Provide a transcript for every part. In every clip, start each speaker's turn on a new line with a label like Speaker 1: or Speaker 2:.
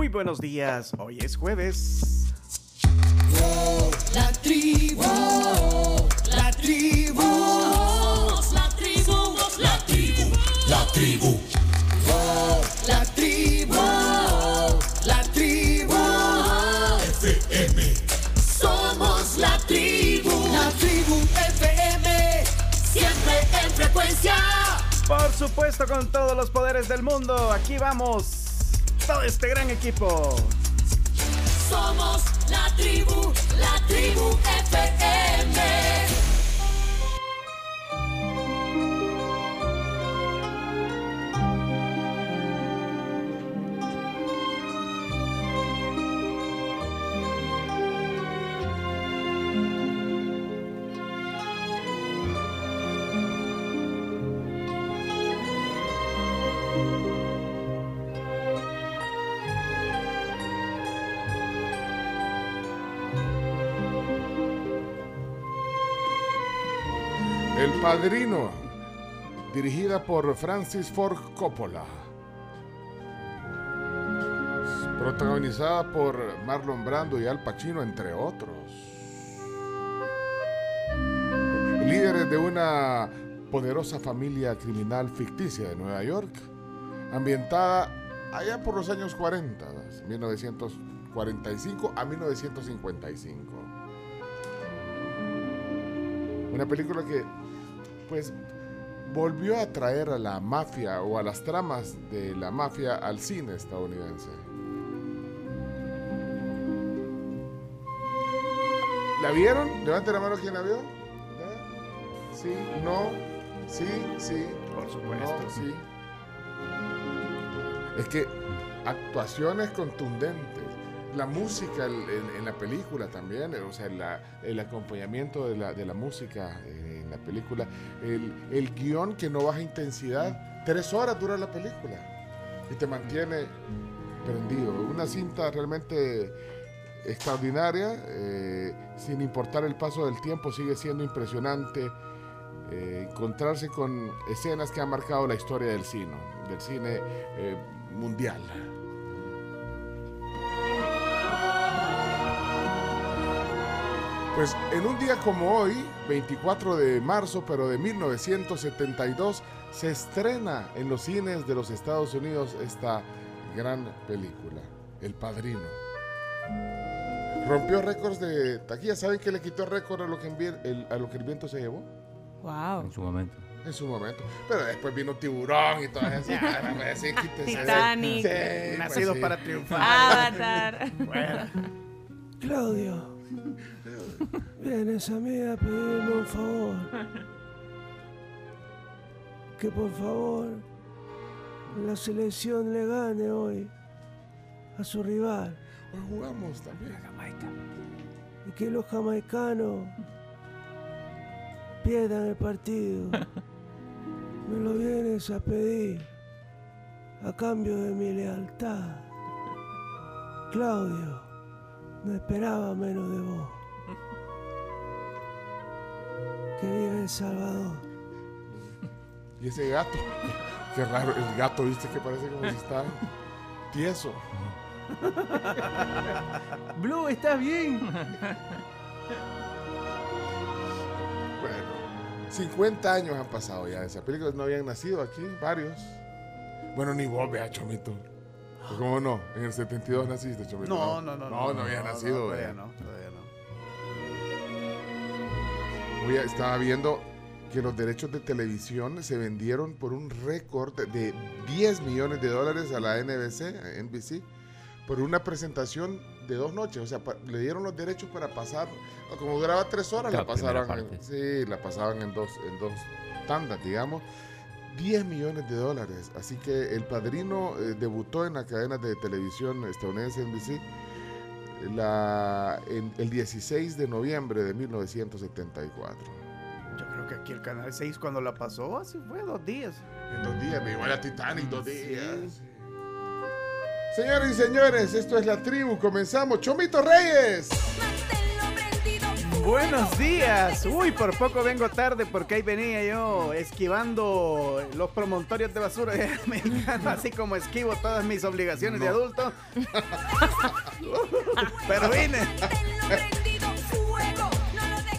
Speaker 1: Muy buenos días. Hoy es jueves.
Speaker 2: La tribu, la tribu, la tribu, la tribu, la tribu, la tribu, la tribu, FM. Somos la tribu, la tribu FM, siempre en frecuencia.
Speaker 1: Por supuesto, con todos los poderes del mundo. Aquí vamos. Este gran equipo.
Speaker 2: Somos la tribu, la tribu FM.
Speaker 3: Padrino, dirigida por Francis Ford Coppola. Protagonizada por Marlon Brando y Al Pacino, entre otros. Líderes de una poderosa familia criminal ficticia de Nueva York, ambientada allá por los años 40, 1945 a 1955. Una película que, pues, volvió a traer a la mafia o a las tramas de la mafia al cine estadounidense. ¿La vieron? Levante la mano quien la vio. ¿Ya? Sí, no, sí, sí.
Speaker 1: Por supuesto.
Speaker 3: No, sí. Es que actuaciones contundentes. La música en la película también, o sea, la- el acompañamiento de la, de la música eh, la película, el, el guion que no baja intensidad, tres horas dura la película y te mantiene prendido. Una cinta realmente extraordinaria, eh, sin importar el paso del tiempo, sigue siendo impresionante eh, encontrarse con escenas que han marcado la historia del cine, del cine eh, mundial. Pues en un día como hoy, 24 de marzo, pero de 1972, se estrena en los cines de los Estados Unidos esta gran película, El Padrino. Rompió récords de taquilla. ¿Saben que le quitó récord a lo que, el, a lo que el viento se llevó?
Speaker 4: Wow.
Speaker 5: En su momento.
Speaker 3: En su momento. Pero después vino Tiburón y todas esas. sí.
Speaker 4: Titanic.
Speaker 3: Sí, pues, sí.
Speaker 1: para triunfar.
Speaker 4: Avatar.
Speaker 6: Claudio, vienes a mí a pedirme un favor. Que por favor la selección le gane hoy a su rival
Speaker 3: Hoy jugamos también.
Speaker 6: y que los jamaicanos pierdan el partido. Me lo vienes a pedir a cambio de mi lealtad. Claudio, no esperaba menos de vos. Que vive El Salvador.
Speaker 3: Y ese gato. Qué raro. El gato, viste que parece como si está tieso.
Speaker 5: Blue, ¿estás bien?
Speaker 3: Bueno, 50 años han pasado ya de esa película. No habían nacido aquí, varios. Bueno, ni vos, vea, Chomito. ¿Cómo no? En el 72 naciste, Chomito.
Speaker 1: No, no, no.
Speaker 3: No, no, había nacido.
Speaker 1: todavía
Speaker 3: vea.
Speaker 1: no, todavía
Speaker 3: Oye, estaba viendo que los derechos de televisión se vendieron por un récord de 10 millones de dólares a la NBC, a NBC, por una presentación de dos noches. O sea, le dieron los derechos para pasar, como duraba tres horas, la pasaron, en, sí, la pasaban en dos, en dos tandas, digamos. 10 millones de dólares. Así que El Padrino eh, debutó en la cadena de televisión estadounidense NBC la, en- el 16 de noviembre de 1974.
Speaker 1: Yo creo que aquí el Canal 6 cuando la pasó, así fue, dos días.
Speaker 3: En dos días, me igual a Titanic, dos días. Señores y señores, esto es la tribu. Comenzamos. Chomito Reyes.
Speaker 2: Manténlo.
Speaker 1: Buenos días. Uy, por poco vengo tarde porque ahí venía yo esquivando los promontorios de basura así como esquivo todas mis obligaciones de adulto. Pero vine.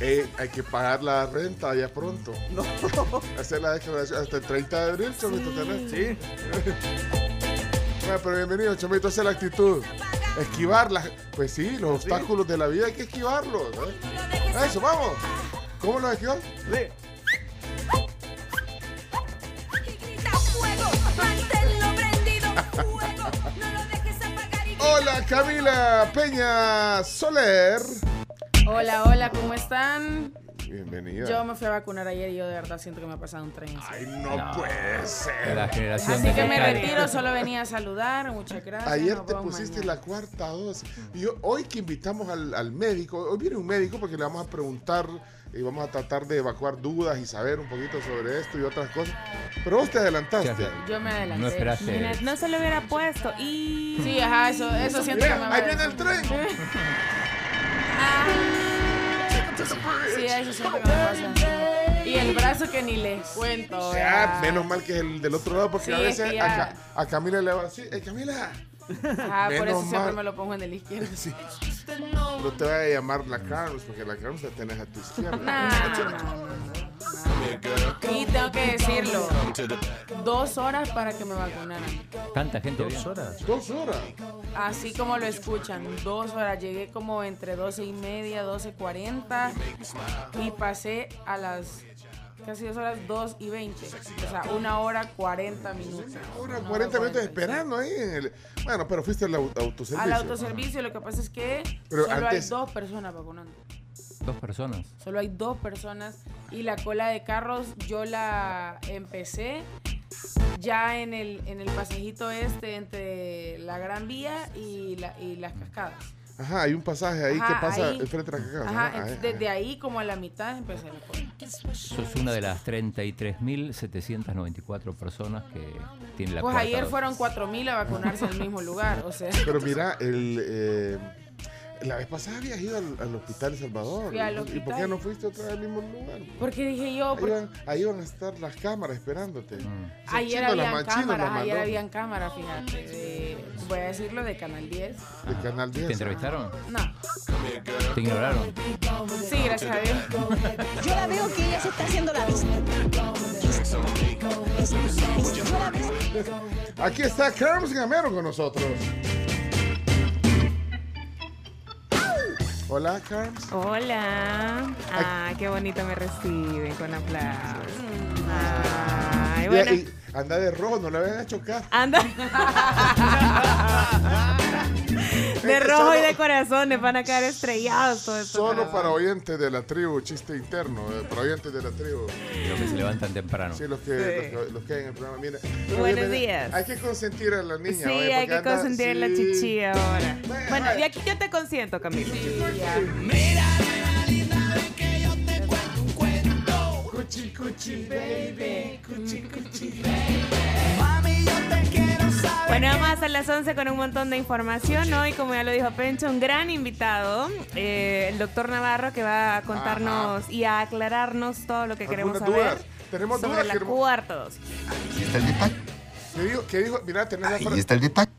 Speaker 3: Eh, hay que pagar la renta ya pronto.
Speaker 1: No.
Speaker 3: Hacer la declaración hasta el 30 de abril, Chomito.
Speaker 1: Sí.
Speaker 3: Bueno, pero bienvenido, Chomito, esa es la actitud. Esquivar las... Pues sí, los obstáculos de la vida hay que esquivarlos. ¿eh? Eso, vamos. ¿Cómo esquivas?
Speaker 1: Sí.
Speaker 3: Hola, Camila Peña Soler.
Speaker 4: Hola, hola, ¿cómo están?
Speaker 3: Bienvenida.
Speaker 4: Yo me fui a vacunar ayer y yo de verdad siento que me ha pasado un tren.
Speaker 3: Ay, no,
Speaker 7: No.
Speaker 3: puede
Speaker 7: De
Speaker 3: ser.
Speaker 7: la generación
Speaker 4: Así que me retiro, solo venía a saludar. Muchas gracias.
Speaker 3: Ayer te pusiste
Speaker 4: mañana.
Speaker 3: la cuarta dosis. Y yo- hoy que invitamos al, al médico, hoy viene un médico porque le vamos a preguntar y vamos a tratar de evacuar dudas y saber un poquito sobre esto y otras cosas. Pero vos te adelantaste.
Speaker 7: Sí,
Speaker 4: Yo me adelanté.
Speaker 7: No esperaste.
Speaker 8: No se lo hubiera puesto. Y.
Speaker 4: Sí, ajá, eso, eso siento que me
Speaker 3: Mira, ahí viene el tren.
Speaker 4: Sí, eso que me pasa. Y el brazo que ni les cuento.
Speaker 3: Ya,
Speaker 4: vea.
Speaker 3: menos mal que es el del otro lado porque
Speaker 4: Sí,
Speaker 3: a
Speaker 4: es
Speaker 3: veces
Speaker 4: que
Speaker 3: a, Ca- a Camila le va así, "Eh, Camila,
Speaker 4: Ajá, por eso
Speaker 3: menos
Speaker 4: siempre
Speaker 3: mal.
Speaker 4: me lo pongo en el izquierdo.
Speaker 3: Sí. no te vaya a llamar la Carlos porque la Carlos la tenés a tu izquierda.
Speaker 4: No. Y tengo que decirlo. Dos horas para que me vacunaran.
Speaker 7: Tanta gente.
Speaker 5: Dos horas.
Speaker 3: Dos horas.
Speaker 4: Así como lo escuchan, dos horas. Llegué como entre 12 y media, 12.40 y pasé a las casi dos horas, 2 y 20. O sea, una hora 40 minutos. Una
Speaker 3: 40
Speaker 4: hora
Speaker 3: minutos
Speaker 4: 40.
Speaker 3: esperando ahí en el... Bueno, pero fuiste al au- autoservicio.
Speaker 4: Al autoservicio, lo que pasa es que
Speaker 3: Pero
Speaker 4: solo
Speaker 3: antes-
Speaker 4: hay dos personas vacunando.
Speaker 7: Dos personas.
Speaker 4: Solo hay dos personas y la cola de carros yo la empecé ya en el, en el pasejito este entre la Gran Vía y, la, y las cascadas.
Speaker 3: Ajá, hay un pasaje ahí
Speaker 4: Ajá,
Speaker 3: que pasa
Speaker 4: ahí.
Speaker 3: enfrente de la cagada.
Speaker 4: Ajá,
Speaker 3: Ajá,
Speaker 4: en-
Speaker 3: ahí,
Speaker 4: desde
Speaker 3: ahí.
Speaker 4: ahí como a la mitad empecé la cola.
Speaker 7: Sos una de las 33.794 personas que tiene la
Speaker 4: Pues
Speaker 7: cuarta
Speaker 4: ayer
Speaker 7: dosis.
Speaker 4: fueron 4.000 a vacunarse al mismo lugar, o sea,
Speaker 3: Pero mira, el, eh, la vez pasada habías ido al, al Hospital Salvador.
Speaker 4: Fui al
Speaker 3: ¿Y por qué no fuiste otra vez al mismo lugar?
Speaker 4: porque dije yo,
Speaker 3: Ahí
Speaker 4: por-
Speaker 3: iban, ahí iban a estar las cámaras esperándote.
Speaker 7: Mm.
Speaker 4: Ayer habían cámaras, ayer habían cámaras, fíjate, de- voy a decirlo de Canal 10.
Speaker 3: De Canal 10.
Speaker 7: ¿Te entrevistaron?
Speaker 4: No,
Speaker 7: ¿Te ignoraron?
Speaker 4: sí, gracias a Dios.
Speaker 9: Yo la veo que ella se está haciendo la vista.
Speaker 3: Aquí está Carlos Gamero con nosotros. Hola, Carms.
Speaker 8: Hola. Ah, qué bonito me reciben con aplausos. Ay,
Speaker 3: Y-
Speaker 8: bueno.
Speaker 3: y anda de rojo, no le vayan a chocar.
Speaker 8: Anda. De
Speaker 3: Este
Speaker 8: rojo y de corazones van a quedar estrellados todo esto.
Speaker 3: Solo para oyentes de la tribu, chiste interno, eh, para oyentes de la tribu.
Speaker 7: Los que se levantan temprano.
Speaker 3: Sí, los que, los que, los que hay en el programa. Mira,
Speaker 8: Buenos días.
Speaker 3: Hay que consentir a la niña.
Speaker 8: Sí,
Speaker 3: oye,
Speaker 8: hay que
Speaker 3: anda-
Speaker 8: consentir en la chichi ahora.
Speaker 3: Bueno,
Speaker 8: Bueno,
Speaker 3: vaya.
Speaker 8: y aquí yo te consiento, Camilo.
Speaker 3: Cuchi, cuchi, baby, cuchi, cuchi.
Speaker 8: Bueno, vamos a las 11 con un montón de información. Hoy, como ya lo dijo Pencho, un gran invitado, eh, el doctor Navarro, que va a contarnos y a aclararnos todo lo que queremos saber
Speaker 3: dudas. Tenemos
Speaker 8: sobre
Speaker 3: dudas,
Speaker 8: la
Speaker 3: queremos-
Speaker 8: cuarta dosis.
Speaker 10: Ahí está el detalle.
Speaker 3: ¿Qué dijo? ¿Qué dijo? Mira, tenés la
Speaker 10: Ahí
Speaker 3: frase.
Speaker 10: está el detalle.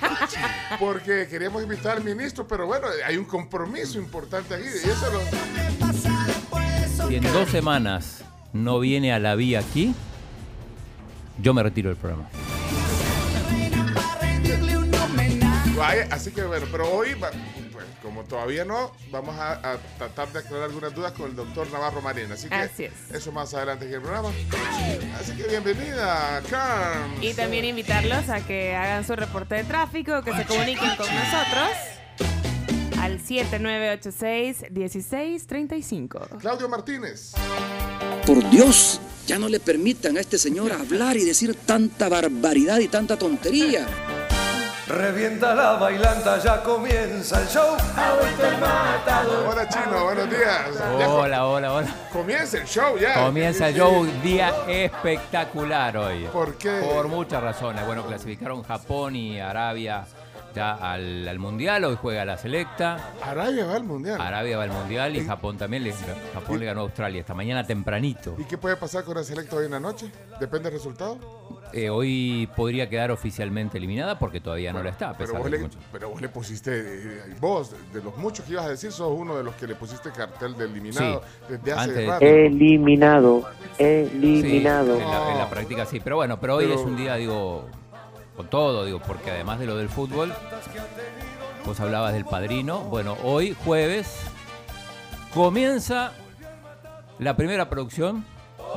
Speaker 3: Porque queríamos invitar al ministro, pero bueno, hay un compromiso importante aquí. Y eso lo...
Speaker 7: Si en dos semanas no viene a la vía aquí, yo me retiro del programa.
Speaker 3: Vaya, así que bueno, pero hoy, pues, como todavía no, vamos a, a tratar de aclarar algunas dudas con el doctor Navarro Marina. Así que
Speaker 8: Así es.
Speaker 3: eso más adelante en el programa. Así que bienvenida, Carms.
Speaker 8: Y también invitarlos a que hagan su reporte de tráfico, que se comuniquen con nosotros al 7986-1635.
Speaker 3: Claudio Martínez.
Speaker 11: Por Dios, ya no le permitan a este señor hablar y decir tanta barbaridad y tanta tontería.
Speaker 6: Revienta la bailanta, ya comienza el show.
Speaker 3: Hola, Chino, buenos días.
Speaker 7: Hola, hola, hola.
Speaker 3: comienza el show ya.
Speaker 7: Comienza el show, día espectacular hoy.
Speaker 3: ¿Por qué?
Speaker 7: Por muchas razones. Bueno, clasificaron Japón y Arabia ya al, al Mundial, hoy juega la selecta.
Speaker 3: Arabia va al mundial.
Speaker 7: Arabia va al Mundial y Japón también. Le, Japón le ganó a Australia esta mañana tempranito.
Speaker 3: ¿Y qué puede pasar con la selecta hoy en la noche? Depende del resultado.
Speaker 7: Eh, hoy podría quedar oficialmente eliminada porque todavía no lo está. A
Speaker 3: Pero vos,
Speaker 7: de
Speaker 3: le,
Speaker 7: mucho.
Speaker 3: pero vos le pusiste, eh, vos, de los muchos que ibas a decir, sos uno de los que le pusiste cartel de eliminado desde hace
Speaker 7: antes de-
Speaker 3: rato.
Speaker 10: Eliminado.
Speaker 7: Sí,
Speaker 10: Eliminado.
Speaker 7: en, la, en la práctica sí, pero bueno, pero hoy
Speaker 3: Pero-
Speaker 7: es un día, digo, con todo, digo, porque además de lo del fútbol, vos hablabas del padrino. Bueno, hoy, jueves, comienza la primera producción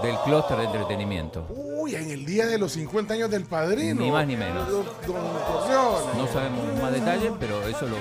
Speaker 7: del clúster de entretenimiento.
Speaker 3: Uy, en el día de los 50 años del padrino.
Speaker 7: Ni más ni menos.
Speaker 3: Don, don Corleone.
Speaker 7: No sabemos más detalles, pero eso lo.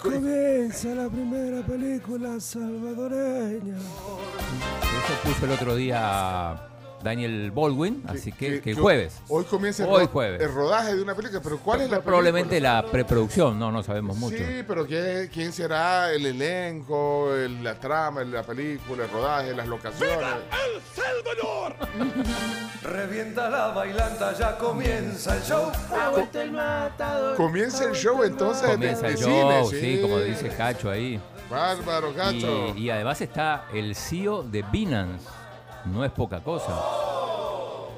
Speaker 6: Comienza la primera película salvadoreña.
Speaker 7: Eso puso el otro día Daniel Baldwin, así que, que jueves.
Speaker 3: Hoy comienza el,
Speaker 7: Hoy jueves.
Speaker 3: el rodaje de una película, pero ¿cuál es la
Speaker 7: Probablemente
Speaker 3: película?
Speaker 7: la preproducción, no, no sabemos mucho.
Speaker 3: Sí, pero ¿qué- ¿quién será el elenco, el- la trama, la película, el rodaje, las locaciones?
Speaker 6: El Salvador! Revienta la bailanta, ya comienza el show. Ha vuelto el matador.
Speaker 3: Comienza el show entonces de-
Speaker 7: Comienza
Speaker 3: de
Speaker 7: el
Speaker 3: cine,
Speaker 7: show,
Speaker 3: sí.
Speaker 7: sí, como dice Cacho ahí.
Speaker 3: Bárbaro, Cacho.
Speaker 7: Y, y además está el CEO de Binance. No es poca cosa.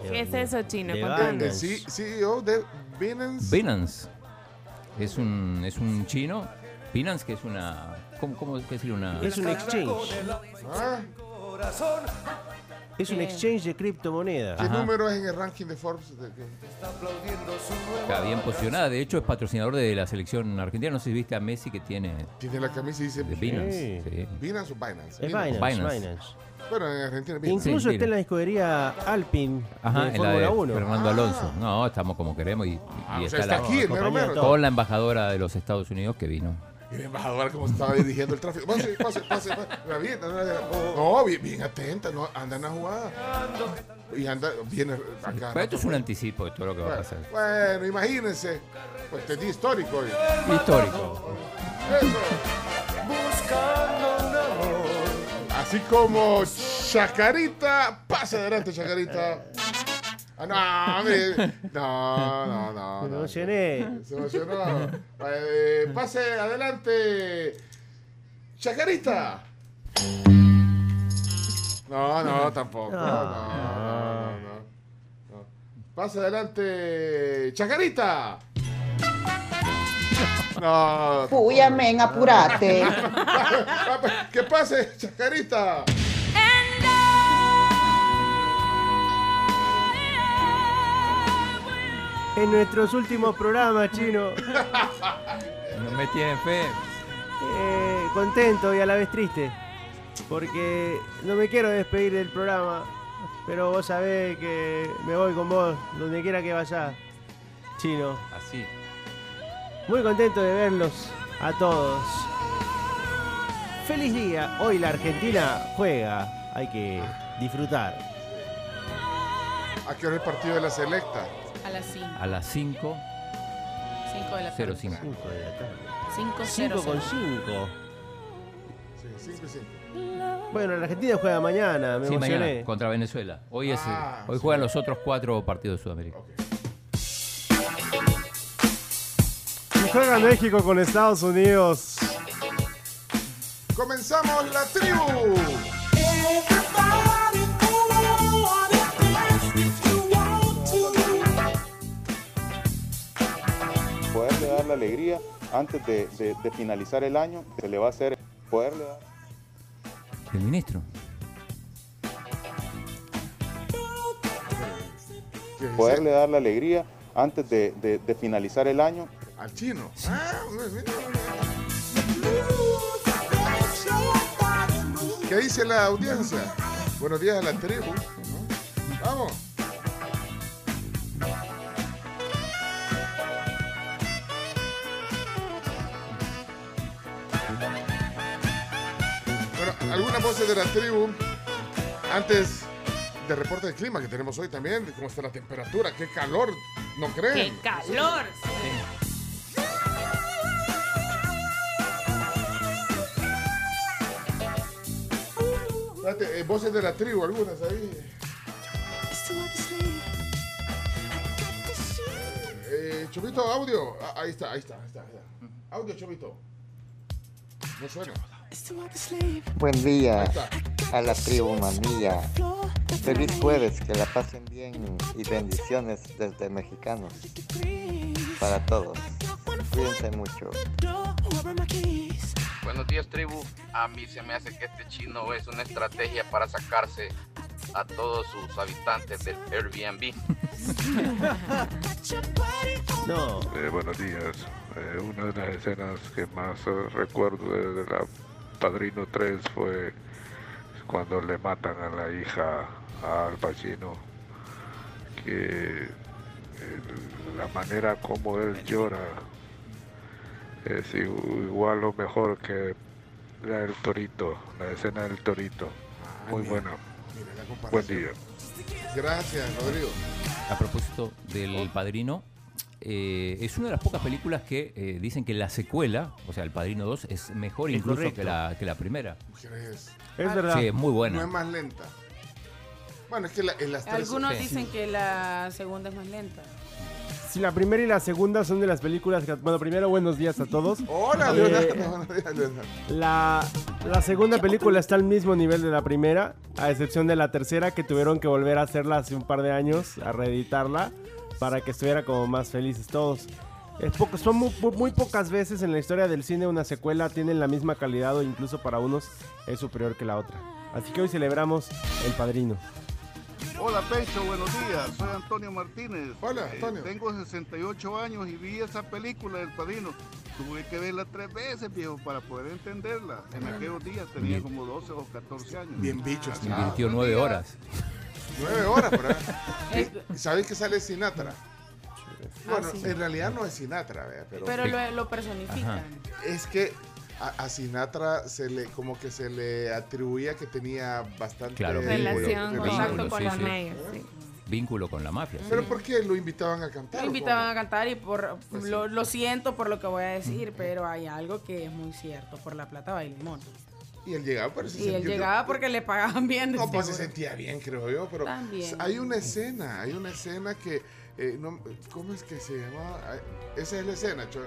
Speaker 8: ¿Qué es eso, chino?
Speaker 6: De
Speaker 3: C- CEO de Binance.
Speaker 7: Binance es un, es un chino. Binance que es una... ¿Cómo, cómo decir una...?
Speaker 6: Es un exchange.
Speaker 3: Ah,
Speaker 6: Es un
Speaker 8: Bien.
Speaker 6: exchange de criptomonedas.
Speaker 3: ¿Qué
Speaker 7: Ajá.
Speaker 3: número es en el ranking de Forbes? De-
Speaker 7: Está bien posicionada. De hecho, es patrocinador de la selección argentina. No sé si viste a Messi que tiene
Speaker 3: Tiene la camisa y dice
Speaker 7: de Binance.
Speaker 6: Sí.
Speaker 7: sí.
Speaker 3: Binance o Binance.
Speaker 6: Es
Speaker 3: Binance.
Speaker 6: Binance,
Speaker 7: Binance.
Speaker 3: Bueno, en Argentina.
Speaker 6: Incluso
Speaker 7: Sí,
Speaker 6: está en la escudería Alpine
Speaker 7: Ajá,
Speaker 6: de
Speaker 7: en la de
Speaker 6: Fórmula 1.
Speaker 7: Fernando Alonso. No, estamos como queremos y, y
Speaker 3: Ah, o
Speaker 7: está,
Speaker 3: sea, está
Speaker 7: la-
Speaker 3: aquí,
Speaker 6: todo.
Speaker 7: con la embajadora de los Estados Unidos que vino.
Speaker 3: Y el embajador como estaba dirigiendo el tráfico. Pase, pase, pase. pase. La no, no, no, no, bien, bien atenta, no, anda en la jugada. Y anda, viene acá.
Speaker 7: Pero esto es un anticipo de todo lo que va a pasar.
Speaker 3: bueno, imagínense. Pues este día histórico hoy.
Speaker 7: Histórico.
Speaker 3: Eso. Así como Chacarita. Pase adelante, Chacarita. Ah, no, hombre. no, no, no.
Speaker 6: Me
Speaker 3: no.
Speaker 6: emocioné.
Speaker 3: Se emocionó. Eh, pase adelante. Chacarita. No, no, tampoco. No, no, no, no, no. Pase adelante. Chacarita. No.
Speaker 9: Uy, amén, apurate.
Speaker 3: ¿Qué pase, Chacarita?
Speaker 6: En nuestros últimos programas, chino.
Speaker 7: No me tienen fe.
Speaker 6: eh, contento y a la vez triste. Porque no me quiero despedir del programa. Pero vos sabés que me voy con vos donde quiera que vayas. Chino.
Speaker 7: Así.
Speaker 6: Muy contento de verlos a todos. Feliz día. Hoy la Argentina juega. Hay que disfrutar.
Speaker 3: ¿A qué hora es el partido de la selecta?
Speaker 4: A las 5.
Speaker 7: A las 5,
Speaker 4: 5 de la tarde.
Speaker 7: 05.
Speaker 6: 5 de la tarde.
Speaker 4: 5
Speaker 6: 5 con 5.
Speaker 3: Sí, 5 y 5.
Speaker 6: Bueno, la Argentina juega mañana. Me
Speaker 7: Sí,
Speaker 6: emocioné.
Speaker 7: mañana contra Venezuela. Hoy, es,
Speaker 3: Ah,
Speaker 7: hoy
Speaker 3: sí.
Speaker 7: juegan los otros cuatro partidos de Sudamérica.
Speaker 6: Y juega México con Estados Unidos.
Speaker 3: ¡Comenzamos la tribu!
Speaker 12: poderle dar la alegría antes de, de- de finalizar el año, se le va a hacer poderle dar
Speaker 7: El ministro.
Speaker 12: Poderle dar la alegría antes de, de- de finalizar el año.
Speaker 3: Al chino. Ah, mira, mira. ¿Qué dice la audiencia? Buenos días a la tribu. Vamos. Bueno, algunas voces de la tribu antes del reporte del clima que tenemos hoy también, de cómo está la temperatura, qué calor, ¿no creen?
Speaker 4: ¡Qué calor!
Speaker 3: Espérate, eh, voces de la tribu, algunas ahí. Eh, audio. Ah, ahí está, ahí está, ahí está. ahí está. Audio, Chomito. No suena.
Speaker 10: Buen día a la tribu manía. Feliz jueves, que la pasen bien y bendiciones desde mexicanos. Para todos. Cuídense mucho.
Speaker 13: Buenos días, tribu. A mí se me hace que este chino es una estrategia para sacarse a todos sus habitantes del Airbnb.
Speaker 6: No.
Speaker 14: Eh, buenos días. Eh, una de las escenas que más eh, recuerdo de, de la Padrino 3 fue cuando le matan a la hija a Al Pacino. Que la manera como él llora es i- igual o mejor que la del torito, la escena del torito. Muy
Speaker 3: mira,
Speaker 14: buena.
Speaker 3: mira la
Speaker 14: Buen día.
Speaker 3: Gracias, Rodrigo.
Speaker 7: A propósito del Padrino, eh, es una de las pocas películas que eh, dicen que la secuela, o sea, El Padrino 2, es mejor
Speaker 6: Es
Speaker 7: incluso que la, que la primera.
Speaker 3: ¿Crees?
Speaker 6: Es verdad.
Speaker 7: Sí, es muy
Speaker 3: No
Speaker 7: buena.
Speaker 3: es más lenta. Bueno, es que la- en las tres.
Speaker 4: Algunos
Speaker 7: Sí.
Speaker 4: dicen que la segunda es más lenta.
Speaker 6: Sí, la primera y la segunda son de las películas que... Bueno, primero, buenos días a todos.
Speaker 3: Hola,
Speaker 6: Eh. La, la segunda película está al mismo nivel de la primera, a excepción de la tercera que tuvieron que volver a hacerla hace un par de años, a reeditarla, para que estuviera como más felices todos. Es poco, son muy- muy pocas veces en la historia del cine una secuela tiene la misma calidad o incluso para unos es superior que la otra. Así que hoy celebramos El Padrino.
Speaker 15: Hola Pecho, buenos días. Soy Antonio Martínez.
Speaker 3: Hola,
Speaker 15: Eh,
Speaker 3: Antonio.
Speaker 15: tengo 68 años y vi esa película del Padrino. Tuve que verla tres veces, viejo, para poder entenderla. En aquellos días tenía
Speaker 7: Bien.
Speaker 15: como 12 o 14 años.
Speaker 3: Bien bicho está.
Speaker 7: Invirtió nueve horas.
Speaker 3: Nueve horas.
Speaker 4: Es-
Speaker 3: ¿Sabéis que sale Sinatra? Bueno,
Speaker 4: sí.
Speaker 3: en realidad no es Sinatra, vea, pero,
Speaker 4: Pero lo, lo personifican.
Speaker 7: Ajá.
Speaker 3: es que a, a Sinatra se le como que se le atribuía que tenía bastante
Speaker 7: Claro,
Speaker 8: Relación contacto con
Speaker 7: sí,
Speaker 8: los
Speaker 7: sí.
Speaker 8: medios. sí.
Speaker 7: Vínculo con la mafia.
Speaker 3: Pero ¿por qué lo invitaban a cantar?
Speaker 4: Lo invitaban a cantar y por
Speaker 3: Pues sí.
Speaker 4: lo, lo siento por lo que voy a decir, pero hay algo que es muy cierto. Por la plata baila el mono.
Speaker 3: Y él llegaba, pero se
Speaker 4: Y él
Speaker 3: sentía-
Speaker 4: llegaba porque le pagaban bien.
Speaker 3: No, pues se sentía bien, creo yo, pero
Speaker 4: También.
Speaker 3: hay una escena, hay una escena que, eh, no, ¿cómo es que se llama? Esa es la escena, Cho-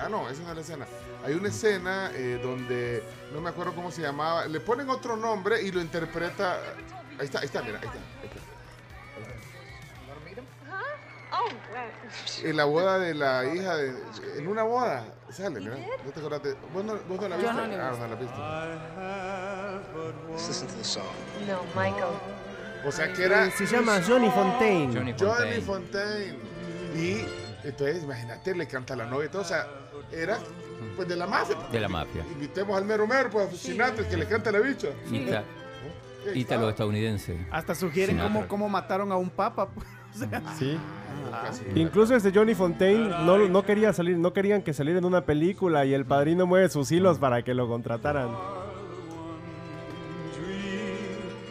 Speaker 3: ah no, esa no es la escena. Hay una escena eh, donde, no me acuerdo cómo se llamaba, le ponen otro nombre y lo interpreta, ahí está, ahí está, mira, ahí está. ahí está. En la boda de la hija de. En una boda. Sale, mira. ¿No te acuerdas de.? ¿Vos no, vos no la viste? ah,
Speaker 4: visto.
Speaker 3: no la viste.
Speaker 16: Listen to the song.
Speaker 17: No, Michael.
Speaker 3: O sea que era.
Speaker 6: Se llama Johnny Fontaine.
Speaker 7: Johnny
Speaker 3: Johnny
Speaker 7: Fontaine.
Speaker 3: Y entonces, imagínate, le canta la novia y todo. O sea, era pues de la mafia.
Speaker 7: De la mafia.
Speaker 3: Invitemos al mero mero, pues, el que le canta la bicha.
Speaker 7: Ita-
Speaker 3: Ahí
Speaker 7: Ítalo estadounidense.
Speaker 1: Hasta sugieren
Speaker 7: Sinatra.
Speaker 1: cómo, cómo mataron a un papa. pues. O sea,
Speaker 6: Sí.
Speaker 3: Casi.
Speaker 6: Incluso este Johnny Fontaine no, no quería salir, no querían que saliera en una película y el padrino mueve sus hilos para que lo contrataran.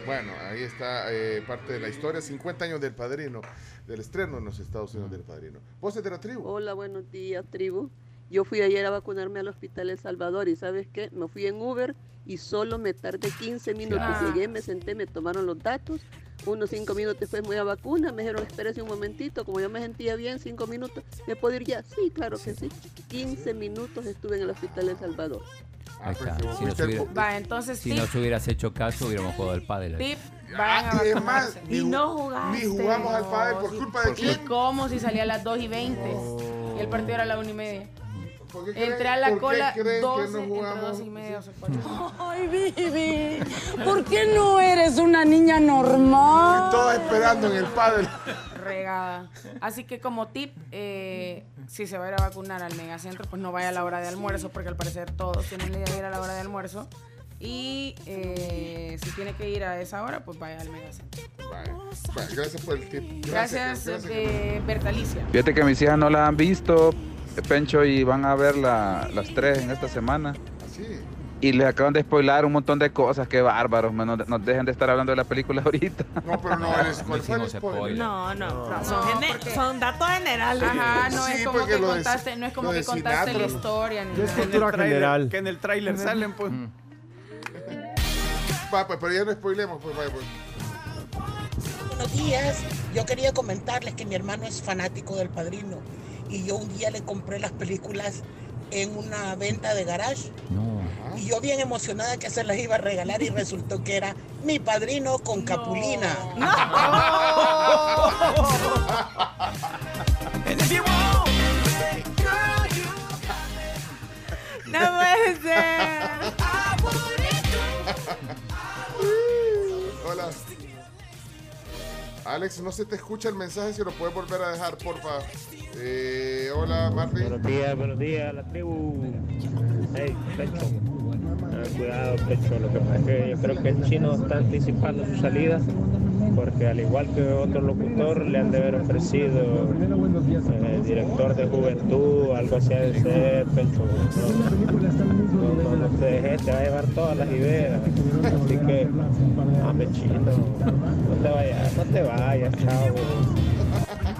Speaker 3: Bueno, ahí está eh, parte de la historia. 50 años del padrino, del estreno en los Estados Unidos del padrino. Voces de la tribu.
Speaker 18: Hola, buenos días, tribu. Yo fui ayer a vacunarme al Hospital El Salvador y ¿sabes qué? Me fui en Uber y solo me tardé 15 minutos.
Speaker 4: Claro.
Speaker 18: Llegué, me senté, me tomaron los datos. Unos 5 minutos después me voy a vacuna. Me dijeron, espérese un momentito. Como yo me sentía bien, 5 minutos. ¿Me puedo ir ya? Sí, claro que sí. 15 minutos estuve en el Hospital El Salvador.
Speaker 7: Ahí está.
Speaker 3: pues,
Speaker 7: Si no, se hubiera-
Speaker 4: Va, entonces
Speaker 7: si nos hubieras hecho caso, hubiéramos jugado al pádel.
Speaker 4: tip, vayan a
Speaker 3: Ah, y es más,
Speaker 4: vacunarse.
Speaker 3: ni
Speaker 4: Y no jugaste.
Speaker 3: ni jugamos al pádel por culpa de
Speaker 4: ¿Y
Speaker 3: quién?
Speaker 4: cómo si salía a las 2 y 20? Y el partido era a la 1 y media.
Speaker 3: ¿Por qué creen-
Speaker 4: Entré a la cola
Speaker 3: creen
Speaker 4: 12,
Speaker 3: que no
Speaker 4: entre
Speaker 3: jugamos?
Speaker 4: 2 y media. O sea, cuatro.
Speaker 2: Ay, Vivi, ¿por qué no eres una niña normal?
Speaker 3: Todos esperando en el pádel.
Speaker 4: regada. Así que como tip, eh, si se va a ir a vacunar al megacentro, pues no vaya a la hora de almuerzo, porque al parecer todos tienen la idea de ir a la hora de almuerzo. Y eh, si tiene que ir a esa hora, pues vaya al megacentro.
Speaker 3: Vale. Gracias por el tip.
Speaker 4: Gracias, eh, Bertalicia.
Speaker 19: Fíjate que mis hijas no la han visto, Pencho, y van a ver la- las tres en esta semana.
Speaker 3: Así.
Speaker 19: Y les acaban de spoilar un montón de cosas, qué bárbaros, man, no, no dejen de estar hablando de la película ahorita.
Speaker 3: No, pero no, eres, ¿cuál fue el spoiler?
Speaker 7: spoiler.
Speaker 8: No, no, no,
Speaker 4: No,
Speaker 8: son, gene-
Speaker 4: porque-
Speaker 8: son datos generales.
Speaker 4: Ajá, no
Speaker 3: Sí,
Speaker 4: es como que
Speaker 3: de-
Speaker 4: contaste, no es como que contaste la historia. Ni
Speaker 6: Es
Speaker 4: nada.
Speaker 1: que en el
Speaker 6: cultura general.
Speaker 1: Que en el tráiler salen, pues.
Speaker 3: Va, pues, pero ya no spoilemos, pues vaya, pues.
Speaker 20: Buenos días. Yo quería comentarles que mi hermano es fanático del padrino
Speaker 16: y yo un día le compré las películas en una venta de garage. Y yo bien emocionada que se las iba a regalar y resultó que era mi padrino con Capulina.
Speaker 8: No puede ser.
Speaker 3: Hola. Alex, no se te escucha el mensaje, si lo puedes volver a dejar, porfa. Eh, hola, Marley.
Speaker 17: Buenos días, buenos días, la tribu. Hey, Pecho. Ah, cuidado, Pecho. Lo que pasa es que yo creo que el chino está anticipando su salida. Porque al igual que otro locutor, le han de haber ofrecido eh, director de juventud, algo así de ser, Pecho. No, te dejes, te va a llevar todas las ideas. Así que, dame chino. No te vayas, no te vayas, chavo.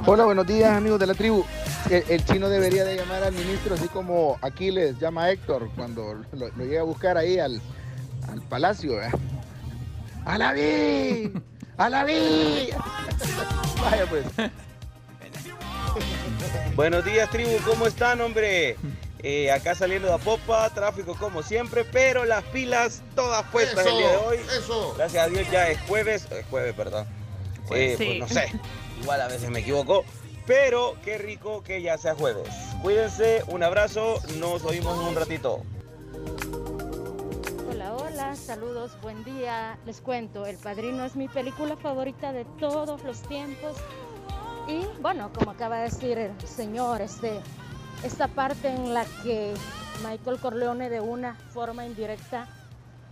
Speaker 20: Hola, buenos días amigos de la tribu. El, el chino debería de llamar al ministro así como Aquiles llama a Héctor cuando lo, lo llega a buscar ahí al, al palacio. ¿eh? ¡A la vi! ¡A la vi! Vaya pues.
Speaker 21: Buenos días, tribu, ¿cómo están, hombre? Eh, acá saliendo de Apopa, tráfico como siempre, pero las pilas todas puestas el día de hoy.
Speaker 3: Eso.
Speaker 21: Gracias a Dios ya es jueves, es jueves, perdón. Eh,
Speaker 3: Sí.
Speaker 21: Pues no sé, igual a veces me equivoco, pero qué rico que ya sea jueves. Cuídense, un abrazo, nos oímos en un ratito.
Speaker 22: Hola, hola, saludos, buen día. Les cuento, El Padrino es mi película favorita de todos los tiempos. Y bueno, como acaba de decir el señor, este, esta parte en la que Michael Corleone de una forma indirecta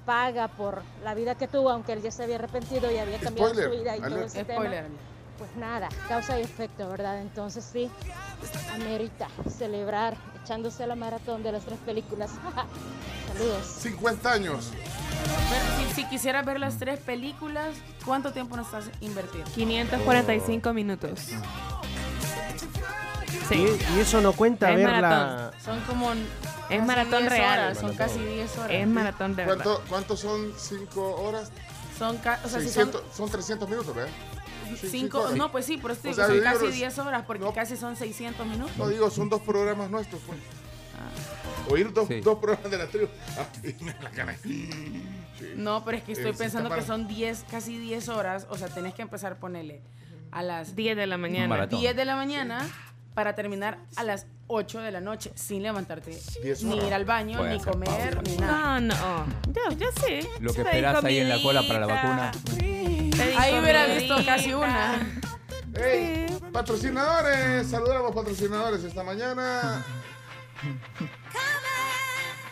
Speaker 22: paga por la vida que tuvo, aunque él ya se había arrepentido y había cambiado
Speaker 4: Spoiler,
Speaker 22: su vida y todo ese
Speaker 4: Spoiler.
Speaker 22: tema. Pues nada, causa y efecto, ¿verdad? Entonces sí, amerita celebrar echándose la maratón de las tres películas. Saludos.
Speaker 3: 50 años.
Speaker 4: Pero si, si quisieras ver las tres películas, ¿cuánto tiempo nos estás invertiendo?
Speaker 8: 545 minutos. Sí.
Speaker 6: Y, y eso no cuenta
Speaker 8: Es
Speaker 6: verla.
Speaker 8: maratón.
Speaker 4: Son como.
Speaker 8: Es maratón
Speaker 4: 10
Speaker 8: real.
Speaker 4: horas, son casi 10 horas.
Speaker 8: Es maratón de verdad.
Speaker 3: ¿Cuánto, ¿Cuántos son 5 horas?
Speaker 4: Son, ca- o sea, si son
Speaker 3: 600, son 300 minutos, ¿verdad? Sí,
Speaker 4: cinco,
Speaker 3: horas.
Speaker 4: no, pues sí, por eso te
Speaker 3: O
Speaker 4: digo,
Speaker 3: sea,
Speaker 4: son
Speaker 3: yo
Speaker 4: casi
Speaker 3: digo,
Speaker 4: 10 horas, porque casi son 600 minutos.
Speaker 3: No digo, son dos programas nuestros, pues.
Speaker 4: Ah.
Speaker 3: Oír dos, dos programas de la tribu. Sí.
Speaker 4: No, pero es que estoy
Speaker 3: Eh, sí
Speaker 4: pensando que son 10, casi 10 horas, o sea, tenés que empezar a ponerle a las
Speaker 8: 10 de la mañana.
Speaker 7: maratón.
Speaker 4: 10 de la mañana para terminar a las 8 de la noche sin levantarte,
Speaker 3: 10
Speaker 4: ni ir al baño,
Speaker 7: Puede
Speaker 4: ni
Speaker 7: hacer
Speaker 4: comer,
Speaker 7: pausa.
Speaker 4: ni nada.
Speaker 8: No, no. Yo, yo sí.
Speaker 7: Lo que
Speaker 8: Pedí
Speaker 7: esperas ahí en la cola para la vacuna.
Speaker 8: Pedí
Speaker 4: Ahí hubiera
Speaker 8: comidita.
Speaker 4: visto casi una.
Speaker 3: Hey, patrocinadores, saludamos patrocinadores esta mañana.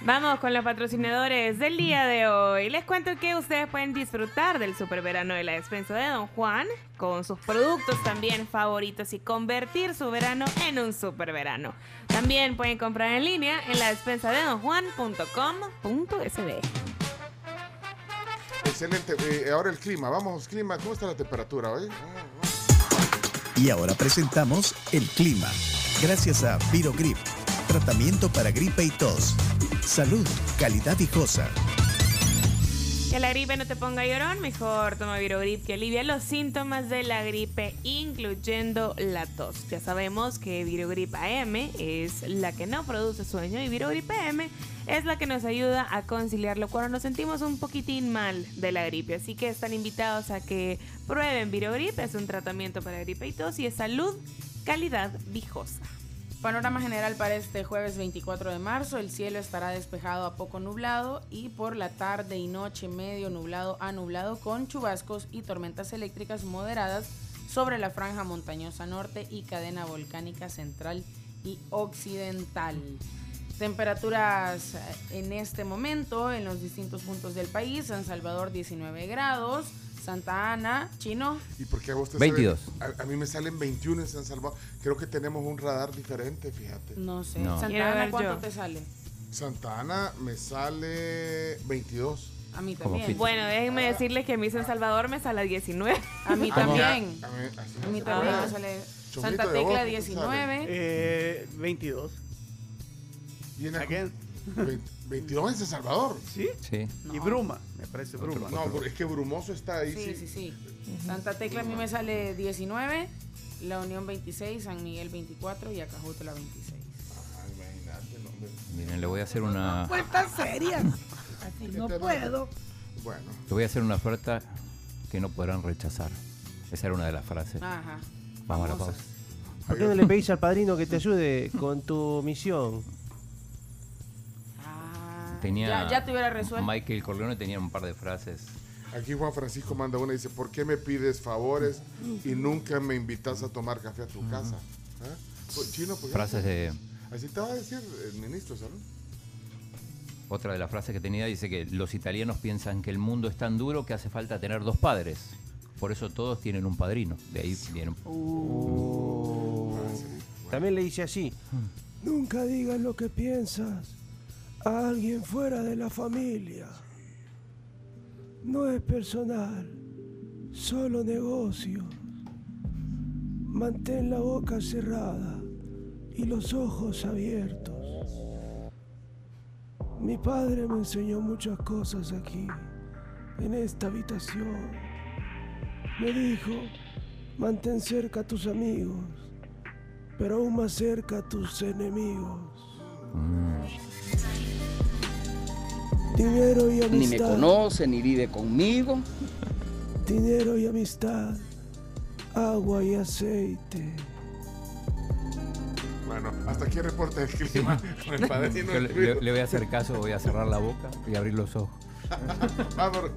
Speaker 8: Vamos con los patrocinadores del día de hoy. Les cuento que ustedes pueden disfrutar del super verano de la despensa de Don Juan con sus productos también favoritos y convertir su verano en un super verano. También pueden comprar en línea en la despensa de Don Juan.com.sd.
Speaker 3: Excelente. eh, ahora el clima. Vamos, clima. ¿Cómo está la temperatura hoy?
Speaker 23: Y ahora presentamos el clima. Gracias a Virogrip, tratamiento para gripe y tos. Salud, calidad viejosa.
Speaker 8: Que la gripe no te ponga llorón, mejor toma Virogrip que alivia los síntomas de la gripe, incluyendo la tos. Ya sabemos que Virogrip AM es la que no produce sueño y Virogrip AM es la que nos ayuda a conciliarlo cuando nos sentimos un poquitín mal de la gripe. Así que están invitados a que prueben Virogrip, es un tratamiento para gripe y tos y es salud, calidad viejosa.
Speaker 4: Panorama general para este jueves 24 de marzo, el cielo estará despejado a poco nublado y por la tarde y noche medio nublado a nublado con chubascos y tormentas eléctricas moderadas sobre la franja montañosa norte y cadena volcánica central y occidental. Temperaturas eh, en este momento en los distintos puntos del país, San Salvador 19 grados, Santa Ana, Chino,
Speaker 3: ¿Y por qué a vos te
Speaker 7: 22.
Speaker 3: salen- A, a mí me salen 21 en San Salvador. Creo que tenemos un radar diferente, fíjate.
Speaker 4: no sé,
Speaker 7: No.
Speaker 4: Santa Ana ¿cuánto
Speaker 8: yo.
Speaker 4: te sale?
Speaker 3: Santa Ana me sale 22.
Speaker 4: A mí también.
Speaker 8: Bueno, déjenme decirles que a mí San Salvador me sale 19.
Speaker 4: A mí
Speaker 3: Ah,
Speaker 4: también.
Speaker 3: a mí-
Speaker 4: A mí también
Speaker 3: sale.
Speaker 4: me sale Santa
Speaker 3: ¿de vos
Speaker 4: Tecla
Speaker 3: cuánto
Speaker 4: 19.
Speaker 1: Eh, 22.
Speaker 3: Viene
Speaker 1: Again.
Speaker 3: Ve- 22 en San Salvador.
Speaker 1: ¿Sí?
Speaker 7: Sí.
Speaker 1: Y Bruma, me parece Bruma.
Speaker 3: No, pero es que Brumoso está ahí.
Speaker 4: Sí,
Speaker 3: Sí,
Speaker 4: sí, sí. Santa Tecla a mí me sale 19. La Unión 26, San Miguel 24 y Acajutla 26.
Speaker 7: Miren, le voy a hacer una.
Speaker 24: Cuentas serias. Así no puedo.
Speaker 3: Bueno.
Speaker 7: Le voy a hacer una oferta que no podrán rechazar. Esa era una de las frases.
Speaker 4: Ajá.
Speaker 7: Vamos a la pausa.
Speaker 6: ¿Por qué no le pedís al padrino que te ayude con tu misión?
Speaker 7: Tenía
Speaker 4: Ya- ya te hubiera resuelto.
Speaker 7: Michael Corleone tenía un par de frases.
Speaker 3: Aquí Juan Francisco manda una y dice, ¿por qué me pides favores y nunca me invitas a tomar café a tu casa? ¿Ah? Pues, Chino, ¿por qué?
Speaker 7: Frases de.
Speaker 3: Así te va a decir el ministro, ¿sabes?
Speaker 7: Otra de las frases que tenía dice que los italianos piensan que el mundo es tan duro que hace falta tener dos padres. Por eso todos tienen un padrino. De ahí viene.
Speaker 6: Uh. También le dice así.
Speaker 25: Nunca digas lo que piensas a alguien fuera de la familia. No es personal, solo negocio. Mantén la boca cerrada y los ojos abiertos. Mi padre me enseñó muchas cosas aquí, en esta habitación. Me dijo, mantén cerca a tus amigos, pero aún más cerca a tus enemigos. Dinero y amistad.
Speaker 26: Ni me conoce, ni vive conmigo.
Speaker 25: Dinero y amistad. Agua y aceite.
Speaker 3: Bueno, hasta aquí el reporte del clima con el padrino.
Speaker 7: Yo le, le- voy a hacer caso, voy a cerrar la boca y abrir los ojos.
Speaker 3: Vamos.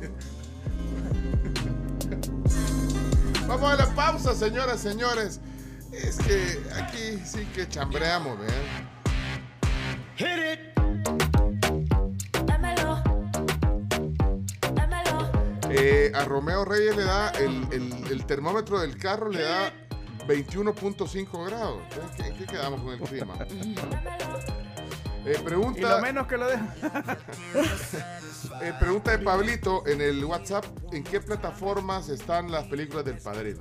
Speaker 3: Vamos a la pausa, señoras, señores. Es que aquí sí que chambreamos, ¿vean? Eh, a Romeo Reyes le da el, el- el termómetro del carro le da 21.5 grados. Entonces, ¿Qué, qué quedamos con el clima? Eh, pregunta.
Speaker 1: Y lo menos que lo dejan.
Speaker 3: Eh, pregunta de Pablito en el WhatsApp: ¿en qué plataformas están las películas del padrino?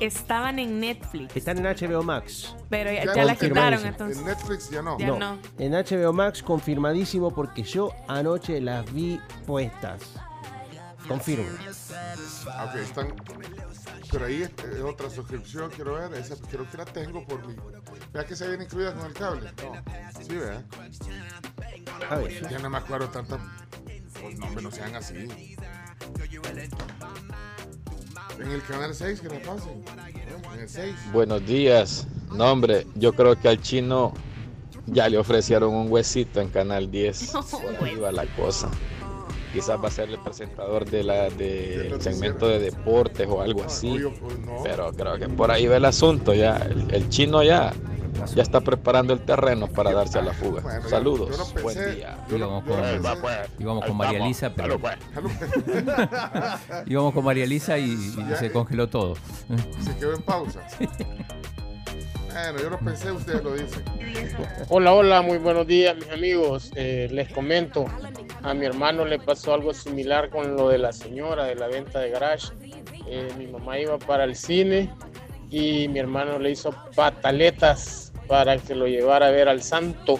Speaker 8: Estaban en Netflix,
Speaker 6: Están en HBO Max.
Speaker 8: pero ya,
Speaker 3: Ya
Speaker 8: ya la quitaron entonces.
Speaker 3: En Netflix ya no.
Speaker 8: Ya no.
Speaker 6: En HBO Max confirmadísimo porque yo anoche las vi puestas. Confirmo.
Speaker 3: Ah, Ok, están. Pero ahí es, es otra suscripción, quiero ver. Esa creo que la tengo por mi. Vea que se viene incluida con el cable. No. Sí, vea.
Speaker 6: A ver.
Speaker 3: Ya no me acuerdo tanto. Pues no, no sean así. En el canal 6 que la pasen. En el 6.
Speaker 27: Buenos días. No, hombre, yo creo que al chino ya le ofrecieron un huesito en Canal 10. Por ahí va la cosa. Quizás va a ser el presentador de la, del segmento de deportes o algo así. Pero creo que por ahí va el asunto ya. El, el chino ya, ya está preparando el terreno para darse a la fuga. Saludos. Buen día.
Speaker 7: Íbamos con, íbamos con María Elisa, pero.
Speaker 3: pues.
Speaker 7: íbamos con María Elisa y, y se congeló todo.
Speaker 3: Se quedó en pausa. Yo lo pensé, ustedes lo dicen.
Speaker 28: Hola, hola, muy buenos días mis amigos. Eh, les comento, a mi hermano le pasó algo similar con lo de la señora de la venta de garage. Eh, mi mamá iba para el cine y mi hermano le hizo pataletas para que lo llevara a ver al santo.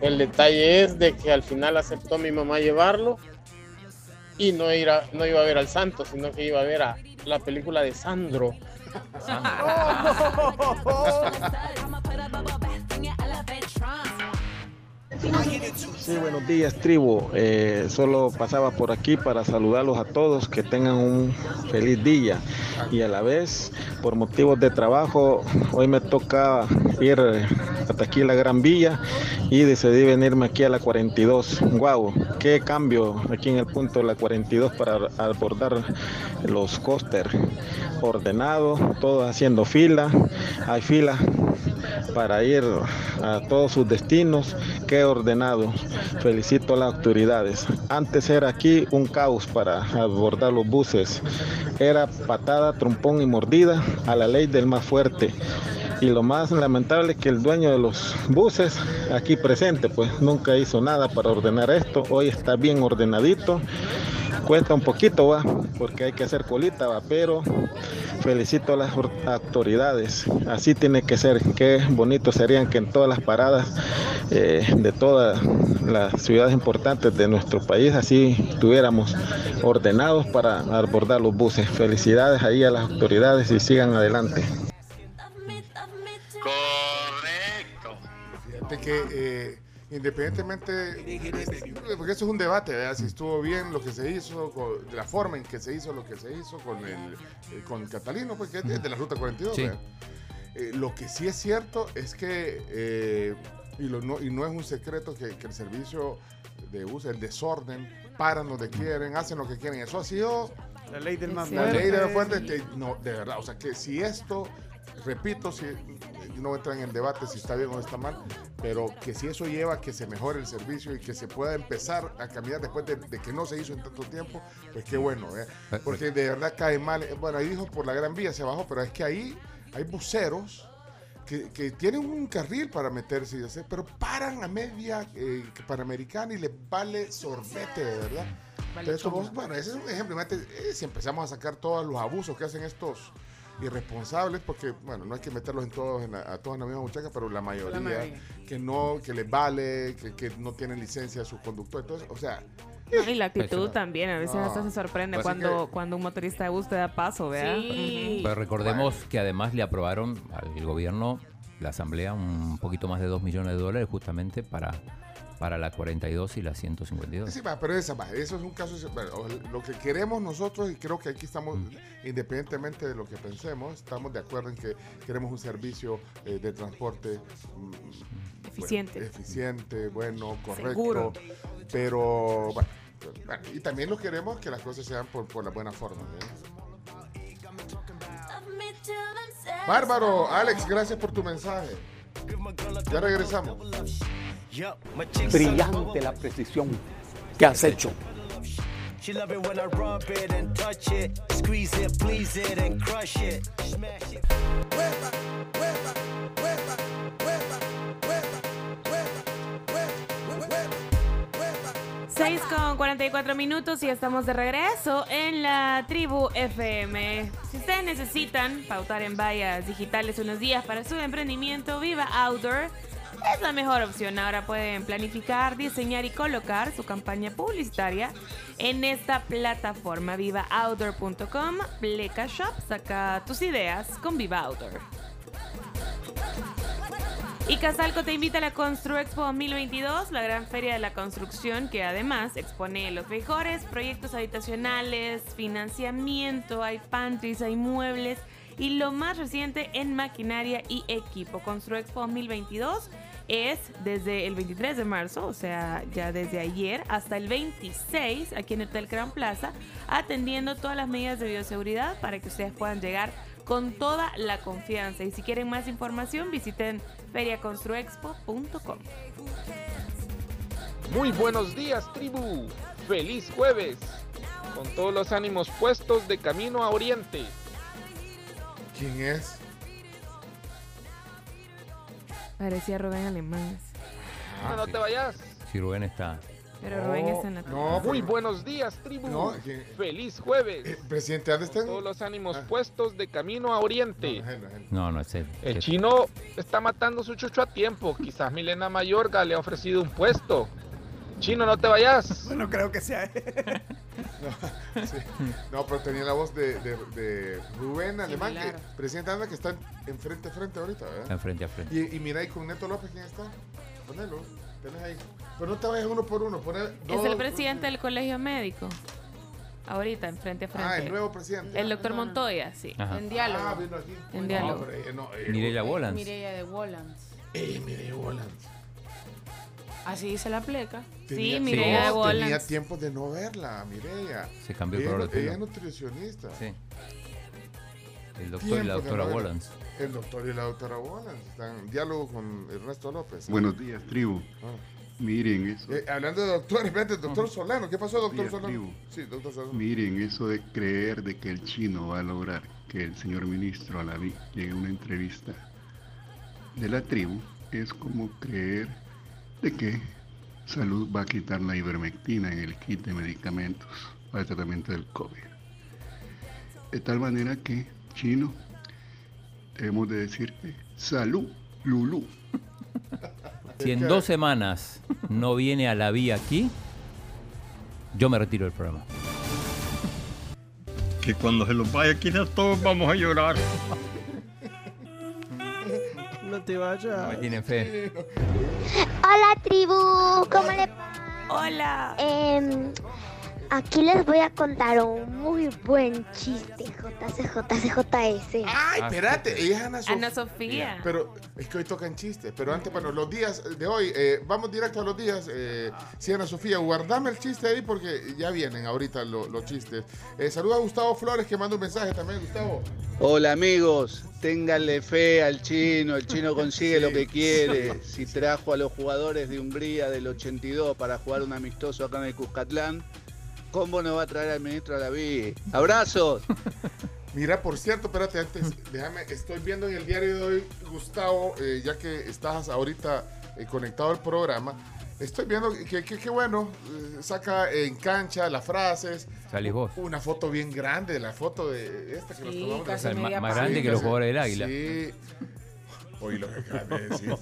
Speaker 28: El detalle es de que al final aceptó mi mamá llevarlo y no, ir no iba a ver al santo, sino que iba a ver a la película de Sandro. Oh, Sabe?
Speaker 29: Sí, buenos días, tribu. Eh, solo pasaba por aquí para saludarlos a todos, que tengan un feliz día. Y a la vez, por motivos de trabajo, hoy me toca ir hasta aquí a la Gran Villa y decidí venirme aquí a la 42. Guau, qué cambio aquí en el punto de la 42 para abordar los coasters. Ordenado, todos haciendo fila. Hay fila para ir a todos sus destinos. Qué ordenado. Felicito a las autoridades. Antes era aquí un caos para abordar los buses. Era patada, trompón y mordida a la ley del más fuerte. Y lo más lamentable es que el dueño de los buses aquí presente pues nunca hizo nada para ordenar esto. Hoy está bien ordenadito. Cuesta un poquito, va, porque hay que hacer colita, va, pero felicito a las or- autoridades. Así tiene que ser. Qué bonito serían que en todas las paradas eh, de todas las ciudades importantes de nuestro país así estuviéramos ordenados para abordar los buses. Felicidades ahí a las autoridades y sigan adelante.
Speaker 3: Correcto. Fíjate que eh, independientemente, porque eso es un debate, ¿verdad? si estuvo bien lo que se hizo, de la forma en que se hizo lo que se hizo con el eh, con Catalino, porque es de la Ruta 42. Eh, lo que sí es cierto es que, y, no, y no es un secreto que, el servicio de uso, el desorden, paran donde quieren, hacen lo que quieren. Eso ha sido
Speaker 1: la ley del más
Speaker 3: La ley de fuerte, que no, de verdad, o sea, que si esto, repito, si no entra en el debate si está bien o está mal, pero que si eso lleva a que se mejore el servicio y que se pueda empezar a caminar después de, que no se hizo en tanto tiempo, pues qué bueno, ¿eh? porque de verdad cae mal. Bueno, ahí dijo por la Gran Vía se bajó, pero es que ahí hay buceros. Que, tienen un carril para meterse y hacer, pero paran a media eh, panamericana y les vale sorbete, de verdad. bueno, ese es un ejemplo. Eh, si empezamos a sacar todos los abusos que hacen estos irresponsables, porque, bueno, no hay que meterlos en todos, a todos en la misma muchacha, pero la mayoría, que no, que les vale, que, no tienen licencia a sus conductores, entonces, o sea...
Speaker 8: y la actitud también, a veces hasta se sorprende pues cuando, cuando un motorista de bus te da paso, ¿verdad?
Speaker 7: Pero recordemos que además le aprobaron al gobierno, la asamblea, un poquito más de 2 millones de dólares justamente para para la 42 y la 152.
Speaker 3: Sí, pero esa, eso es un caso, lo que queremos nosotros, y creo que aquí estamos, mm. independientemente de lo que pensemos, estamos de acuerdo en que queremos un servicio eh, de transporte
Speaker 8: mm, eficiente.
Speaker 3: eficiente, bueno, correcto. Pero, bueno, y también lo queremos que las cosas sean por, por la buena forma. Bárbaro, Alex, gracias por tu mensaje. Ya regresamos.
Speaker 30: Brillante la precisión que has hecho.
Speaker 8: Seis con 44 minutos y estamos de regreso en la tribu FM. Si ustedes necesitan pautar en vallas digitales unos días para su emprendimiento, Viva Outdoor es la mejor opción. Ahora pueden planificar, diseñar y colocar su campaña publicitaria en esta plataforma vivaoutdoor.com. Pleca Shop, saca tus ideas con Viva Outdoor. Y Casalco te invita a la Constru Expo 2022, la gran feria de la construcción que además expone los mejores proyectos habitacionales, financiamiento, hay pantries, hay muebles y lo más reciente en maquinaria y equipo. Constru Expo 2022 es desde el 23 de marzo, o sea, ya desde ayer, hasta el 26 aquí en Hotel Gran Plaza, atendiendo todas las medidas de bioseguridad para que ustedes puedan llegar con toda la confianza. Y si quieren más información, visiten feriaconstruexpo.com.
Speaker 31: Muy buenos días, tribu. Feliz jueves. Con todos los ánimos puestos de camino a Oriente.
Speaker 3: ¿Quién es?
Speaker 8: Parecía Rubén Alemán.
Speaker 31: no, no te vayas.
Speaker 7: Si Rubén está.
Speaker 8: Pero Rubén está en la
Speaker 31: No, muy buenos días, tribu. No, Feliz jueves.
Speaker 3: Eh, presidente, ¿dónde está?
Speaker 31: Todos los ánimos ah. puestos de camino a Oriente.
Speaker 7: No, no, es él.
Speaker 31: El chino está matando su chucho a tiempo. Quizás Milena Mayorga le ha ofrecido un puesto. Chino, no te vayas.
Speaker 1: No creo que sea
Speaker 3: no, pero tenía la voz de, Rubén Alemán, que, presidente Anda, que está enfrente a frente ahorita, ¿verdad?
Speaker 7: Enfrente a frente.
Speaker 3: Y, y mira ahí con Neto López, ¿quién está? Ponelo, tenés ahí. Pero no te vayas uno por uno, poner
Speaker 8: Es el presidente del colegio médico. Ahorita, enfrente a frente.
Speaker 3: Ah, el nuevo presidente.
Speaker 8: El doctor Montoya, sí.
Speaker 4: En diálogo.
Speaker 3: Ah, vino aquí.
Speaker 8: En diálogo.
Speaker 3: No,
Speaker 7: eh, Mireya Wolans.
Speaker 4: Mireya de Wolans.
Speaker 3: Eh, Mireya Wolans.
Speaker 4: Así dice la pleca.
Speaker 8: sí, Mireya de Wolans.
Speaker 3: Tenía tiempo de no verla, Mireya.
Speaker 7: Se cambió
Speaker 3: el
Speaker 7: color
Speaker 3: Ella es nutricionista.
Speaker 7: Sí. El doctor y la doctora Wolans.
Speaker 3: El doctor y la doctora Wolans. Están en diálogo con Ernesto López.
Speaker 32: Buenos días, tribu. Ah. Miren eso.
Speaker 3: Eh, hablando de doctor, espérate, doctor Solano. ¿Qué pasó, doctor Solano?
Speaker 32: Sí, doctor Solano. Miren eso de creer de que el chino va a lograr que el señor ministro Alaví llegue a una entrevista de la tribu es como creer de que Salud va a quitar la ivermectina en el kit de medicamentos para el tratamiento del COVID. De tal manera que, chino, debemos de decirte, salud, Lulú.
Speaker 7: Si en dos semanas no viene a la vía aquí, yo me retiro del programa.
Speaker 32: Que cuando se los vaya quizás todos vamos a llorar.
Speaker 6: No te vayas.
Speaker 7: No me tienen fe.
Speaker 33: Hola tribu, ¿cómo le va?
Speaker 8: Hola.
Speaker 33: Em, aquí les voy a contar un muy buen chiste, JCJCJS.
Speaker 3: Ay, espérate, ella es Ana Sofía.
Speaker 8: Ana Sofía.
Speaker 3: Pero es que hoy tocan chistes. Pero antes, bueno, los días de hoy, eh, vamos directo a los días. Eh, sí, Ana Sofía, guardame el chiste ahí porque ya vienen ahorita lo- los chistes. Eh, saluda a Gustavo Flores que manda un mensaje también, Gustavo.
Speaker 20: Hola amigos, ténganle fe al chino, el chino consigue lo que quiere. Si trajo a los jugadores de Hungría del 82 para jugar un amistoso acá en el Cuscatlán, ¿cómo no va a traer al ministro Alaví? ¡Abrazos!
Speaker 3: Mira, por cierto, espérate, antes, déjame, estoy viendo en el diario de hoy, Gustavo, eh, ya que estás ahorita eh, conectado al programa, estoy viendo que, que, que bueno, eh, saca en cancha las frases.
Speaker 7: Salís vos.
Speaker 3: Una foto bien grande de la foto de esta que nos
Speaker 4: Sí,
Speaker 3: tomamos.
Speaker 4: casi media
Speaker 7: más
Speaker 4: página.
Speaker 7: grande que los jugadores del Águila.
Speaker 3: Sí. Oye, lo que acabas de decir,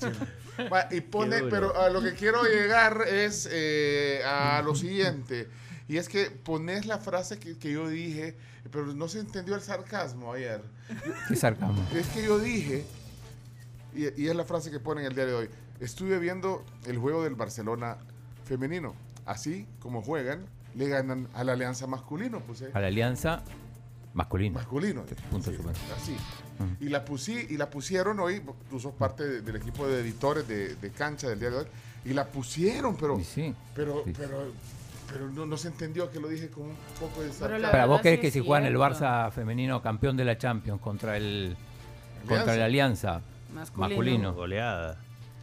Speaker 3: Y pone, pero a lo que quiero llegar es eh, a lo siguiente. Y es que pones la frase que, que yo dije, pero no se entendió el sarcasmo ayer.
Speaker 7: Qué sarcasmo.
Speaker 3: Es que yo dije, y, y es la frase que pone en el día de hoy, estuve viendo el juego del Barcelona femenino. Así como juegan, le ganan a la alianza masculino. Pues, eh.
Speaker 7: A la alianza masculina.
Speaker 3: Masculino.
Speaker 7: Punto
Speaker 3: Sí, así. Y la, pusí, y la pusieron hoy, tú sos parte de- del equipo de editores de, de cancha del día de hoy, y la pusieron, pero,
Speaker 7: Y sí.
Speaker 3: pero,
Speaker 7: Sí.
Speaker 3: pero, pero no, no se entendió que lo dije con un poco de sarcasmo.
Speaker 7: Para vos crees que si juegan el. Barça femenino campeón de la Champions contra el contra
Speaker 3: Alianza.
Speaker 7: la Alianza
Speaker 4: Masculino.
Speaker 7: masculino
Speaker 6: Goleada.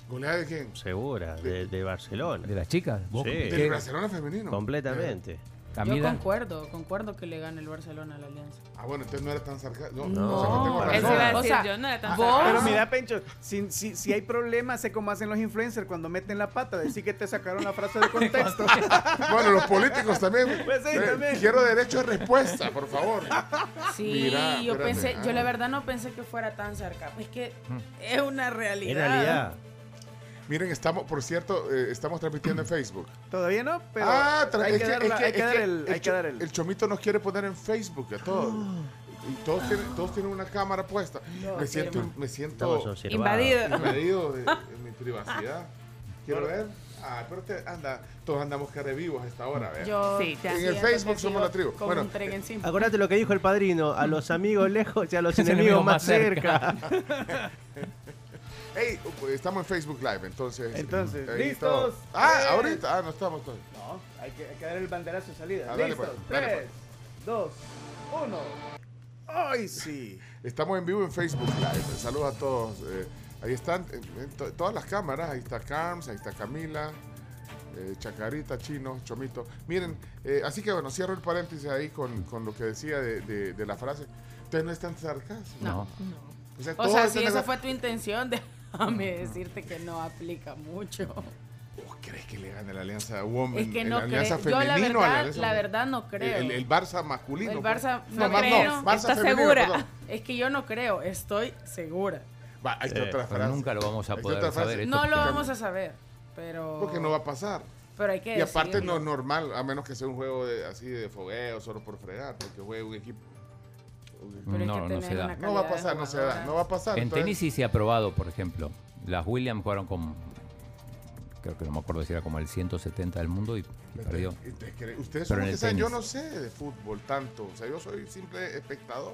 Speaker 3: ¿Goleada de quién?
Speaker 6: Segura, de, de Barcelona.
Speaker 7: de las chicas, vos
Speaker 6: Sí.
Speaker 3: Del Barcelona femenino.
Speaker 6: Completamente.
Speaker 4: Yo concuerdo, concuerdo que le gane el Barcelona a la Alianza.
Speaker 3: Ah, bueno, entonces no era tan sarcástico.
Speaker 6: No,
Speaker 3: o sea, no tengo
Speaker 6: para
Speaker 8: Eso
Speaker 3: razón.
Speaker 8: iba a
Speaker 4: O
Speaker 8: decir
Speaker 4: sea,
Speaker 8: yo, no era tan
Speaker 4: vos-
Speaker 8: sarcástico.
Speaker 1: Pero mira, Pencho, si, si, si hay problemas, sé cómo hacen los influencers cuando meten la pata, decir que te sacaron la frase de contexto.
Speaker 3: Bueno, los políticos también.
Speaker 1: Pues sí,
Speaker 3: Eh,
Speaker 1: también.
Speaker 3: Quiero derecho de respuesta, por favor.
Speaker 4: Sí,
Speaker 3: Mira,
Speaker 4: yo
Speaker 3: espérate.
Speaker 4: pensé, yo la
Speaker 3: Ah.
Speaker 4: verdad no pensé que fuera tan sarcasmo. Es que
Speaker 7: Mm.
Speaker 4: es una realidad.
Speaker 6: En realidad.
Speaker 3: Miren, estamos, por cierto, eh, estamos transmitiendo en Facebook.
Speaker 1: Todavía no, pero
Speaker 3: ah,
Speaker 1: hay, que dar, el, hay
Speaker 3: el
Speaker 1: que dar el-
Speaker 3: el chomito nos quiere poner en Facebook a todos. Y todos tienen, todos tienen una cámara puesta.
Speaker 4: No,
Speaker 3: me siento, me siento.
Speaker 8: Invadido.
Speaker 3: invadido de, de mi privacidad. Quiero ver. Ah, pero te anda, todos andamos care vivos a esta hora.
Speaker 4: Yo
Speaker 8: Sí, ya.
Speaker 3: En el Facebook somos la tribu. Bueno,
Speaker 4: encima.
Speaker 6: Acordate lo que dijo el padrino, a los amigos lejos y a los enemigos,
Speaker 7: enemigos
Speaker 6: más
Speaker 7: más
Speaker 6: cerca.
Speaker 3: Hey, pues, estamos en Facebook Live, entonces.
Speaker 1: Entonces,
Speaker 3: ahí
Speaker 1: ¿listos?
Speaker 3: todo. Ah,
Speaker 1: Tres.
Speaker 3: ahorita. Ah, no estamos todos.
Speaker 1: No, hay que, hay que dar el banderazo de salida.
Speaker 3: Ah, dale,
Speaker 1: Listo.
Speaker 3: pues, dale,
Speaker 1: Tres, dos, uno. ¡Ay, sí!
Speaker 3: Estamos en vivo en Facebook Live. Saludos a todos. eh, ahí están eh, to- todas las cámaras. Ahí está Carms, ahí está Camila, eh, Chacarita, Chino, Chomito. Miren, eh, así que bueno, cierro el paréntesis ahí con, con lo que decía de, de- de la frase. Ustedes no están sarcasmo.
Speaker 7: no.
Speaker 3: O sea,
Speaker 4: O sea,
Speaker 3: ese
Speaker 4: si esa fue tu intención, déjame decirte que no aplica mucho.
Speaker 3: ¿Vos crees que le gane la Alianza Women?
Speaker 4: Es que no
Speaker 3: la Alianza
Speaker 4: creo. Yo la verdad,
Speaker 3: Alianza
Speaker 4: la verdad no creo.
Speaker 3: El, el Barça masculino.
Speaker 4: El
Speaker 3: pues.
Speaker 4: Barça
Speaker 3: no, más
Speaker 4: femenino.
Speaker 3: no, Barça
Speaker 8: ¿Estás
Speaker 3: femenino,
Speaker 8: segura?
Speaker 3: perdón.
Speaker 4: Es que yo no creo, estoy segura.
Speaker 3: Va,
Speaker 6: Sí,
Speaker 3: otra frase.
Speaker 7: nunca lo vamos a poder saber. Esto
Speaker 4: No lo vamos a saber, pero...
Speaker 3: Porque no va a pasar.
Speaker 4: Pero hay que
Speaker 3: Y aparte no es normal, a menos que sea un juego de, así de fogueo, solo por fregar, porque juegue un equipo.
Speaker 4: Pero
Speaker 7: No, no se da.
Speaker 3: No va a pasar, no se da, no va a pasar.
Speaker 7: En
Speaker 3: entonces-
Speaker 7: tenis sí se ha probado, por ejemplo. Las Williams jugaron con. Creo que no me acuerdo si era como el 170 del mundo y, y perdió.
Speaker 3: ¿Ustedes son que saben, yo no sé de fútbol tanto, o sea, yo soy simple espectador.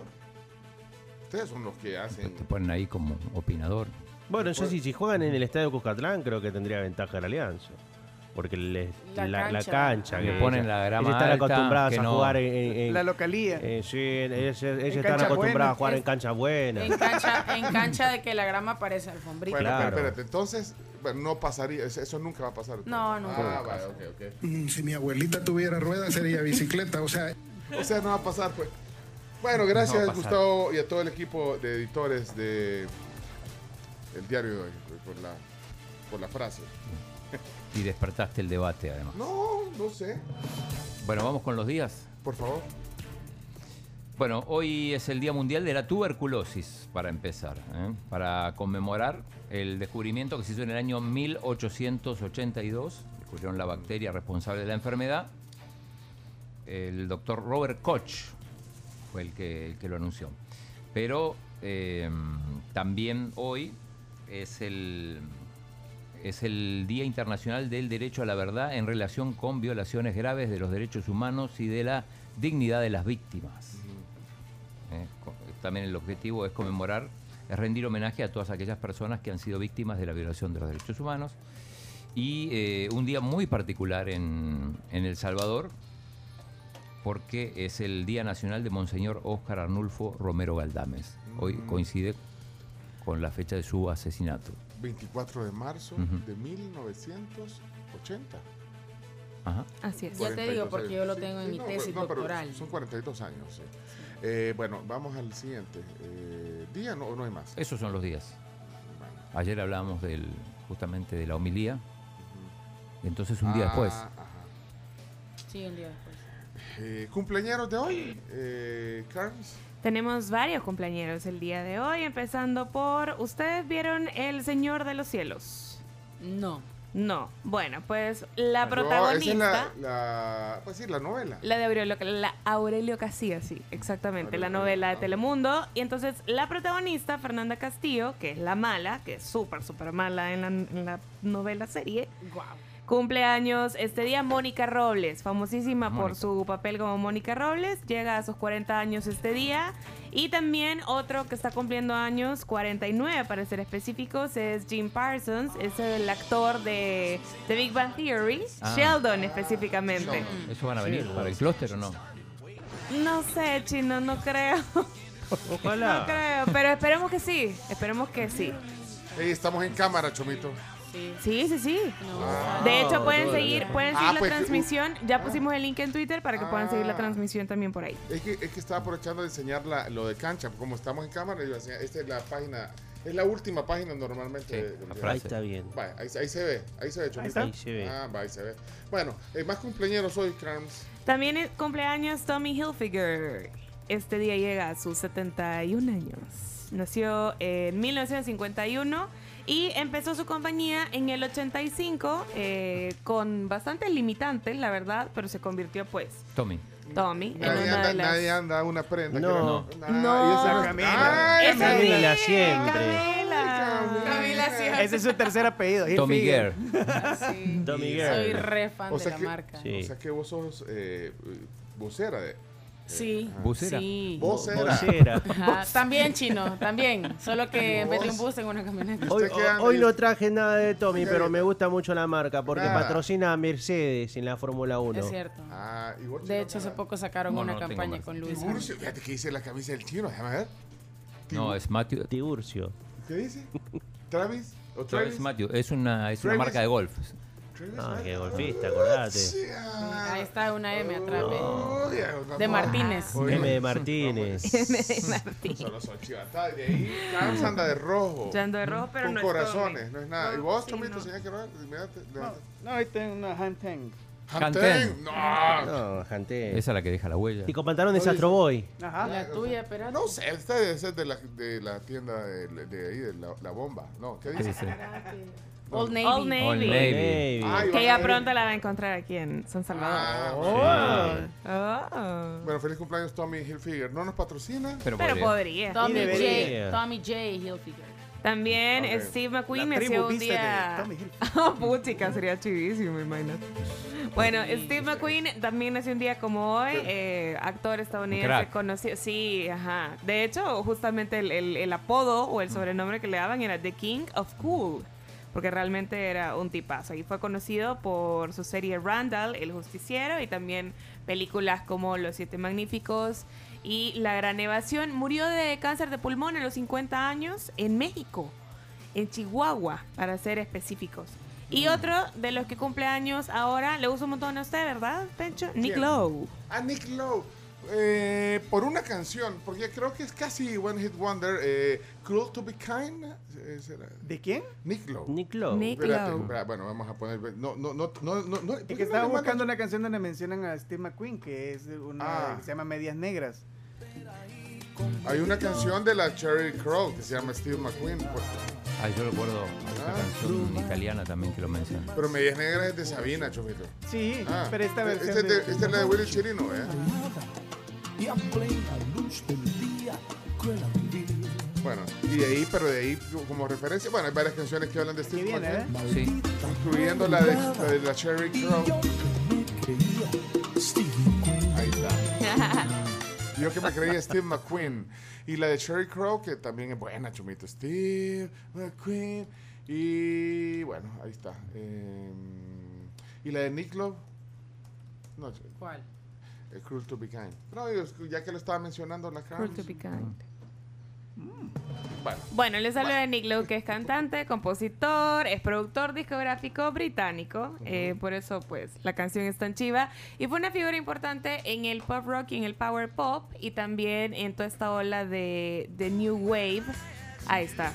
Speaker 3: Ustedes son los que hacen.
Speaker 7: Te ponen ahí como opinador.
Speaker 6: Bueno, yo sí, si juegan en el estadio Cuscatlán, creo que tendría ventaja la Alianza. Porque le-
Speaker 4: La
Speaker 6: la, la
Speaker 4: cancha.
Speaker 6: cancha. Que
Speaker 7: ponen la grama
Speaker 6: ellos están acostumbrados a
Speaker 7: no-
Speaker 6: jugar en. en- en-
Speaker 1: La localía.
Speaker 6: eh, sí, ellos, ellos están
Speaker 1: cancha
Speaker 6: acostumbrados
Speaker 1: buena.
Speaker 6: a jugar en canchas buenas.
Speaker 4: En cancha, en cancha de que la grama parece alfombrita.
Speaker 3: Bueno,
Speaker 6: Claro.
Speaker 3: pero espérate, entonces, bueno, no pasaría, eso nunca va a pasar.
Speaker 4: No, nunca.
Speaker 3: Ah, vale, ok, ok.
Speaker 34: Mm, Si mi abuelita tuviera ruedas sería bicicleta, o sea,
Speaker 3: O sea, no va a pasar, pues. Bueno, gracias
Speaker 7: No.
Speaker 3: Gustavo y a todo el equipo de editores de el diario de hoy por la, por la frase.
Speaker 7: Y despertaste el debate, además.
Speaker 3: No, no sé.
Speaker 7: Bueno, vamos con los días.
Speaker 3: Por favor.
Speaker 7: Bueno, hoy es el Día Mundial de la Tuberculosis, para empezar, ¿eh? para conmemorar el descubrimiento que se hizo en el año 1882. Descubrieron la bacteria responsable de la enfermedad. El doctor Robert Koch fue el que, el que lo anunció. Pero eh, también hoy es el, es el Día Internacional del Derecho a la Verdad en relación con violaciones graves de los derechos humanos y de la dignidad de las víctimas. Eh, También el objetivo es conmemorar, es rendir homenaje a todas aquellas personas que han sido víctimas de la violación de los derechos humanos. Y eh, un día muy particular en, en El Salvador, porque es el Día Nacional de Monseñor Óscar Arnulfo Romero Galdames. Hoy coincide con la fecha de su asesinato.
Speaker 3: 24 de marzo
Speaker 7: Ujú.
Speaker 3: de 1980.
Speaker 7: Ajá.
Speaker 8: Así es.
Speaker 4: Ya te digo,
Speaker 3: 42
Speaker 4: porque
Speaker 3: años.
Speaker 4: yo lo tengo en mi
Speaker 3: no,
Speaker 4: tesis
Speaker 3: no,
Speaker 4: doctoral.
Speaker 3: Son 42 años, sí. Eh, bueno, vamos al siguiente. Eh, ¿Día no, o no hay más?
Speaker 7: Esos son los días. Ayer hablábamos del, justamente de la homilía. Entonces un día
Speaker 3: Ah,
Speaker 7: después.
Speaker 3: ajá.
Speaker 4: Sí, un día después.
Speaker 3: Eh, cumpleaños de hoy, eh, Carlos.
Speaker 8: Tenemos varios cumpleaños el día de hoy, empezando por, ¿ustedes vieron El Señor de los Cielos?
Speaker 4: No.
Speaker 8: No. Bueno, pues la
Speaker 3: No,
Speaker 8: protagonista...
Speaker 3: esa es la, la- pues sí, la novela.
Speaker 8: La de Aurelio, la Aurelio Casilla, sí, exactamente, la novela de Telemundo. Y entonces la protagonista, Fernanda Castillo, que es la mala, que es súper, súper mala en la, en la novela serie, cumple años este día Mónica Robles, famosísima por su papel como Mónica Robles, llega a sus 40 años este día. Y también otro que está cumpliendo años, 49 para ser específicos, es Jim Parsons, es el actor de The Big Bang Theory,
Speaker 7: Ah.
Speaker 8: Sheldon específicamente.
Speaker 7: ¿Eso van a venir para el clúster o no?
Speaker 8: No sé, chino, no creo.
Speaker 6: Ojalá.
Speaker 8: No creo, pero esperemos que sí. Esperemos que sí.
Speaker 3: Ey, estamos en cámara, Chomito.
Speaker 8: Sí, sí, sí.
Speaker 3: Ah.
Speaker 8: De hecho, pueden
Speaker 3: No,
Speaker 8: seguir,
Speaker 3: no.
Speaker 8: pueden
Speaker 3: Ah,
Speaker 8: seguir la
Speaker 3: pues,
Speaker 8: transmisión. Ya pusimos el link en Twitter para que puedan seguir la
Speaker 3: Ah.
Speaker 8: transmisión también por ahí.
Speaker 3: Es que, es que estaba aprovechando de enseñar la- lo de cancha. Como estamos en cámara, yo decía, esta es la página, es la última página normalmente. de- de-.
Speaker 6: Ahí está bien.
Speaker 3: Vaya, ahí, ahí se ve, ahí se ve.
Speaker 6: Ahí se ve.
Speaker 3: Ah, va, ahí se ve. Bueno, eh, más cumpleaños hoy, Carms.
Speaker 8: También es cumpleaños Tommy Hilfiger. Este día llega a sus 71 años. Nació en 1951 y empezó su compañía en el 85 eh, con bastantes limitantes, la verdad, pero se convirtió pues
Speaker 7: Tommy.
Speaker 8: Tommy en
Speaker 3: Nadie
Speaker 8: una
Speaker 3: anda,
Speaker 8: de las...
Speaker 3: nadie anda a una prenda.
Speaker 6: No.
Speaker 3: que
Speaker 8: No.
Speaker 3: y esa no es-
Speaker 1: Camila.
Speaker 3: Ay,
Speaker 8: Esa
Speaker 6: Camila
Speaker 8: sí,
Speaker 6: siempre.
Speaker 8: Camila. Camila sí.
Speaker 1: Ese es su tercer apellido.
Speaker 7: Tommy. Guerre.
Speaker 4: Sí.
Speaker 6: Tommy.
Speaker 4: Soy re fan
Speaker 3: O
Speaker 4: de la
Speaker 3: que-
Speaker 4: marca.
Speaker 6: Sí.
Speaker 3: O sea que vos sos eh, vocera de.
Speaker 4: Sí.
Speaker 7: ¿Bucera?
Speaker 4: Sí.
Speaker 3: Vocera.
Speaker 6: Vocera.
Speaker 4: Ajá, También chino, también. Solo que en vez de un bus en una camioneta.
Speaker 6: Hoy, no traje nada de Tommy,
Speaker 3: ¿Qué?
Speaker 6: pero me gusta mucho la marca porque
Speaker 3: Nada.
Speaker 6: patrocina a Mercedes en la Fórmula 1.
Speaker 4: Es cierto.
Speaker 3: Ah, y vos,
Speaker 4: De hecho, hace poco sacaron
Speaker 7: No,
Speaker 4: una
Speaker 7: no
Speaker 4: campaña con Luis.
Speaker 3: Tiburcio. Fíjate que dice la camisa del chino, déjame ver.
Speaker 7: No, es Matthew.
Speaker 6: Tiburcio.
Speaker 3: ¿Qué dice? ¿Travis? ¿O
Speaker 7: Travis
Speaker 3: Travis?
Speaker 7: Matthew. Es una, es una marca de golf.
Speaker 6: Ah, qué golfista, acordate.
Speaker 4: Ahí está una M atrás,
Speaker 3: ya, una-
Speaker 4: De Martínez.
Speaker 3: Oye,
Speaker 6: M de Martínez.
Speaker 8: M de Martín.
Speaker 3: Solo son chivatadas. De ahí, Carlos anda de rojo.
Speaker 8: Yo ando de rojo, pero
Speaker 3: con
Speaker 8: no es
Speaker 3: corazones,
Speaker 8: Tommy.
Speaker 3: no es nada. ¿Y
Speaker 8: No,
Speaker 3: vos,
Speaker 8: sí,
Speaker 3: Chomito,
Speaker 8: no.
Speaker 3: señor que no?
Speaker 1: No, ahí tengo una Hanteng.
Speaker 3: Hanteng. No.
Speaker 6: No, gente.
Speaker 7: Esa es la que deja la huella.
Speaker 6: Y con pantalones Astro Boy.
Speaker 1: Ajá.
Speaker 4: La tuya, espérate.
Speaker 3: No sé, esta debe ser de la, de la tienda de, de ahí, de la, la bomba. No, ¿qué
Speaker 7: ¿Qué
Speaker 3: dice?
Speaker 4: Old Navy.
Speaker 8: Old Navy.
Speaker 7: Old Navy.
Speaker 6: Navy.
Speaker 3: Ay,
Speaker 8: Que ya pronto la va a encontrar aquí en San Salvador.
Speaker 3: Ah,
Speaker 8: Oh.
Speaker 3: Bueno, feliz cumpleaños Tommy Hilfiger. ¿No nos patrocina?
Speaker 7: Pero,
Speaker 8: Pero
Speaker 7: podría.
Speaker 8: podría.
Speaker 4: Tommy. J. Tommy J. Hilfiger.
Speaker 8: También
Speaker 3: Ok.
Speaker 8: Steve McQueen
Speaker 1: La tribu
Speaker 8: nació un día. Oh, puchica, sería chivísimo, imagínate. Bueno, Steve McQueen también nació un día como hoy, eh, actor estadounidense
Speaker 7: crack.
Speaker 8: conocido. Sí, ajá. De hecho, justamente el, el- el apodo o el sobrenombre que le daban era The King of Cool, porque realmente era un tipazo. Y fue conocido por su serie Randall, El Justiciero, y también películas como Los Siete Magníficos y La Gran Evasión. Murió de cáncer de pulmón a los 50 años en México en Chihuahua, para ser específicos. Y
Speaker 3: Mm.
Speaker 8: otro de los que cumple años ahora, le gusta un montón a usted, ¿verdad, Pencho? Nick. Lowe.
Speaker 3: A Nick Lowe. Eh, por una canción, porque creo que es casi One Hit Wonder. Eh, Cruel to be Kind. será.
Speaker 1: ¿De quién?
Speaker 3: Nick Lowe.
Speaker 6: Nick Lowe.
Speaker 8: Nick
Speaker 3: Espérate,
Speaker 8: Lowe.
Speaker 3: espera, bueno, vamos a poner. No, no, no, no, no.
Speaker 1: Es
Speaker 3: ¿por
Speaker 1: que estaba buscando una canción donde mencionan a Steve McQueen, que es una
Speaker 3: Ah.
Speaker 1: que se llama Medias Negras.
Speaker 3: Hay una canción de la Cherry Crow que se llama Steve McQueen. pues,
Speaker 7: Ah, yo recuerdo una
Speaker 3: Ah.
Speaker 7: canción italiana también que lo menciona.
Speaker 3: Pero Medias Negras es de Sabina, Chomito.
Speaker 1: Sí,
Speaker 3: Ah,
Speaker 1: pero esta
Speaker 3: este
Speaker 1: versión
Speaker 3: es de-
Speaker 1: de-
Speaker 3: Esta es la de Willy Chirino, ¿eh?
Speaker 25: Y a plena luz del día, cruel a vivir.
Speaker 3: Bueno, y de ahí, pero de ahí como referencia, bueno, hay varias canciones que hablan de Steve
Speaker 1: viene,
Speaker 3: McQueen,
Speaker 7: Sí.
Speaker 3: incluyendo la de, la de la Cherry Crow. Ahí está. Yo que me creía Steve McQueen. Y la de Cherry Crow, que también es buena, chumito. Steve McQueen. Y bueno, ahí está. Eh, y la de Nick Love. No,
Speaker 4: ¿Cuál?
Speaker 3: Eh, Cruel to Be Kind. No, yo- ya que lo estaba mencionando la
Speaker 8: Cruel to be kind.
Speaker 3: Bueno,
Speaker 8: Bueno, les hablo de Nick Lowe, que es cantante, compositor, es productor discográfico británico. eh, por eso, pues, la canción es tan chiva. Y fue una figura importante en el pop rock y en el power pop. Y también en toda esta ola de, de New Wave. Ahí está.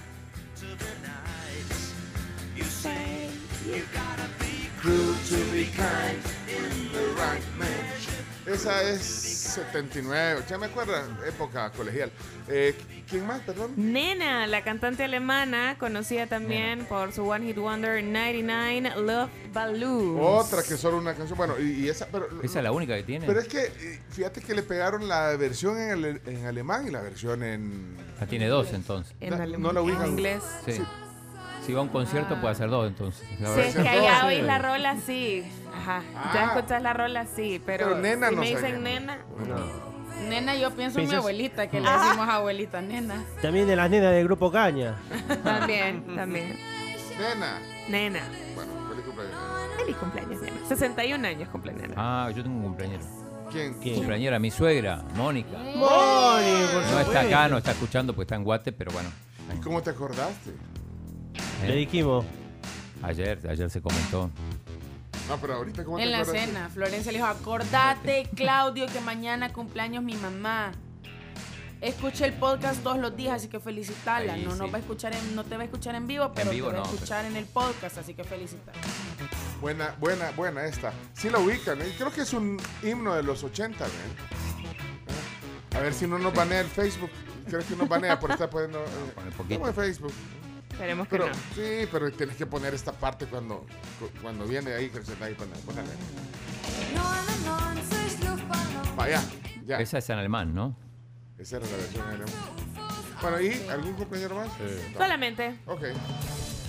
Speaker 3: Cruel to be kind in the right mansion. Esa es 79, ya me acuerdo, época colegial. Eh, ¿Quién más, perdón?
Speaker 8: Nena, la cantante alemana, conocida también por su One Hit Wonder 99 Love Balloons.
Speaker 3: Otra que solo una canción. Bueno, y, y esa, pero,
Speaker 7: Esa es la única que tiene.
Speaker 3: pero es que eh, fíjate que le pegaron la versión en, ale- en alemán y la versión en.
Speaker 7: Ah, tiene dos entonces.
Speaker 8: En
Speaker 3: No-
Speaker 8: alemán.
Speaker 3: no la
Speaker 8: en
Speaker 3: ubican.
Speaker 8: inglés.
Speaker 7: Sí. Si va a un concierto puede hacer dos entonces. La
Speaker 8: Si es que allá
Speaker 7: sí.
Speaker 8: oís la rola, sí. Ajá. Ya
Speaker 3: Ah.
Speaker 8: escuchas la rola, sí. Pero,
Speaker 3: Pero nena
Speaker 8: si
Speaker 3: no
Speaker 8: me
Speaker 3: sabía.
Speaker 8: dicen nena,
Speaker 4: Nena, yo pienso en mi abuelita, que le decimos abuelita nena.
Speaker 6: También de las nenas del grupo Caña.
Speaker 8: también, también.
Speaker 3: Nena.
Speaker 8: Nena.
Speaker 3: Bueno, feliz cumpleaños.
Speaker 8: Feliz cumpleaños, nena. 61 años cumple nena.
Speaker 7: Ah, yo tengo un cumpleañero.
Speaker 3: ¿Quién?
Speaker 7: Cumpleañera, mi suegra, Mónica.
Speaker 6: Por
Speaker 7: No está acá, no está escuchando porque está en Guate, pero bueno.
Speaker 3: ¿Y cómo te acordaste?
Speaker 7: ¿Eh?
Speaker 6: Le dijimos.
Speaker 7: Ayer, ayer se comentó.
Speaker 3: No, pero ahorita, ¿cómo
Speaker 4: En
Speaker 3: te
Speaker 4: la cena, Florencia le dijo, acordate, Claudio, que mañana cumpleaños mi mamá. Escucha el podcast todos los días, así que felicitala.
Speaker 7: Ahí,
Speaker 4: no,
Speaker 7: sí.
Speaker 4: va a escuchar en, no te va a escuchar en vivo, pero
Speaker 7: vivo
Speaker 4: te va a
Speaker 7: no,
Speaker 4: escuchar en el podcast, así que felicitala.
Speaker 3: Buena, buena, buena esta. Sí la ubican, ¿eh? creo que es un himno de los 80, ¿eh? A ver si no nos banea el Facebook. Creo que nos banea por estar poniendo. Eh. ¿Cómo es Facebook?
Speaker 8: Esperemos que
Speaker 3: Pero,
Speaker 8: no.
Speaker 3: sí, pero tienes que poner esta parte cuando, cu- cuando viene ahí, que se ahí, poner- ponerle. Vaya, ya.
Speaker 7: Esa es en alemán, ¿no?
Speaker 3: Esa era la versión en alemán. Bueno, ¿y algún compañero más?
Speaker 8: Solamente.
Speaker 3: Ok.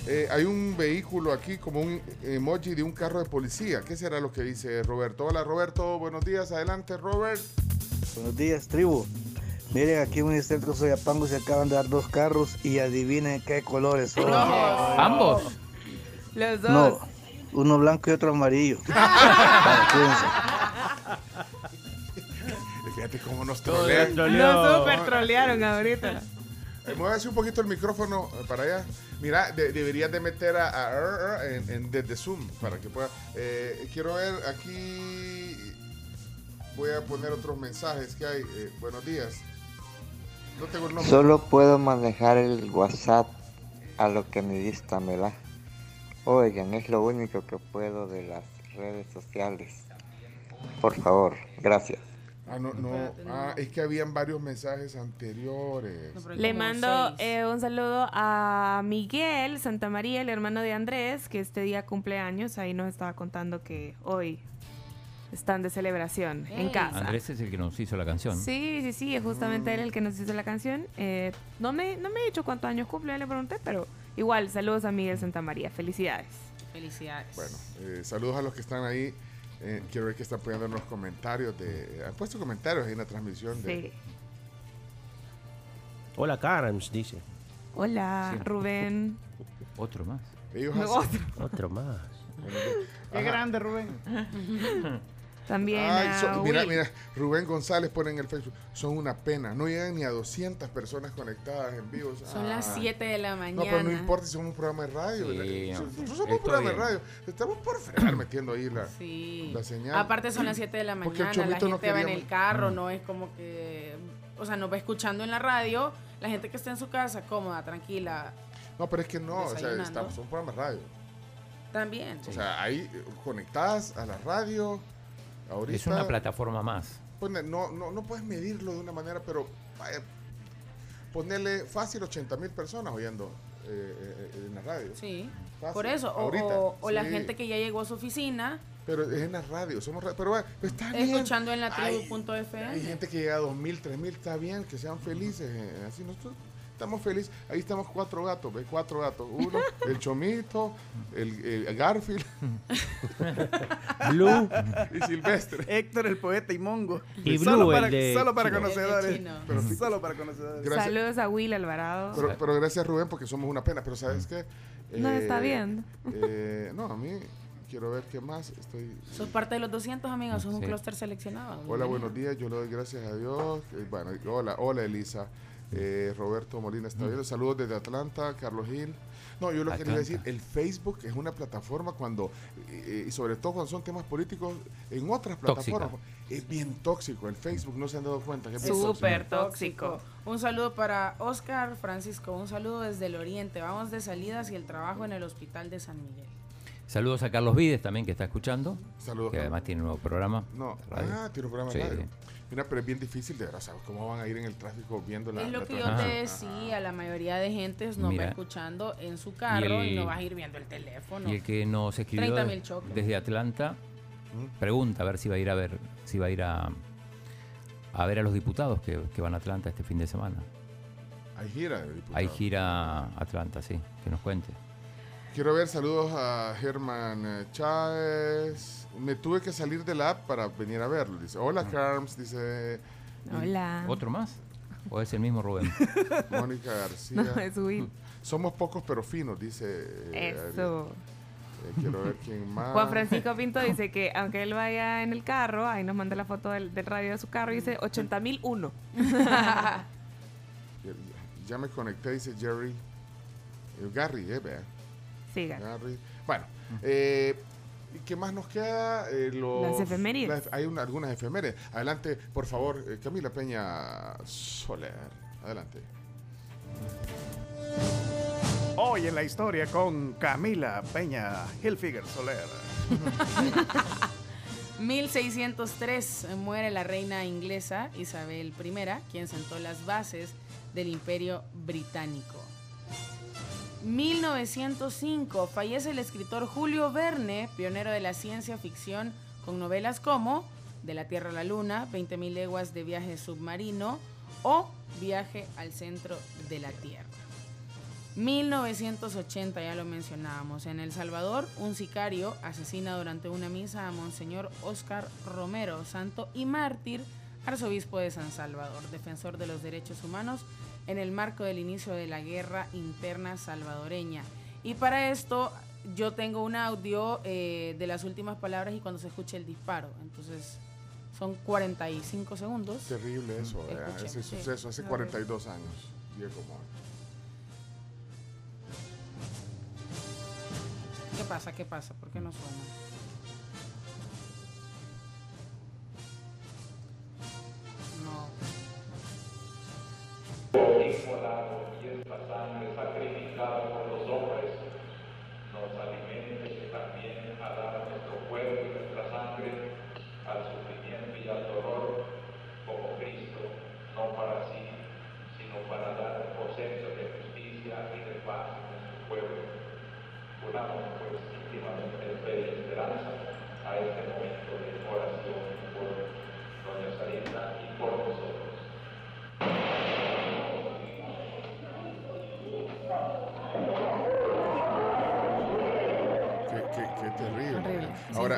Speaker 3: Eh, hay un vehículo aquí como un emoji de un carro de policía. ¿Qué será lo que dice Roberto? Hola Roberto, buenos días. Adelante Robert.
Speaker 35: Buenos días, tribu. Miren, aquí en el centro Soyapango se acaban de dar dos carros y adivinen qué colores son.
Speaker 7: ¿Ambos?
Speaker 8: Los
Speaker 35: No, uno blanco y otro amarillo.
Speaker 3: Fíjate cómo nos trolean.
Speaker 8: Nos super trolearon ahorita.
Speaker 3: Eh, Muévase un poquito el micrófono eh, para allá. Mira, de- deberías de meter a, a en, en- desde Zoom para que pueda. eh, quiero ver aquí. Voy a poner otros mensajes que hay. Eh, buenos días. No tengo el nombre.
Speaker 36: Solo puedo manejar el WhatsApp a lo que mi vista me da. Oigan, es lo único que puedo de las redes sociales. Por favor, gracias.
Speaker 3: Ah, no, no. Ah, es que habían varios mensajes anteriores.
Speaker 8: Le mando eh, un saludo a Miguel Santa María, el hermano de Andrés, que este día cumple años. Ahí nos estaba contando que hoy están de celebración en casa.
Speaker 7: Andrés es el que nos hizo la canción.
Speaker 8: Sí, sí, sí, es justamente él el que nos hizo la canción. Eh, no, me, no me he dicho cuántos años cumple, le pregunté, pero igual, saludos a Miguel Santa María. Felicidades.
Speaker 4: Felicidades.
Speaker 3: Bueno, eh, saludos a los que están ahí. Eh, quiero ver que están poniendo en los comentarios. De, han puesto comentarios ahí en la transmisión. De,
Speaker 8: Sí.
Speaker 6: Hola, Carms, dice.
Speaker 8: Hola,
Speaker 7: Sí.
Speaker 8: Rubén.
Speaker 7: Otro más.
Speaker 3: Ellos
Speaker 8: Otro.
Speaker 3: hacen-
Speaker 6: Otro más.
Speaker 1: Qué grande, Rubén.
Speaker 8: También
Speaker 3: Ay,
Speaker 8: a
Speaker 3: son- mira, mira, Rubén González pone en el Facebook. Son una pena. No llegan ni a 200 personas conectadas en vivo.
Speaker 4: Son las 7 de la
Speaker 3: No,
Speaker 4: mañana.
Speaker 3: pero no importa si somos un programa de radio.
Speaker 7: Sí.
Speaker 3: Nosotros somos un programa de radio. Estamos por frenar metiendo ahí la,
Speaker 4: Sí.
Speaker 3: la señal.
Speaker 4: Aparte son las 7 de la
Speaker 3: Porque el
Speaker 4: mañana, la gente
Speaker 3: no
Speaker 4: va en el carro,
Speaker 3: Mm.
Speaker 4: no es como que, o sea, nos va escuchando en la radio, la gente que está en su casa cómoda, tranquila,
Speaker 3: No, pero es que no. O sea, estamos, somos un programa de radio.
Speaker 4: también.
Speaker 3: O sea, ahí eh, conectadas a la radio. Ahorita,
Speaker 7: Es una plataforma más.
Speaker 3: Pone- no, no, no puedes medirlo de una manera, pero vaya, ponerle fácil 80 mil personas oyendo eh, eh, en la radio.
Speaker 4: Sí,
Speaker 3: Fácil.
Speaker 4: por eso, o,
Speaker 3: Ahorita,
Speaker 4: o- o la
Speaker 3: sí.
Speaker 4: gente que ya llegó a su oficina,
Speaker 3: Pero es en la radio, somos radio. Pero bueno, está bien.
Speaker 4: escuchando en la
Speaker 3: Hay-
Speaker 4: tribu.fm.
Speaker 3: Hay gente que llega a 2.000, 3.000, está bien, que sean felices. eh, así nosotros estamos felices. Ahí estamos cuatro gatos, ¿ves? Cuatro gatos. Uno, el Chomito, el, el Garfield,
Speaker 6: Blue.
Speaker 3: y Silvestre.
Speaker 1: Héctor, el poeta y Mongo.
Speaker 6: Y
Speaker 1: solo
Speaker 6: Blue, el
Speaker 1: para,
Speaker 6: de
Speaker 1: solo para
Speaker 6: Chino.
Speaker 1: conocedores.
Speaker 4: El de Chino.
Speaker 1: Pero solo para conocedores.
Speaker 3: Gracias.
Speaker 8: Saludos a Will Alvarado.
Speaker 3: Pero, pero gracias Rubén porque somos una pena. Pero ¿sabes qué?
Speaker 8: No está viendo.
Speaker 3: eh, no, a mí quiero ver qué más. Estoy...
Speaker 4: Sos parte de los 200 amigos, sos un clúster seleccionado.
Speaker 3: Hola, buenos días. Yo le doy gracias a Dios. Eh, bueno, hola, hola Elisa. Eh, Roberto Molina está viendo. Saludos desde Atlanta, Carlos Gil. No, yo lo que quería decir, el Facebook es una plataforma cuando, eh, y sobre todo cuando son temas políticos, en otras plataformas, es bien tóxico. El Facebook no se han dado cuenta que es
Speaker 4: Súper
Speaker 3: tóxico.
Speaker 4: tóxico. Un saludo para Oscar Francisco, un saludo desde el oriente. Vamos de salida hacia el trabajo en el hospital de San Miguel.
Speaker 7: Saludos a Carlos Vides también que está escuchando.
Speaker 3: Saludos,
Speaker 7: Que además tiene un nuevo programa.
Speaker 3: No,
Speaker 7: Radio.
Speaker 3: ah, tiene un programa
Speaker 7: Sí.
Speaker 3: de radio. Mira, pero es bien difícil de verdad, ¿sabes? ¿Cómo van a ir en el tráfico viendo la
Speaker 4: es lo
Speaker 3: la
Speaker 4: que yo te decía, la mayoría de gente nos
Speaker 7: Mira.
Speaker 4: va escuchando en su carro y,
Speaker 7: el-
Speaker 4: no vas a ir viendo el teléfono.
Speaker 7: Y el que nos escribió
Speaker 4: 30.000 choques.
Speaker 7: desde Atlanta pregunta a ver si va a ir a ver, si va a ir a, a ver a los diputados que, que van a Atlanta este fin de semana.
Speaker 3: Hay gira de diputados.
Speaker 7: Hay gira a Atlanta, sí, que nos cuente.
Speaker 3: Quiero ver saludos a Germán eh, Chávez. Me tuve que salir de la app para venir a verlo. Dice, hola Carms, dice
Speaker 8: Hola.
Speaker 7: ¿Otro más? ¿O es el mismo Rubén?
Speaker 3: Mónica García.
Speaker 8: No, es Will.
Speaker 3: Somos pocos pero finos, dice. eh,
Speaker 8: Eso.
Speaker 3: Eh, quiero ver quién más.
Speaker 8: Juan Francisco Pinto dice que aunque él vaya en el carro, ahí nos manda la foto del, del radio de su carro y dice 80.001.
Speaker 3: Ya me conecté, dice Jerry. Eh, Gary, eh, vea. Bueno, eh, ¿y ¿qué más nos queda? Eh, los-
Speaker 8: Las efemérides.
Speaker 3: las- hay una- algunas efemérides. Adelante, por favor, eh, Camila Peña Soler. Adelante.
Speaker 1: Hoy en la historia con Camila Peña Hilfiger Soler.
Speaker 4: 1603 muere la reina inglesa Isabel I, quien sentó las bases del imperio británico. 1905 fallece el escritor Julio Verne, pionero de la ciencia ficción con novelas como De la Tierra a la Luna, 20.000 leguas de viaje submarino o Viaje al centro de la Tierra. 1980, ya lo mencionábamos. En El Salvador, un sicario asesina durante una misa a Monseñor Oscar Romero, santo y mártir, arzobispo de San Salvador, defensor de los derechos humanos en el marco del inicio de la guerra interna salvadoreña. Y para esto yo tengo un audio eh, de las últimas palabras y cuando se escuche el disparo. Entonces son 45 segundos.
Speaker 3: Terrible eso,
Speaker 4: escuché,
Speaker 3: ese
Speaker 4: sí.
Speaker 3: suceso hace
Speaker 4: A ver.
Speaker 3: 42 años. Hoy.
Speaker 4: ¿Qué pasa? ¿Qué pasa? ¿Por qué no suena? No.
Speaker 37: Y esta sangre sacrificada por los hombres nos alimente también a dar nuestro cuerpo y nuestra sangre al sufrimiento y al dolor como Cristo, no para sí, sino para dar conceptos de justicia y de paz en nuestro pueblo. Unamos pues íntimamente fe y esperanza a este momento de oración por Doña Sarita y por nosotros.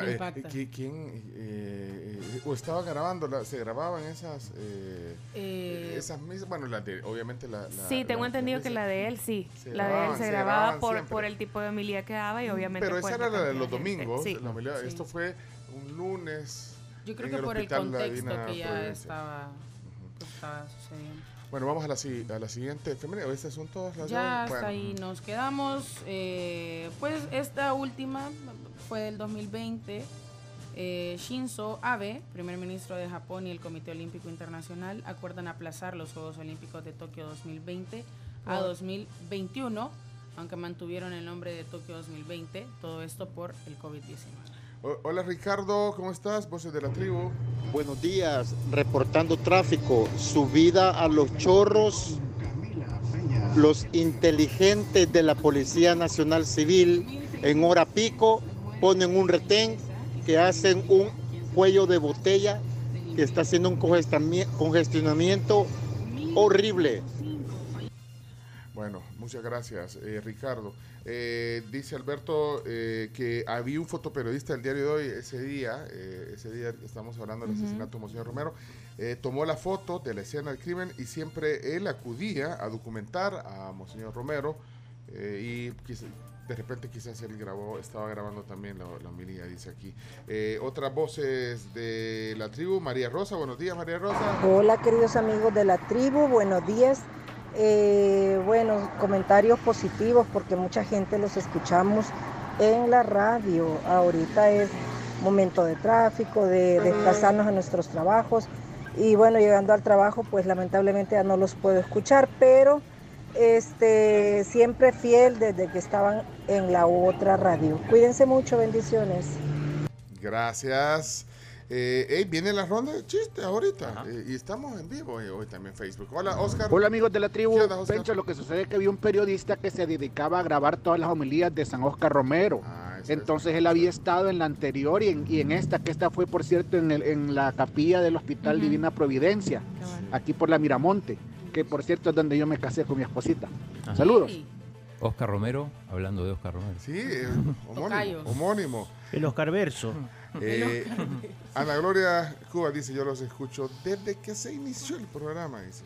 Speaker 3: Eh,
Speaker 4: impacta.
Speaker 3: ¿qui- ¿quién eh, eh, o estaba grabando? la- ¿Se grababan esas eh,
Speaker 4: Eh,
Speaker 3: esas misas? Bueno, la de, obviamente la, la-
Speaker 8: Sí, tengo
Speaker 3: la-
Speaker 8: entendido que la de él sí.
Speaker 3: Se
Speaker 8: la de él
Speaker 3: grababan,
Speaker 8: se
Speaker 3: se
Speaker 8: grababa
Speaker 3: grababan
Speaker 8: por,
Speaker 3: siempre.
Speaker 8: por el tipo de homilía que daba y obviamente.
Speaker 3: Pero
Speaker 8: pues,
Speaker 3: esa era la de los domingos.
Speaker 8: Sí.
Speaker 3: la homilía. Esto fue un lunes.
Speaker 4: Yo creo
Speaker 3: en
Speaker 4: que por el
Speaker 3: Hospital La
Speaker 4: contexto que ya estaba, que estaba.
Speaker 3: Bueno, vamos a la, a la siguiente efeméride. Estas son todas las
Speaker 4: Ya hasta
Speaker 3: Bueno.
Speaker 4: ahí nos quedamos. eh, pues esta última fue del 2020. Eh, Shinzo Abe, primer ministro de Japón y el Comité Olímpico Internacional acuerdan aplazar los Juegos Olímpicos de Tokio 2020 a
Speaker 3: Por-
Speaker 4: 2021, aunque mantuvieron el nombre de Tokio 2020, todo esto por el COVID-19.
Speaker 3: Hola Ricardo, ¿cómo estás? Voces de la tribu.
Speaker 38: Buenos días, reportando tráfico, subida a los chorros. Los inteligentes de la Policía Nacional Civil en hora pico ponen un retén que hacen un cuello de botella que está haciendo un congestionamiento horrible.
Speaker 3: Bueno, muchas gracias, eh, Ricardo. Eh, dice Alberto eh, que había un fotoperiodista del diario de hoy ese día, eh, ese día estamos hablando del asesinato de Monseñor Romero, eh, tomó la foto de la escena del crimen y siempre él acudía a documentar a Monseñor Romero eh, y de repente quizás él grabó, estaba grabando también la, la homilía, dice aquí. Eh, otras voces de la tribu, María Rosa, buenos días María Rosa.
Speaker 39: Hola queridos amigos de la tribu, buenos días. Eh, bueno, comentarios positivos porque mucha gente los escuchamos en la radio. Ahorita es momento de tráfico, de desplazarnos a nuestros trabajos y bueno, llegando al trabajo pues lamentablemente ya no los puedo escuchar, pero este siempre fiel desde que estaban en la otra radio. Cuídense mucho, bendiciones.
Speaker 3: Gracias. Eh, hey, viene la ronda de chistes ahorita eh, y estamos en vivo eh, hoy también en Facebook. Hola, Oscar.
Speaker 20: Hola amigos de la tribu. Pencho, lo que sucede es que había un periodista que se dedicaba a grabar todas las homilías de San Oscar Romero.
Speaker 3: Ah,
Speaker 20: Entonces él había estado en la anterior y en, y en esta, que esta fue por cierto en, el- en la capilla del Hospital Divina Providencia, aquí por la Miramonte, que por cierto es donde yo me casé con mi esposita.
Speaker 7: Ajá.
Speaker 20: Saludos.
Speaker 7: Oscar Romero, hablando de Oscar Romero.
Speaker 3: Sí, eh, homónimo. Homónimo.
Speaker 6: El Oscar Verso.
Speaker 3: Eh, Ana Gloria Cuba dice, yo los escucho desde que se inició el programa, dice.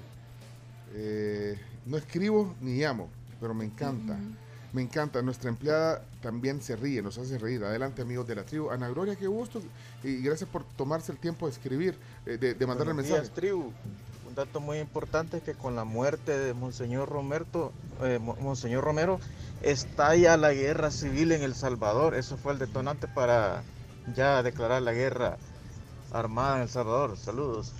Speaker 3: Eh, no escribo ni llamo, pero me encanta. Me encanta. Nuestra empleada también se ríe, nos hace reír. Adelante, amigos de la tribu. Ana Gloria, qué gusto. Y gracias por tomarse el tiempo de escribir, eh, de, de mandar el
Speaker 40: Buenos
Speaker 3: mensaje.
Speaker 40: días, tribu. Un dato muy importante es que con la muerte de Monseñor Romerto, eh, Mo- Monseñor Romero, estalla la guerra civil en El Salvador. Eso fue el detonante para ya declarar la guerra armada en El Salvador. Saludos.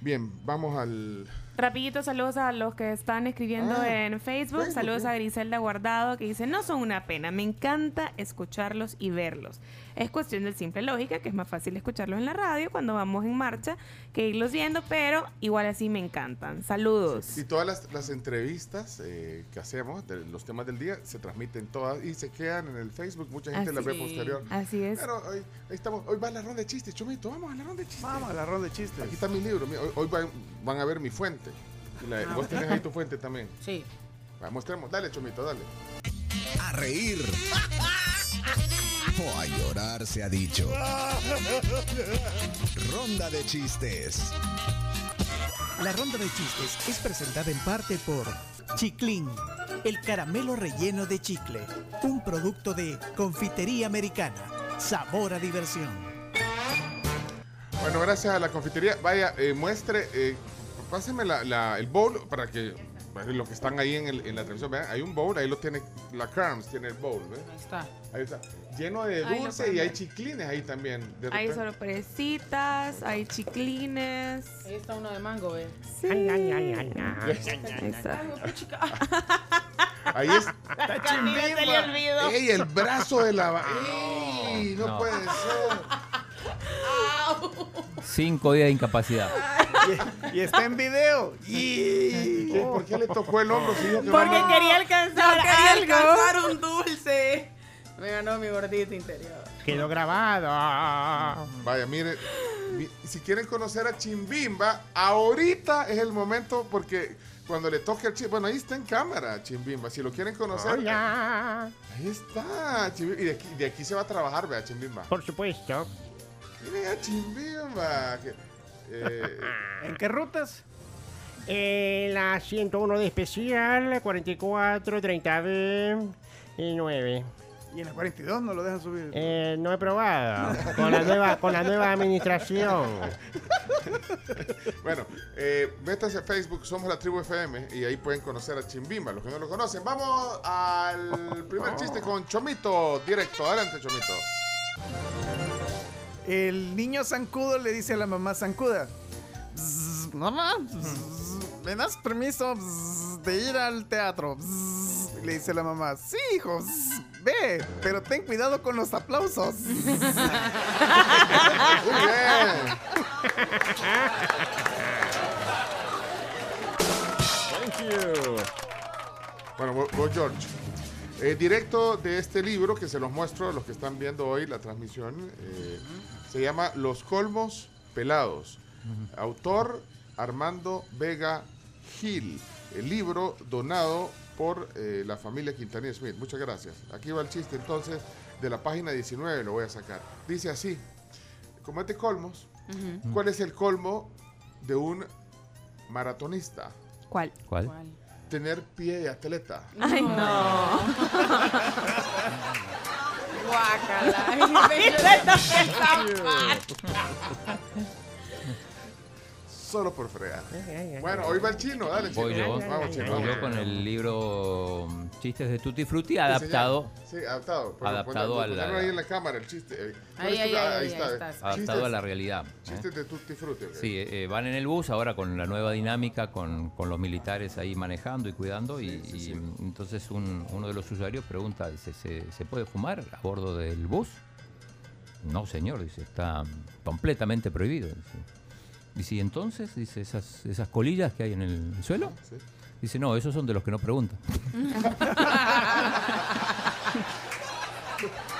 Speaker 3: Bien, vamos al...
Speaker 8: Rapidito, saludos a los que están escribiendo
Speaker 3: Ah,
Speaker 8: en Facebook.
Speaker 3: Facebook,
Speaker 8: Saludos a Griselda Guardado que dice, no son una pena, me encanta escucharlos y verlos. Es cuestión de simple lógica, que es más fácil escucharlos en la radio cuando vamos en marcha que irlos viendo, pero igual así me encantan. Saludos.
Speaker 3: Y todas las, las entrevistas eh, que hacemos, de los temas del día, se transmiten todas y se quedan en el Facebook. Mucha gente las ve
Speaker 8: Así-
Speaker 3: posterior.
Speaker 8: Así es.
Speaker 3: Pero hoy, ahí estamos, hoy va la ronda de chistes, Chomito, vamos a la ronda de chistes.
Speaker 1: Vamos a la ronda de chistes.
Speaker 3: Aquí está mi libro, hoy, hoy van, van a ver mi fuente. La-
Speaker 4: Ah,
Speaker 3: vos tenés ahí tu fuente también.
Speaker 4: Sí.
Speaker 3: Va, mostremos, dale Chomito, dale.
Speaker 41: A reír. O a llorar se ha dicho. Ronda de chistes.
Speaker 42: La ronda de chistes es presentada en parte por Chiclín, el caramelo relleno de chicle, un producto de confitería americana. Sabor a diversión.
Speaker 3: Bueno, gracias a la confitería. Vaya, eh, muestre, eh, páseme la- la- el bowl para que los que están ahí en, el- en la televisión vean. Hay un bowl, ahí lo tiene, la Carms tiene el bowl, ¿ves?
Speaker 4: Ahí está.
Speaker 3: Ahí está. Lleno de
Speaker 8: Ahí
Speaker 3: dulce y hay chiclines ahí también. De
Speaker 8: Hay sorpresitas, hay chiclines.
Speaker 4: Ahí está uno de mango, ¿ve?
Speaker 8: Sí.
Speaker 4: Ahí
Speaker 8: Ahí está.
Speaker 3: Ahí es.
Speaker 8: Camila se le olvidó.
Speaker 3: ¡Ey, el brazo de la... va- ¡Ey, no,
Speaker 7: No.
Speaker 3: puede ser!
Speaker 7: Cinco días de incapacidad.
Speaker 1: Y está en video. Y...
Speaker 3: ¿Qué? ¿Por qué le tocó el hombro? Si dijo que
Speaker 8: Porque
Speaker 3: no?
Speaker 8: quería alcanzar
Speaker 4: Yo quería
Speaker 8: algo.
Speaker 4: alcanzar un dulce. Me ganó mi gordito interior.
Speaker 6: Quedó grabado.
Speaker 3: Vaya, mire, mi- si quieren conocer a Chimbimba, ahorita es el momento porque cuando le toque al Chimbimba, bueno, ahí está en cámara Chimbimba, si lo quieren conocer.
Speaker 6: Hola.
Speaker 3: Ahí está, Chimbimba, y de aquí, de aquí se va a trabajar, vea, Chimbimba.
Speaker 6: Por supuesto.
Speaker 3: Mire a Chimbimba. que, eh,
Speaker 1: ¿En qué rutas?
Speaker 6: Eh, la 101 de especial, 44, 30B y 9.
Speaker 1: Y en la 42 no lo dejan subir.
Speaker 6: Eh, no he probado. Con la nueva, con la nueva administración.
Speaker 3: bueno, eh, métanse a Facebook, somos la tribu FM, y ahí pueden conocer a Chimbimba, los que no lo conocen. Vamos al primer chiste con Chomito, directo. Adelante, Chomito.
Speaker 1: El niño zancudo le dice a la mamá zancuda: "Bzz, Mamá, ¿me das permiso de ir al teatro? Bzz". Le dice la mamá: Sí, hijo, ve, pero ten cuidado con los aplausos.
Speaker 3: Thank you. Bueno, George. Eh, directo de este libro que se los muestro a los que están viendo hoy la transmisión. eh, se llama Los Colmos Pelados. Autor Armando Vega Gil. El libro donado por eh, la familia Quintanilla Smith. Muchas gracias. Aquí va el chiste entonces de la página 19, lo voy a sacar. Dice así, comete colmos. ¿Cuál es el colmo de un maratonista?
Speaker 8: ¿Cuál?
Speaker 7: ¿Cuál?
Speaker 3: Tener pie de atleta.
Speaker 8: Ay, no.
Speaker 4: Guácala.
Speaker 3: Solo por fregar. Bueno, hoy va el chino, dale chino.
Speaker 7: Voy yo,
Speaker 3: Vamos, chino.
Speaker 7: voy yo
Speaker 3: vamos.
Speaker 7: con el libro mm, Chistes de Tutti Frutti adaptado.
Speaker 3: Sí, adaptado. Pero
Speaker 7: Adaptado
Speaker 3: ponlo-
Speaker 7: a la-
Speaker 3: ahí en la cámara el chiste. eh.
Speaker 4: Ahí,
Speaker 3: ¿Cuál es
Speaker 4: ahí, ahí, ahí
Speaker 3: está.
Speaker 4: está.
Speaker 7: Adaptado
Speaker 3: Chistes-
Speaker 7: a la realidad. ¿eh?
Speaker 3: Chistes de Tutti Frutti. ok.
Speaker 7: Sí, eh, van en el bus ahora con la nueva dinámica, con, con los militares ahí manejando y cuidando. Y, y, mm, entonces un- uno de los usuarios pregunta, dice, ¿se, se puede fumar a bordo del bus? No, señor, dice, está completamente prohibido. Dice, Dice, ¿y entonces? Dice, ¿esas, esas colillas que hay en el suelo?
Speaker 3: Sí.
Speaker 7: Dice, no, esos son de los que no preguntan.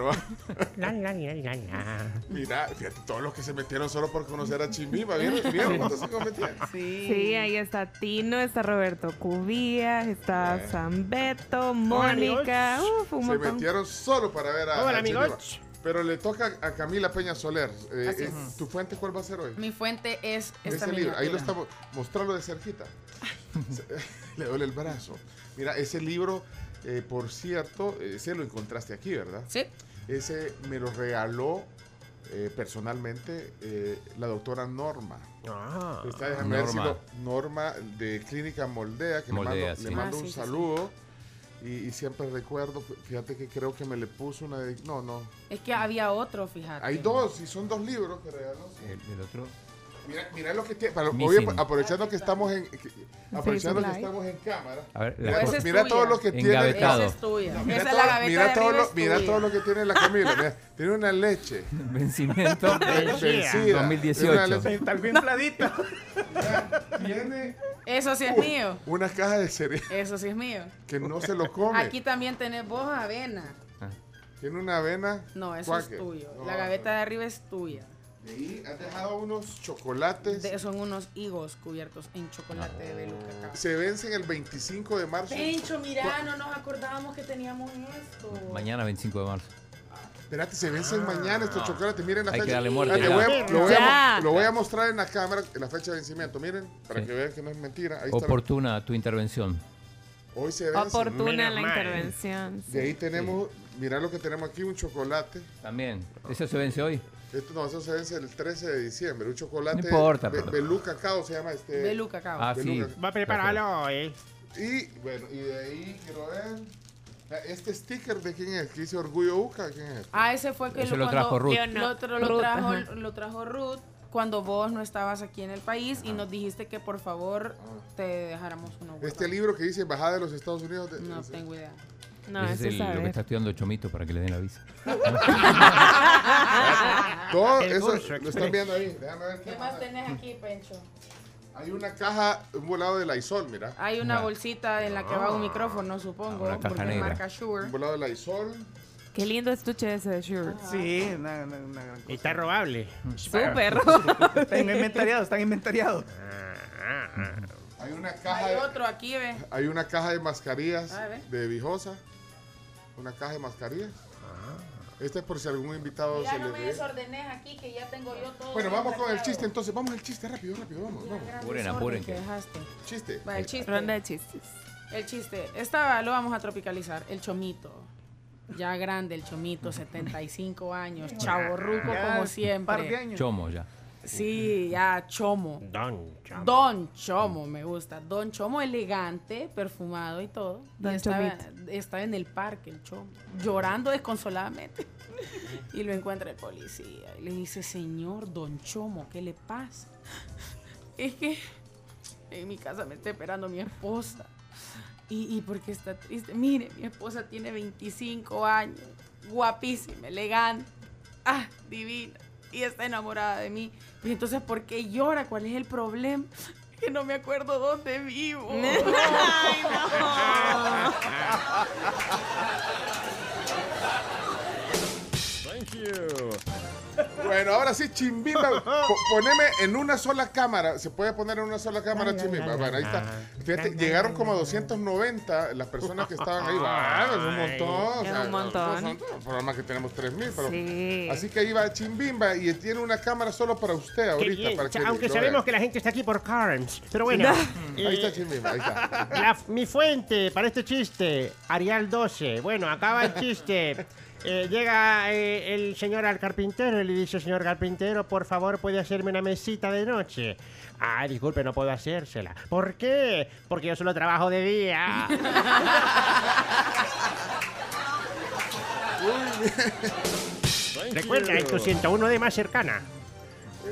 Speaker 3: Bueno, va.
Speaker 43: La, la, la, la, la.
Speaker 3: Mira, fíjate, todos los que se metieron solo por conocer a Chimbiba, ¿vieron? ¿Vieron cuántos se cometían?
Speaker 8: Sí. ahí está Tino, está Roberto Cubías, está
Speaker 3: Eh.
Speaker 8: Zambeto, Mónica, uf, un
Speaker 3: Se
Speaker 8: montón.
Speaker 3: metieron solo para ver a,
Speaker 8: Hola,
Speaker 3: a
Speaker 8: amigos.
Speaker 3: Pero le toca a Camila Peña Soler. Eh,
Speaker 4: Así
Speaker 3: eh,
Speaker 4: es.
Speaker 3: ¿Tu fuente cuál va a ser hoy?
Speaker 4: Mi fuente es esta
Speaker 3: Ese libro, ahí lo estamos, mostrarlo de cerquita. Le duele el brazo. Mira, ese libro, eh, por cierto, ese lo encontraste aquí, ¿verdad?
Speaker 4: Sí.
Speaker 3: Ese me lo regaló eh, personalmente eh, la doctora Norma.
Speaker 6: Ah,
Speaker 3: Está, déjame ver si
Speaker 7: Norma.
Speaker 3: lo- Norma de Clínica Moldea, que
Speaker 7: Moldea,
Speaker 3: le mando,
Speaker 7: sí.
Speaker 3: le mando
Speaker 4: Ah,
Speaker 3: un
Speaker 4: sí, sí, sí.
Speaker 3: saludo. Y, y siempre recuerdo, fíjate que creo que me le puso una de... No, no.
Speaker 4: Es que había otro, fíjate.
Speaker 3: Hay dos, y son dos libros que regaló.
Speaker 7: El, el otro.
Speaker 3: Mira, mira lo que tiene. para- oye, aprovechando que estamos en que- aprovechando que estamos en cámara.
Speaker 7: A ver,
Speaker 3: mira,
Speaker 7: cosa-
Speaker 3: mira
Speaker 4: es
Speaker 3: todo lo que tiene.
Speaker 4: Esa es tuya.
Speaker 3: Mira,
Speaker 4: Esa es
Speaker 3: todo,
Speaker 4: la
Speaker 3: mira
Speaker 4: de
Speaker 3: todo lo,
Speaker 4: es
Speaker 3: mira todo lo que tiene la Camila. Mira, tiene una leche
Speaker 7: Vencimiento
Speaker 3: vencida.
Speaker 7: 2018.
Speaker 3: Una leche-
Speaker 6: Está bien.
Speaker 3: Tiene
Speaker 4: Eso sí es mío.
Speaker 3: una caja de cereal
Speaker 4: Eso sí es mío.
Speaker 3: que no se lo come.
Speaker 4: Aquí también tenés vos avena.
Speaker 3: Tiene una avena.
Speaker 4: No, eso
Speaker 3: Quaker.
Speaker 4: es tuyo.
Speaker 3: No,
Speaker 4: La gaveta de arriba es tuya.
Speaker 3: Y ahí has dejado unos chocolates.
Speaker 4: De- son unos higos cubiertos en chocolate de beluga cacao.
Speaker 3: Se vencen el 25 de marzo.
Speaker 4: Pencho, mira, no nos acordábamos que teníamos esto.
Speaker 7: Mañana 25 de marzo.
Speaker 3: Espérate, se vencen mañana estos chocolates. Miren la
Speaker 7: Hay que
Speaker 3: fecha.
Speaker 7: darle muerte
Speaker 3: Ah, le
Speaker 7: ya.
Speaker 3: voy a- lo, voy a, lo voy mostrar en la cámara la fecha de vencimiento. Miren, para
Speaker 7: Sí.
Speaker 3: que vean que no es mentira. Ahí está.
Speaker 7: Oportuna tu intervención.
Speaker 3: Hoy se vence.
Speaker 8: Oportuna la intervención.
Speaker 3: De ahí tenemos, mirá lo que tenemos aquí, un chocolate.
Speaker 7: También. ¿Ese se vence hoy?
Speaker 3: Esto no, eso vence el 13 de diciembre. Un chocolate.
Speaker 7: No importa,
Speaker 3: Be-
Speaker 7: pero-
Speaker 3: Belú Cacao se llama este.
Speaker 4: Belú cacao.
Speaker 7: Ah,
Speaker 3: Belú
Speaker 7: sí.
Speaker 3: Cacao.
Speaker 6: Va a prepararlo hoy.
Speaker 3: Y bueno, y de ahí quiero ver. Ah, Este sticker de quién es, que dice Orgullo Uca, ¿quién es?
Speaker 4: Ah, ese fue que
Speaker 7: Ese lo
Speaker 4: cuando-
Speaker 7: trajo Ruth.
Speaker 4: Lo, otro lo
Speaker 8: Ruth,
Speaker 4: trajo, lo trajo Ruth cuando vos no estabas aquí en el país y nos dijiste que por favor te dejáramos uno.
Speaker 3: Este libro que dice Embajada de los Estados Unidos. de-
Speaker 4: No
Speaker 3: de-
Speaker 4: tengo idea.
Speaker 8: No,
Speaker 7: Ese
Speaker 8: ese
Speaker 7: es el- lo que está estudiando Chomito para que le den la visa.
Speaker 3: Todo
Speaker 6: El
Speaker 3: eso
Speaker 6: curso
Speaker 3: lo están viendo ahí. Déjame ver qué
Speaker 4: ¿Qué
Speaker 3: más
Speaker 4: más tenés aquí, Pencho?
Speaker 3: Hay una caja, un volado de Lysol, mira.
Speaker 4: Hay una bolsita en la que va un micrófono, supongo,
Speaker 7: Una caja
Speaker 4: porque
Speaker 7: negra.
Speaker 4: marca Shure.
Speaker 3: Un volado de Lysol.
Speaker 8: Qué lindo estuche ese de Shure.
Speaker 1: Sí, una, una- una gran cosa.
Speaker 6: Está robable.
Speaker 8: Súper.
Speaker 1: Están inventariados, están inventariados.
Speaker 3: Hay una caja
Speaker 4: Hay
Speaker 3: de,
Speaker 4: otro aquí, ve.
Speaker 3: hay una caja de mascarillas
Speaker 4: A ver.
Speaker 3: de Vijosa. Una caja de mascarillas.
Speaker 6: Ah.
Speaker 3: Este es por si algún invitado
Speaker 4: Ya
Speaker 3: se
Speaker 4: no
Speaker 3: le
Speaker 4: me
Speaker 3: ve.
Speaker 4: desordenes aquí, que ya tengo yo todo.
Speaker 3: Bueno, vamos con el chiste entonces. Vamos el chiste, rápido, rápido, vamos, vamos.
Speaker 7: Apuren, apuren,
Speaker 4: que dejaste.
Speaker 3: Chiste.
Speaker 4: Va, el chiste.
Speaker 8: Ronda de chistes.
Speaker 4: El chiste. Esta lo vamos a tropicalizar. El chomito. Ya grande el chomito, 75 años, chavo ruco como
Speaker 1: Un par de
Speaker 4: siempre.
Speaker 1: años.
Speaker 7: Chomo ya.
Speaker 4: Sí, ya chomo.
Speaker 6: Don Chamo.
Speaker 4: Don Chomo, me gusta. Don Chomo elegante, perfumado y todo. Y
Speaker 8: Don
Speaker 4: estaba,
Speaker 8: Chomito.
Speaker 4: estaba en el parque el Chomo, llorando desconsoladamente. Y lo encuentra el policía y le dice, señor Don Chomo, ¿qué le pasa? Es que en mi casa me está esperando mi esposa. ¿Y, y por qué está triste? Mire, mi esposa tiene 25 años, guapísima, elegante, ah, divina, y está enamorada de mí. Y entonces, ¿por qué llora? ¿Cuál es el problema? que no me acuerdo dónde vivo.
Speaker 8: Ay,
Speaker 3: Thank you. Bueno, ahora sí, Chimbimba. po- poneme en una sola cámara. ¿Se puede poner en una sola cámara, Chimbimba? Bueno, ahí está. Fíjate, llegaron como a 290 las personas que estaban ahí. Wow, es un montón.
Speaker 8: Es un montón.
Speaker 3: programa que tenemos 3000. Pero,
Speaker 8: Sí.
Speaker 3: Así que ahí va Chimbimba y tiene una cámara solo para usted ahorita. Para que
Speaker 43: Aunque sabemos que la gente está aquí por Carms. Pero bueno.
Speaker 3: Ahí
Speaker 43: eh,
Speaker 3: está Chimbimba, ahí está.
Speaker 43: La- mi fuente para este chiste, Arial 12. Bueno, acaba el chiste. Eh, llega eh, el señor al carpintero y le dice, señor carpintero, por favor, ¿puede hacerme una mesita de noche? Ah, disculpe, no puedo hacérsela. ¿Por qué? Porque yo solo trabajo de día. Recuerda, es tu 101 de más cercana.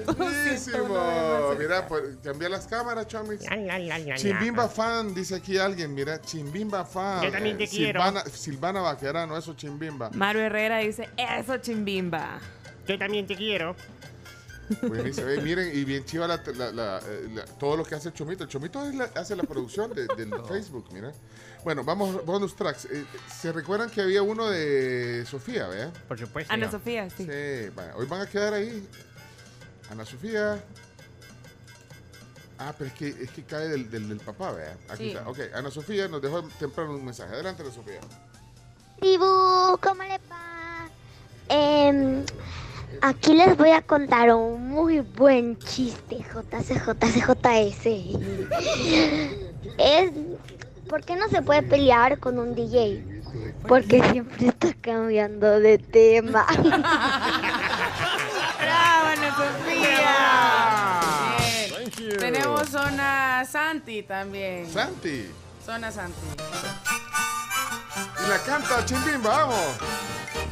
Speaker 3: Buenísimo. Mira, pues, cambia las cámaras, Chomis. Chimbimba fan, dice aquí alguien. Mira, Chimbimba fan.
Speaker 8: Yo también te
Speaker 3: Eh,
Speaker 8: quiero.
Speaker 3: Silvana, Silvana Vaquerano, eso Chimbimba.
Speaker 8: Mario Herrera dice, eso chimbimba.
Speaker 43: Yo también te quiero.
Speaker 3: Buenísimo. Eh, miren, y bien chiva la- la- la- eh, la- todo lo que hace el Chomito. El Chomito es la- hace la producción de- del Facebook, mira. Bueno, vamos, bonus tracks. Eh, ¿Se recuerdan que había uno de Sofía, vea?
Speaker 43: Por supuesto.
Speaker 8: Ana Sofía, sí.
Speaker 3: Sí, vaya, hoy van a quedar ahí. Ana Sofía. Ah, pero es que, es que cae del, del, del papá, vea. Aquí
Speaker 33: Sí.
Speaker 3: está. Ok, Ana Sofía nos dejó temprano un mensaje. Adelante, Ana Sofía.
Speaker 33: Tribu, ¿cómo le va? Em, aquí les voy a contar un muy buen chiste, JCJCJS. Es, ¿por qué no se puede pelear con un DJ? Porque siempre está cambiando de tema.
Speaker 4: ¡Bravo, Ana Sofía! Zona Santi también.
Speaker 3: Santi.
Speaker 4: Zona Santi.
Speaker 3: Y la canta Chimbimba, vamos.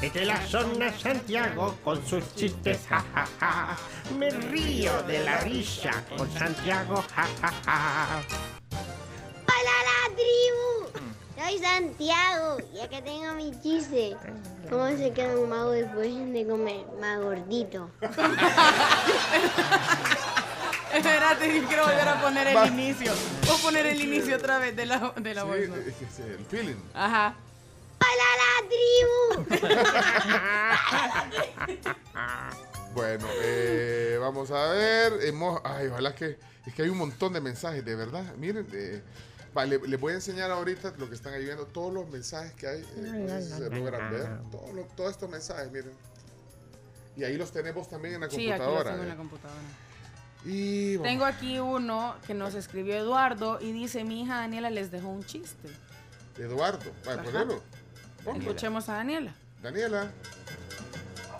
Speaker 43: Desde la zona Santiago con sus chistes, ja, ja, ja. Me río de la risa con Santiago, ja, ja, ja.
Speaker 33: ¡Hola la tribu! Soy Santiago y acá tengo mi chiste. ¿Cómo se queda un mago después de comer? Más gordito.
Speaker 4: Espérate, quiero volver a poner el
Speaker 3: Va.
Speaker 4: inicio. Voy a poner el inicio otra vez de la, de la
Speaker 3: Sí,
Speaker 4: voz.
Speaker 3: es que es el feeling.
Speaker 4: Ajá.
Speaker 33: ¡Hola la tribu!
Speaker 3: Bueno, eh, vamos a ver. hemos- ay, ojalá que. Es que hay un montón de mensajes, de verdad. Miren, eh, vale, les voy a enseñar ahorita lo que están ahí viendo, todos los mensajes que hay. eh, no sé si se logran ver. Todos, los- todos estos mensajes, miren. Y ahí los tenemos también en la
Speaker 4: Sí, aquí lo
Speaker 3: computadora.
Speaker 4: tengo en
Speaker 3: eh.
Speaker 4: la computadora.
Speaker 3: Y vamos-
Speaker 4: Tengo aquí uno que nos escribió Eduardo y dice, mi hija Daniela les dejó un chiste.
Speaker 3: Eduardo, vale,
Speaker 4: Ajá.
Speaker 3: ponelo.
Speaker 4: Escuchemos a Daniela.
Speaker 3: Daniela.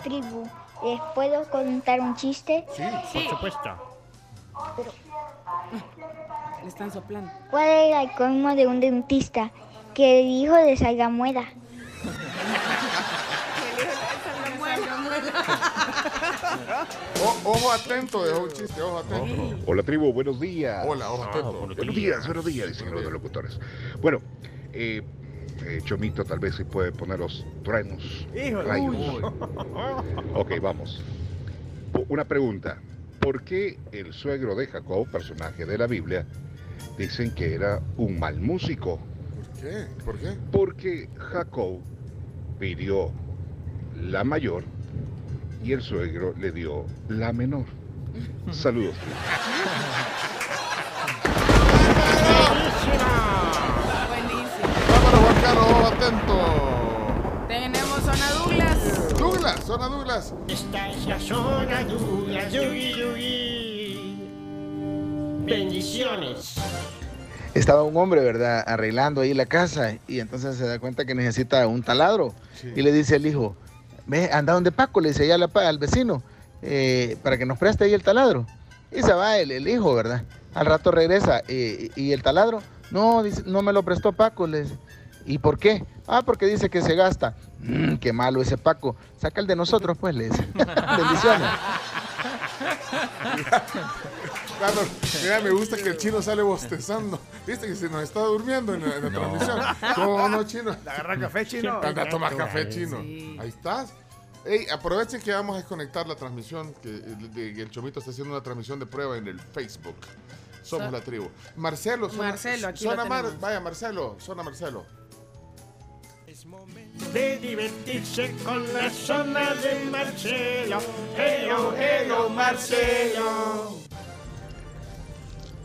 Speaker 33: Tribu, ¿les puedo contar un chiste?
Speaker 3: Sí,
Speaker 4: Sí.
Speaker 43: supuesto.
Speaker 4: Le están soplando.
Speaker 33: ¿Cuál era el colmo de un dentista? Que el hijo de salgamuela.
Speaker 3: O- ojo atento, dejó un chiste, ojo atento.
Speaker 44: Hola tribu, buenos días.
Speaker 3: Hola, ojo atento.
Speaker 44: buenos días, buenos días, dicen los locutores. Bueno, eh, eh, Chomito tal vez si puede poner los truenos, rayos. Ok, vamos. Una pregunta. ¿Por qué el suegro de Jacob, personaje de la Biblia, dicen que era un mal músico?
Speaker 3: ¿Por qué? ¿Por qué?
Speaker 44: Porque Jacob pidió la mayor y el suegro le dio la menor. Saludos.
Speaker 3: Vámonos, Juan Carlos, atento.
Speaker 4: Tenemos zona Douglas.
Speaker 3: Douglas, zona Douglas.
Speaker 43: Esta es la zona Douglas, yugi, yugi. Bendiciones.
Speaker 20: Estaba un hombre, ¿verdad? Arreglando ahí la casa y entonces se da cuenta que necesita un taladro. Y le dice al hijo, ve, anda donde Paco, le dice allá a la al vecino, eh, para que nos preste ahí el taladro. Y se va el, el hijo, ¿verdad? Al rato regresa eh, y el taladro, no, no me lo prestó Paco, le dice. ¿Y por qué? Ah, porque dice que se gasta. "Mm, qué malo ese Paco. Saca el de nosotros, pues, le dice. Bendiciones.
Speaker 3: Carlos, mira, me gusta que el chino sale bostezando. Viste que se nos está durmiendo en la, en la transmisión. ¿Cómo no, chino?
Speaker 1: Agarra café, chino.
Speaker 3: Anda a tomar café, chino. Ahí estás. Ey, aprovechen que vamos a desconectar la transmisión, que, el- el Chomito está haciendo una transmisión de prueba en el Facebook. Somos
Speaker 4: So-
Speaker 3: la tribu. Marcelo, zona,
Speaker 4: Marcelo, aquí lo
Speaker 3: zona Mar-
Speaker 4: tenemos.
Speaker 3: vaya Marcelo, zona Marcelo.
Speaker 43: De divertirse con la zona de Marcelo. Hello, hello, Marcelo.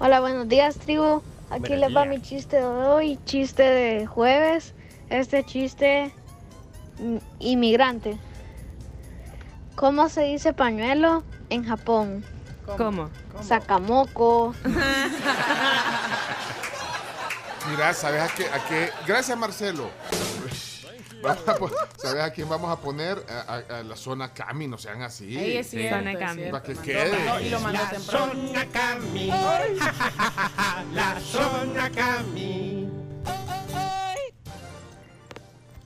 Speaker 45: Hola, buenos días, tribu. Aquí
Speaker 43: Buenos
Speaker 45: les va mi chiste de hoy, chiste de jueves. Este chiste mm, inmigrante. ¿Cómo se dice pañuelo en Japón?
Speaker 8: ¿Cómo?
Speaker 45: Sacamoco.
Speaker 3: Mira, ¿sabes a qué? A qué? Gracias, Marcelo. ¿Sabes a quién vamos a poner? A, a- a la zona Cami, no sean así.
Speaker 4: Ey, es cierto,
Speaker 8: Zona Cami.
Speaker 3: Para que quede.
Speaker 4: Y lo
Speaker 43: La
Speaker 4: temprano.
Speaker 43: zona Cami. La zona Cami.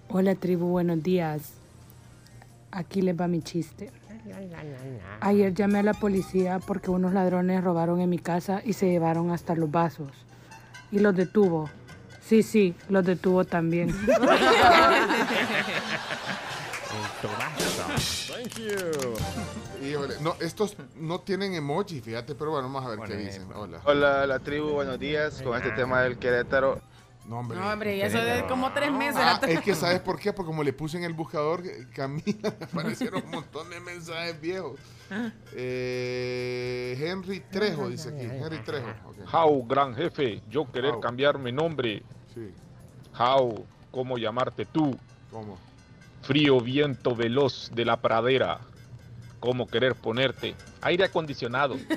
Speaker 4: Hola tribu, buenos días. Aquí les va mi chiste. Ayer llamé a la policía porque unos ladrones robaron en mi casa y se llevaron hasta los vasos. Y los detuvo. Sí, sí, los detuvo también.
Speaker 3: Thank you. Híjole, no, estos no tienen emoji, fíjate, pero bueno, vamos a ver qué dicen. Hola.
Speaker 40: Hola, la tribu, buenos días. Con este tema del Querétaro.
Speaker 3: No, hombre.
Speaker 4: No, hombre, ya eso de como tres meses.
Speaker 3: Ah, es que ¿sabes por qué? Porque como le puse en el buscador eh, Camila, me aparecieron un montón de mensajes viejos.
Speaker 4: Ah.
Speaker 3: Eh, Henry Trejo dice aquí. Henry Trejo. ok.
Speaker 46: How, gran jefe, yo querer
Speaker 3: How.
Speaker 46: cambiar mi nombre.
Speaker 3: Sí.
Speaker 46: How, ¿cómo llamarte tú?
Speaker 3: ¿Cómo?
Speaker 46: Frío viento veloz de la pradera. ¿Cómo querer ponerte? Aire acondicionado.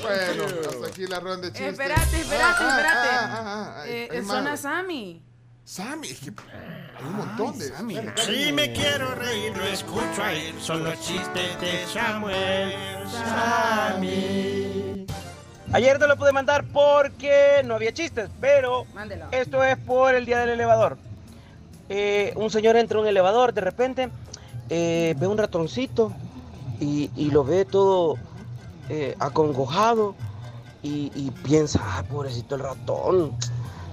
Speaker 3: Bueno, hasta aquí la ronda de chistes.
Speaker 4: Espérate, espérate,
Speaker 3: Ah, ah,
Speaker 4: espérate.
Speaker 3: ah, ah, ah,
Speaker 4: Eh,
Speaker 3: más.
Speaker 4: zona Sammy.
Speaker 3: Es que hay un montón de Sammy.
Speaker 43: Si me quiero reír, lo escucho a él. Son los chistes de Samuel. Sammy.
Speaker 47: Ayer no lo pude mandar porque no había chistes, pero
Speaker 4: Mándelo.
Speaker 47: esto es por el día del elevador. Eh, un señor entra a un elevador, de repente eh, ve un ratoncito y, y lo ve todo eh, acongojado y, y piensa, ah, pobrecito el ratón,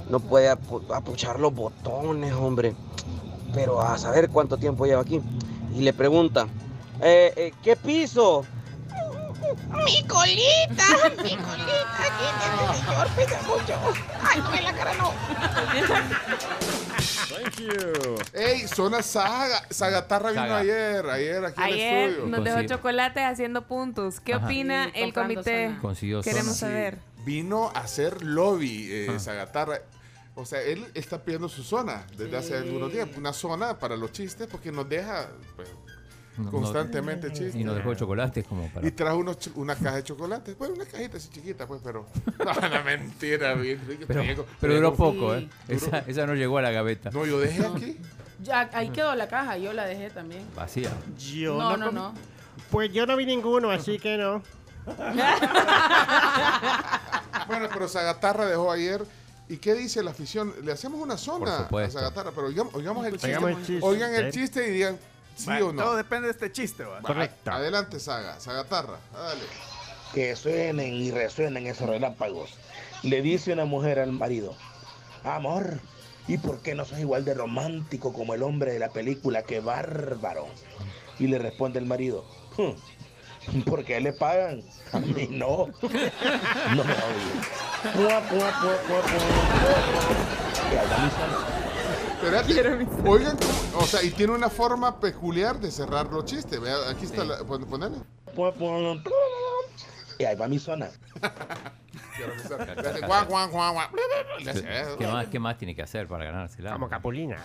Speaker 47: no puede apu- apuchar los botones, hombre, pero a saber cuánto tiempo lleva aquí. Y le pregunta, "Eh, eh, ¿qué piso?
Speaker 48: Mi colita, mi colita, quítese, señor, pesa mucho. Ay, no, en la cara no.
Speaker 3: Thank you. Ey, zona Saga. Sagatarra vino
Speaker 8: Saga.
Speaker 3: ayer, ayer aquí al
Speaker 8: Ayer
Speaker 3: estudio.
Speaker 8: nos dejó chocolate haciendo puntos. ¿Qué
Speaker 3: Ajá.
Speaker 8: opina
Speaker 4: Sí,
Speaker 8: el
Speaker 4: comprando
Speaker 8: comité?
Speaker 4: zona.
Speaker 7: Consiguió
Speaker 8: Queremos
Speaker 7: zona.
Speaker 8: saber.
Speaker 3: Vino a hacer lobby, eh,
Speaker 7: Ah.
Speaker 3: Sagatarra. O sea, él está pidiendo su zona desde hace algunos días. Una zona para los chistes porque nos deja pues,
Speaker 7: No- no-
Speaker 3: constantemente chistes.
Speaker 7: Y nos dejó chocolates como para.
Speaker 3: Y trajo unos una caja de chocolate. Pues una cajita así chiquita, pues, pero. No, no, mentira, bien.
Speaker 7: Pero,
Speaker 3: Rico.
Speaker 7: pero duró
Speaker 3: Rico.
Speaker 7: poco, ¿eh? Esa, esa no llegó a la gaveta.
Speaker 3: No, yo dejé aquí.
Speaker 4: Ya, ahí quedó la caja, yo la dejé también.
Speaker 7: Vacía.
Speaker 43: Yo
Speaker 4: No, no, no.
Speaker 43: Pues yo no vi ninguno, así que no.
Speaker 3: Bueno, pero Sagatarra dejó ayer. ¿Y qué dice la afición? Le hacemos una zona a. Sagatarra, pero oigamos, oigamos el chiste.
Speaker 43: Oigamos el chiste.
Speaker 3: Oigan el chiste y digan sí
Speaker 1: Bueno,
Speaker 3: o no.
Speaker 1: Todo depende de este chiste, ¿va?
Speaker 3: Va, Adelante, Saga. Sagatarra. Dale.
Speaker 49: Que suenen y resuenen esos relámpagos. Le dice una mujer al marido, amor, ¿y por qué no sos igual de romántico como el hombre de la película? ¡Qué bárbaro! Y le responde el marido, "Hmm, porque a él le pagan, a mí no. No me oye.
Speaker 3: Espérate. Oigan, cómo- o sea, y tiene una forma peculiar de cerrar los chistes. Vea, aquí está la. pon- Ponele.
Speaker 49: Y ahí va mi zona.
Speaker 3: Guau, guau, guau,
Speaker 7: ¿Qué más, ¿Qué más tiene que hacer para ganársela?
Speaker 43: Como Capulina.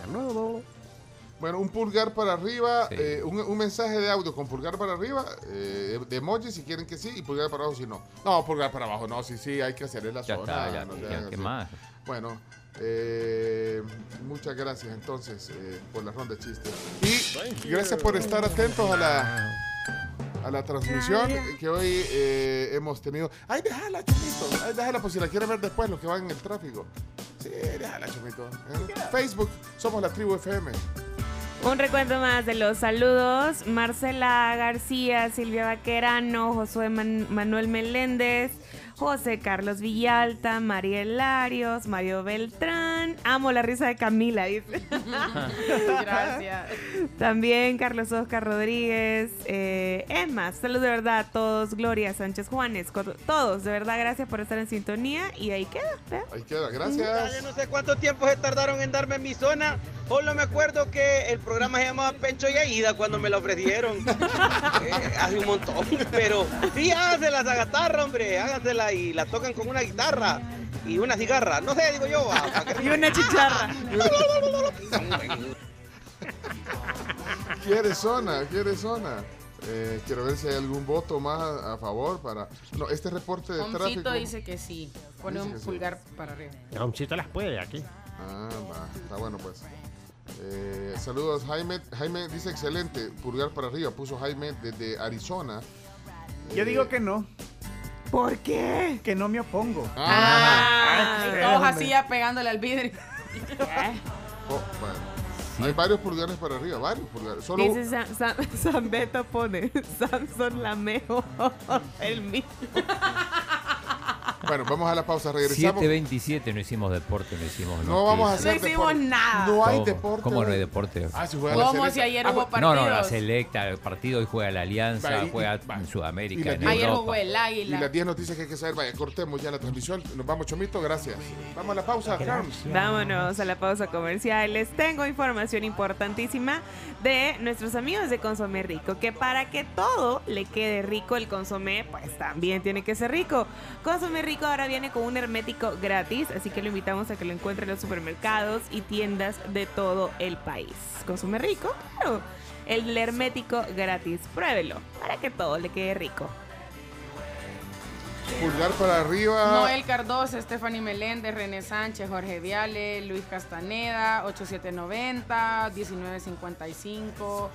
Speaker 3: Bueno, un pulgar para arriba,
Speaker 7: Sí.
Speaker 3: eh, un, un mensaje de audio con pulgar para arriba, eh, de emoji si quieren que sí, y pulgar para abajo si no. No, pulgar para abajo, no, sí, sí, hay que hacerle la
Speaker 7: Ya
Speaker 3: zona.
Speaker 7: está, ya,
Speaker 3: no
Speaker 7: ya, ¿qué
Speaker 3: así.
Speaker 7: más?
Speaker 3: Bueno, eh, muchas gracias entonces eh, por la ronda de chistes. Y gracias por estar atentos a la, a la transmisión que hoy eh, hemos tenido. Ay, déjala, Chomito. Ay, déjala, pues si la quieren ver después, los que van en el tráfico. Sí, déjala, Chomito. ¿eh? Facebook, somos la tribu FM.
Speaker 8: Un recuento más de los saludos. Marcela García, Silvia Vaquerano, Josué Man- Manuel Meléndez, José Carlos Villalta, Mariel Larios, Mario Beltrán. Amo la risa de Camila, dice.
Speaker 4: Gracias.
Speaker 8: También Carlos Oscar Rodríguez. Eh, es más, saludos de verdad a todos. Gloria Sánchez Juanes, todos. De verdad, gracias por estar en sintonía. Y ahí queda.
Speaker 3: Ahí queda, gracias.
Speaker 47: Yo no sé cuánto tiempo se tardaron en darme mi zona. Solo me acuerdo que el programa se llamaba Pencho y Aida cuando me lo ofrecieron. Eh, hace un montón. Pero sí, hágasela esa gatarra, hombre. Y la tocan con una guitarra y una cigarra. No sé, digo yo. ah,
Speaker 8: Y una chicharra.
Speaker 3: Quiere zona, quiere zona. Eh, quiero ver si hay algún voto más a, a favor para. No, este reporte de tráfico.
Speaker 4: Omcito dice que sí. Pone un
Speaker 3: sí.
Speaker 4: pulgar para arriba.
Speaker 43: Omcito las puede aquí.
Speaker 3: Ah, va, está bueno pues. Eh, saludos Jaime. Jaime dice excelente, pulgar para arriba, puso Jaime desde Arizona.
Speaker 1: Yo
Speaker 3: Eh,
Speaker 1: digo que no.
Speaker 8: ¿Por qué?
Speaker 1: Que no me opongo.
Speaker 4: Ah, y todos así ya pegándole al vidrio.
Speaker 3: oh, bueno. Hay varios pulgares para arriba, varios pulgares. Solo
Speaker 8: Dice San, San, San Beto pone Samson Lameo. El mismo.
Speaker 3: Bueno, vamos a la pausa, regresamos.
Speaker 7: 7.27 no hicimos deporte, no hicimos
Speaker 3: No vamos a hacer
Speaker 4: No hicimos
Speaker 3: deporte.
Speaker 4: nada.
Speaker 3: No hay
Speaker 7: ¿Cómo?
Speaker 3: deporte.
Speaker 7: ¿Cómo no hay deporte?
Speaker 3: Ah, si juega la
Speaker 4: ¿Cómo
Speaker 3: selecta.
Speaker 4: si ayer
Speaker 3: Ah,
Speaker 4: hubo partidos?
Speaker 7: No, no, la selecta, el partido hoy juega la Alianza,
Speaker 3: Va, y-
Speaker 7: juega
Speaker 3: va.
Speaker 7: en
Speaker 3: Y
Speaker 7: Sudamérica,
Speaker 3: la
Speaker 7: en
Speaker 4: Ayer
Speaker 7: Europa.
Speaker 4: jugó el
Speaker 3: Y
Speaker 4: águila.
Speaker 3: las 10 noticias que hay que saber, vaya, cortemos ya la transmisión. Nos vamos, Chomito, gracias. Vamos a la pausa, Carms.
Speaker 8: Vámonos a la pausa comercial. Les tengo información importantísima de nuestros amigos de Consomé Rico. Que para que todo le quede rico el consomé, pues también tiene que ser rico. Consomé Rico ahora viene con un hermético gratis, así que lo invitamos a que lo encuentre en los supermercados y tiendas de todo el país. Consomé Rico, claro. El hermético gratis. Pruébelo para que todo le quede rico.
Speaker 3: Pulgar para arriba.
Speaker 4: Noel Cardoso, Stephanie Meléndez, René Sánchez, Jorge Viale, Luis Castaneda, 8790, 1955,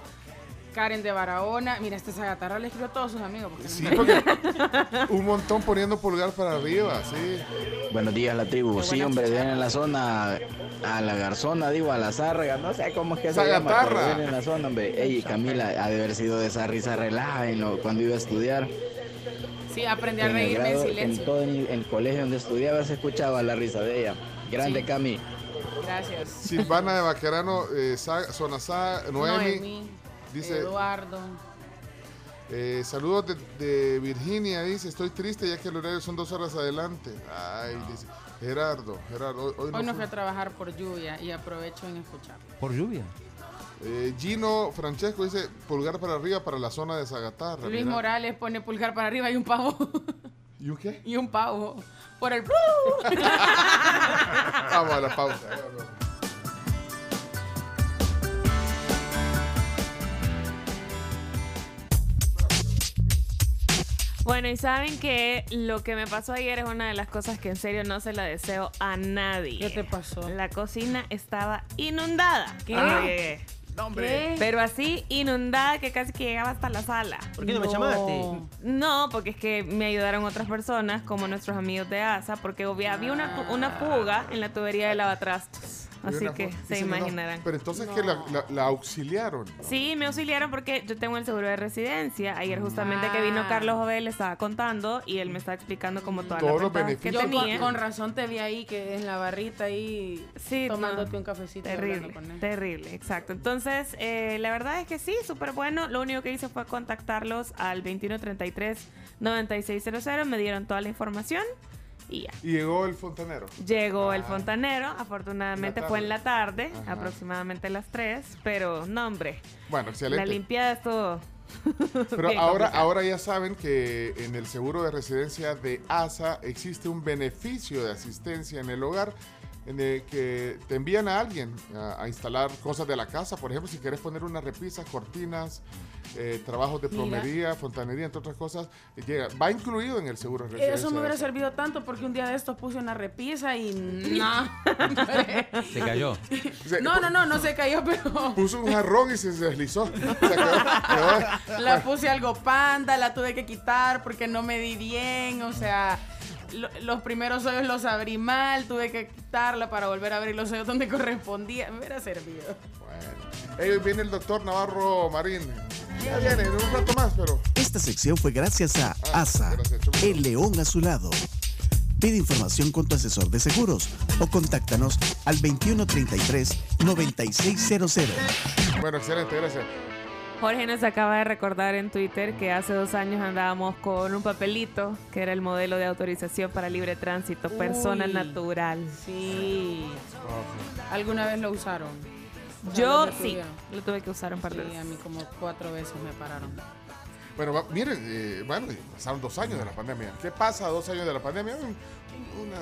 Speaker 4: Karen de Barahona. Mira, este Zagatarra le escribió a todos sus amigos. porque no
Speaker 3: Sí,
Speaker 4: me-
Speaker 3: porque un montón poniendo pulgar para arriba, sí.
Speaker 50: Buenos días, la tribu. Sí, hombre, ven en la zona, a la garzona, digo, a la zárraga, no sé cómo es que se llama,
Speaker 3: Zagatarra.
Speaker 50: pero ven en la zona, hombre. Ey, Camila, ha de haber sido de esa risa relaja lo- cuando iba a estudiar.
Speaker 4: Sí, aprendí a
Speaker 50: en
Speaker 4: reírme en
Speaker 50: grado, en
Speaker 4: silencio.
Speaker 50: todo el, el colegio donde estudiaba se escuchaba la risa de ella. Grande
Speaker 4: Sí.
Speaker 50: Cami.
Speaker 4: Gracias.
Speaker 3: Silvana de Vaquerano, eh, Zona Sa, Noemi.
Speaker 4: Noemí,
Speaker 3: dice,
Speaker 4: Eduardo.
Speaker 3: eh, saludos de, de Virginia, dice, estoy triste ya que el horario son dos horas adelante. Ay, dice, Gerardo, Gerardo, hoy, hoy
Speaker 4: Hoy no
Speaker 3: fui.
Speaker 4: fui a trabajar por lluvia y aprovecho en escuchar.
Speaker 7: Por lluvia.
Speaker 3: Eh, Gino Francesco dice, pulgar para arriba para la zona de Zagatarra.
Speaker 4: Luis
Speaker 3: mira.
Speaker 4: Morales pone pulgar para arriba y un pavo.
Speaker 3: ¿Y un qué?
Speaker 4: y un pavo. Por el.
Speaker 3: Vamos a la pausa.
Speaker 8: Bueno, y saben que lo que me pasó ayer es una de las cosas que en serio no se la deseo a nadie.
Speaker 4: ¿Qué te pasó?
Speaker 8: La cocina estaba inundada.
Speaker 4: ¿Qué?
Speaker 8: cuando llegué.
Speaker 1: No, hombre.
Speaker 4: ¿Qué?
Speaker 8: Pero así inundada que casi que llegaba hasta la sala.
Speaker 6: ¿Por qué no me llamaste?
Speaker 8: No, porque es que me ayudaron otras personas, como nuestros amigos de ASA, porque obvia- había una, una fuga en la tubería de lavatrastos. Así que se
Speaker 3: no, no,
Speaker 8: imaginarán.
Speaker 3: Pero entonces que la, la- la auxiliaron.
Speaker 8: Sí, me auxiliaron porque yo tengo el seguro de residencia. Ayer justamente que vino
Speaker 4: Ah.
Speaker 8: Carlos Jovel le estaba contando y él me estaba explicando como todas
Speaker 3: Todos
Speaker 8: las
Speaker 3: los
Speaker 8: que
Speaker 4: Yo con,
Speaker 8: tenía.
Speaker 4: con razón te vi ahí que en la barrita ahí
Speaker 8: Sí,
Speaker 4: tomándote
Speaker 8: no.
Speaker 4: un cafecito.
Speaker 8: Terrible,
Speaker 4: con él.
Speaker 8: terrible, exacto. Entonces, eh, la verdad es que sí, súper bueno. Lo único que hice fue contactarlos al 2133-9600. Me dieron toda la información y ya.
Speaker 3: Y llegó el fontanero.
Speaker 8: Llegó el fontanero, afortunadamente
Speaker 3: En la
Speaker 8: fue en la tarde,
Speaker 3: Ajá.
Speaker 8: aproximadamente a las 3, pero no, hombre.
Speaker 3: Bueno,
Speaker 8: La
Speaker 3: excelente.
Speaker 8: limpiada es todo.
Speaker 3: Pero
Speaker 8: bien
Speaker 3: ahora,
Speaker 8: complicado.
Speaker 3: ahora ya saben que en el seguro de residencia de ASA existe un beneficio de asistencia en el hogar en el que te envían a alguien a, a instalar cosas de la casa. Por ejemplo, si quieres poner unas repisas, cortinas, eh, trabajos de
Speaker 4: Mira.
Speaker 3: plomería, fontanería, entre otras cosas, llega. Va incluido en el seguro de residencia.
Speaker 4: Eso me hubiera servido tanto porque un día de estos puse una repisa y no.
Speaker 7: Se cayó.
Speaker 4: No, no, no, no se cayó, pero
Speaker 3: Puso un jarrón y se deslizó. Se quedó- quedó-
Speaker 4: la puse algo panda, la tuve que quitar porque no me di bien, o sea, lo- los primeros hoyos los abrí mal, tuve que quitarla para volver a abrir los hoyos donde correspondía, me hubiera servido.
Speaker 3: Bueno. Hoy viene el doctor Navarro Marín. Ya viene, en un rato más, pero.
Speaker 42: Esta sección fue gracias a
Speaker 3: Ah,
Speaker 42: ASA,
Speaker 3: gracias,
Speaker 42: el león a su lado. Pide información con tu asesor de seguros o contáctanos al 2133-9600.
Speaker 3: Bueno, excelente, gracias.
Speaker 8: Jorge nos acaba de recordar en Twitter que hace dos años andábamos con un papelito que era el modelo de autorización para libre tránsito, persona
Speaker 4: Uy.
Speaker 8: natural.
Speaker 4: Sí. ¿Alguna vez lo usaron? O sea,
Speaker 8: Yo
Speaker 4: lo
Speaker 8: sí, lo tuve que usar un par de
Speaker 4: Sí,
Speaker 8: veces.
Speaker 4: a mí como cuatro veces me pararon.
Speaker 3: Bueno, va- miren, eh, bueno, pasaron dos años de la pandemia. ¿Qué pasa dos años de la pandemia?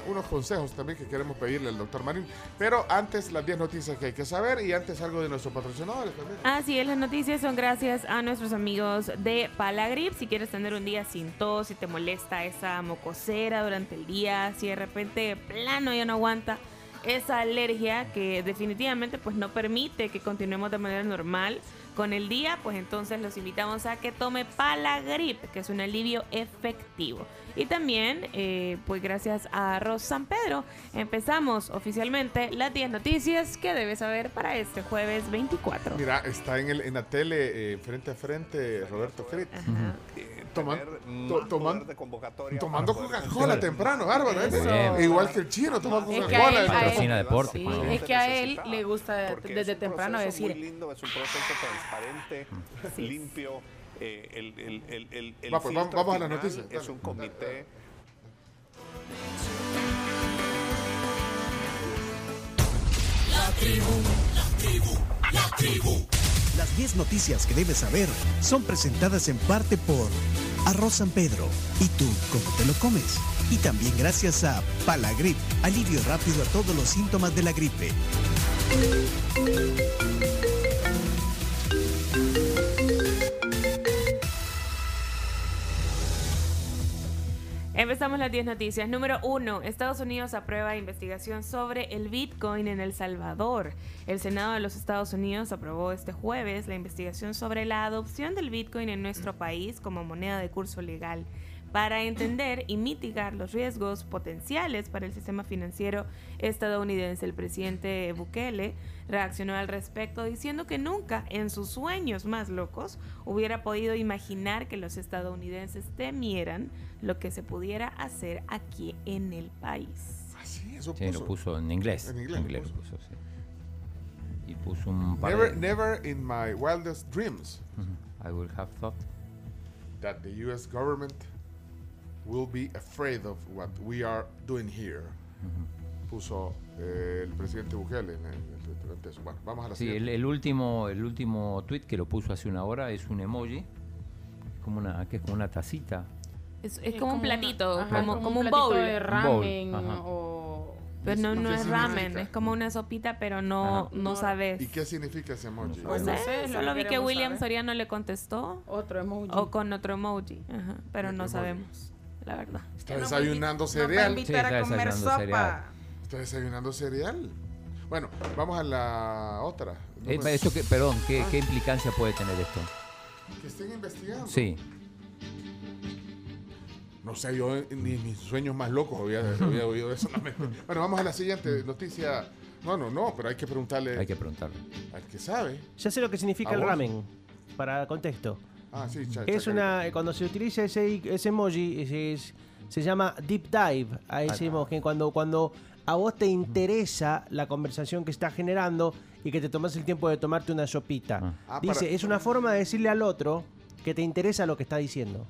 Speaker 3: Unos consejos también que queremos pedirle al doctor Marín. Pero antes, las 10 noticias que hay que saber y antes algo de nuestros patrocinadores también.
Speaker 8: Así es, las noticias son gracias a nuestros amigos de Palagrip. Si quieres tener un día sin tos, si te molesta esa mocosera durante el día, si de repente plano ya no aguanta esa alergia que definitivamente pues no permite que continuemos de manera normal con el día, pues entonces los invitamos a que tome Palagrip, que es un alivio efectivo. Y también, eh, pues gracias a Arroz San Pedro, empezamos oficialmente las 10 noticias que debes saber para este jueves 24.
Speaker 3: Mira, está en, el, en la tele, eh, frente a frente, Roberto Fritz. Eh, toma- to- toman- tomando Coca-Cola temprano, bárbaro. ¿eh? Igual que el chino, toma
Speaker 4: Es que
Speaker 3: Coca-Cola.
Speaker 4: él- a él-
Speaker 7: Patrocina deporte,
Speaker 4: sí,
Speaker 7: favor.
Speaker 4: es que a él le gusta
Speaker 51: Porque
Speaker 4: desde
Speaker 51: es
Speaker 4: temprano decir.
Speaker 51: lindo, es un proceso transparente, limpio. eh, el, el, el, el, el
Speaker 3: Va, pues, vamos- vamos a las noticias,
Speaker 51: Es un comité.
Speaker 42: La tribu, la tribu, la tribu. Las 10 noticias que debes saber son presentadas en parte por Arroz San Pedro. ¿Y tú cómo te lo comes? Y también gracias a Palagrip, alivio rápido a todos los síntomas de la gripe.
Speaker 8: Empezamos las 10 noticias. Número 1. Estados Unidos aprueba investigación sobre el Bitcoin en El Salvador. El Senado de los Estados Unidos aprobó este jueves la investigación sobre la adopción del Bitcoin en nuestro país como moneda de curso legal para entender y mitigar los riesgos potenciales para el sistema financiero estadounidense. El presidente Bukele reaccionó al respecto diciendo que nunca en sus sueños más locos hubiera podido imaginar que los estadounidenses temieran lo que se pudiera hacer aquí en el país.
Speaker 3: Sí, eso
Speaker 7: Sí, lo puso en inglés.
Speaker 3: En inglés lo
Speaker 7: lo puso, sí. Y puso un par
Speaker 3: Never,
Speaker 7: de-
Speaker 3: never in my wildest dreams.
Speaker 7: I would have thought.
Speaker 3: that the U.S. government will be afraid of what we are doing here. Puso eh, el presidente Bukele en el, en el Twitter ante eso. Bueno, vamos a la
Speaker 7: Sí,
Speaker 3: siguiente.
Speaker 7: el, el último, el último tweet que lo puso hace una hora es un emoji, como una, que es como una tacita.
Speaker 8: Es,
Speaker 4: Es
Speaker 8: es como un
Speaker 4: como una-
Speaker 8: platito,
Speaker 4: ajá,
Speaker 8: como,
Speaker 4: como
Speaker 8: como
Speaker 4: un
Speaker 8: un bowl.
Speaker 4: de ramen
Speaker 7: bowl,
Speaker 4: o...
Speaker 8: Pero no,
Speaker 3: ¿Qué
Speaker 8: no es
Speaker 3: significa?
Speaker 8: ramen, es como una sopita, pero no,
Speaker 7: Ajá.
Speaker 8: no sabes.
Speaker 3: ¿Y qué significa ese emoji?
Speaker 8: No
Speaker 4: Pues no
Speaker 8: sé,
Speaker 4: sé,
Speaker 8: solo
Speaker 4: que
Speaker 8: vi que William
Speaker 4: saber.
Speaker 8: Soriano le contestó
Speaker 4: Otro emoji.
Speaker 8: o con otro emoji, ajá, pero
Speaker 3: Otro
Speaker 8: no
Speaker 3: emoji.
Speaker 8: sabemos, la verdad.
Speaker 3: Está
Speaker 4: No
Speaker 3: desayunando
Speaker 4: no
Speaker 3: cereal.
Speaker 4: invitar
Speaker 7: Sí,
Speaker 4: a
Speaker 7: está
Speaker 4: comer
Speaker 7: desayunando
Speaker 4: sopa.
Speaker 7: cereal.
Speaker 3: Está desayunando cereal. Bueno, vamos a la otra.
Speaker 7: Eh, esto que, perdón, ¿qué, qué implicancia puede tener esto?
Speaker 3: que estén investigando.
Speaker 7: Sí.
Speaker 3: No sé, yo ni mis sueños más locos había, había oído eso. Bueno, vamos a la siguiente noticia. No, no, no, pero hay que preguntarle
Speaker 7: Hay que preguntarle.
Speaker 3: al que sabe.
Speaker 6: Ya sé lo que significa
Speaker 3: ¿A
Speaker 6: el
Speaker 3: vos?
Speaker 6: ramen, para contexto.
Speaker 3: Ah, sí, cha-
Speaker 6: Es
Speaker 3: chacarita.
Speaker 6: una, cuando se utiliza ese, ese emoji, es- es- se llama deep dive. Ahí decimos que cuando, cuando a vos te interesa la conversación que estás generando y que te tomas el tiempo de tomarte una sopita.
Speaker 3: Ah,
Speaker 6: Dice,
Speaker 3: para-
Speaker 6: es una forma de decirle al otro que te interesa lo que está diciendo.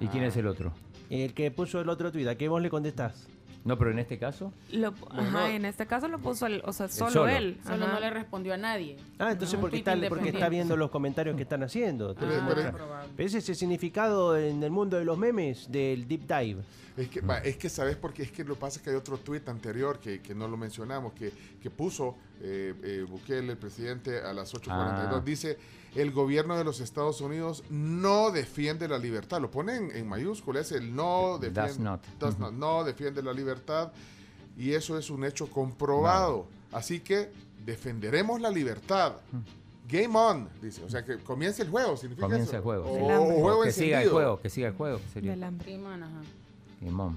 Speaker 7: ¿Y quién es el otro?
Speaker 6: El que puso el otro tuit, ¿a qué vos le contestás?
Speaker 7: No, pero en este caso.
Speaker 8: Lo- ajá, en este caso lo puso, el, o sea, solo,
Speaker 7: solo.
Speaker 8: él.
Speaker 4: Solo
Speaker 8: ajá.
Speaker 4: no le respondió a nadie.
Speaker 6: Ah, entonces
Speaker 4: Un
Speaker 6: porque está, porque
Speaker 4: independiente.
Speaker 6: está viendo los comentarios que están haciendo.
Speaker 3: Ah, probable.
Speaker 6: Pero ese es el significado en el mundo de los memes del deep dive.
Speaker 3: Es que, va, es que sabes porque es que lo que pasa es que hay otro tuit anterior que, que no lo mencionamos, que, que puso eh, eh, Bukele, el presidente, a las 8.42.
Speaker 7: Ah.
Speaker 3: Dice, el gobierno de los Estados Unidos no defiende la libertad. Lo ponen en mayúscula, es el no
Speaker 7: Does
Speaker 3: defiende,
Speaker 7: not.
Speaker 3: does not, no defiende la libertad. Y eso es un hecho comprobado. Así que defenderemos la libertad. Game on, dice. O sea, que comience el juego, significa
Speaker 7: Comienza
Speaker 3: eso?
Speaker 7: el juego.
Speaker 3: O,
Speaker 7: sí.
Speaker 3: o juego
Speaker 7: que siga el juego, que siga el juego. Sería.
Speaker 8: Del hambre.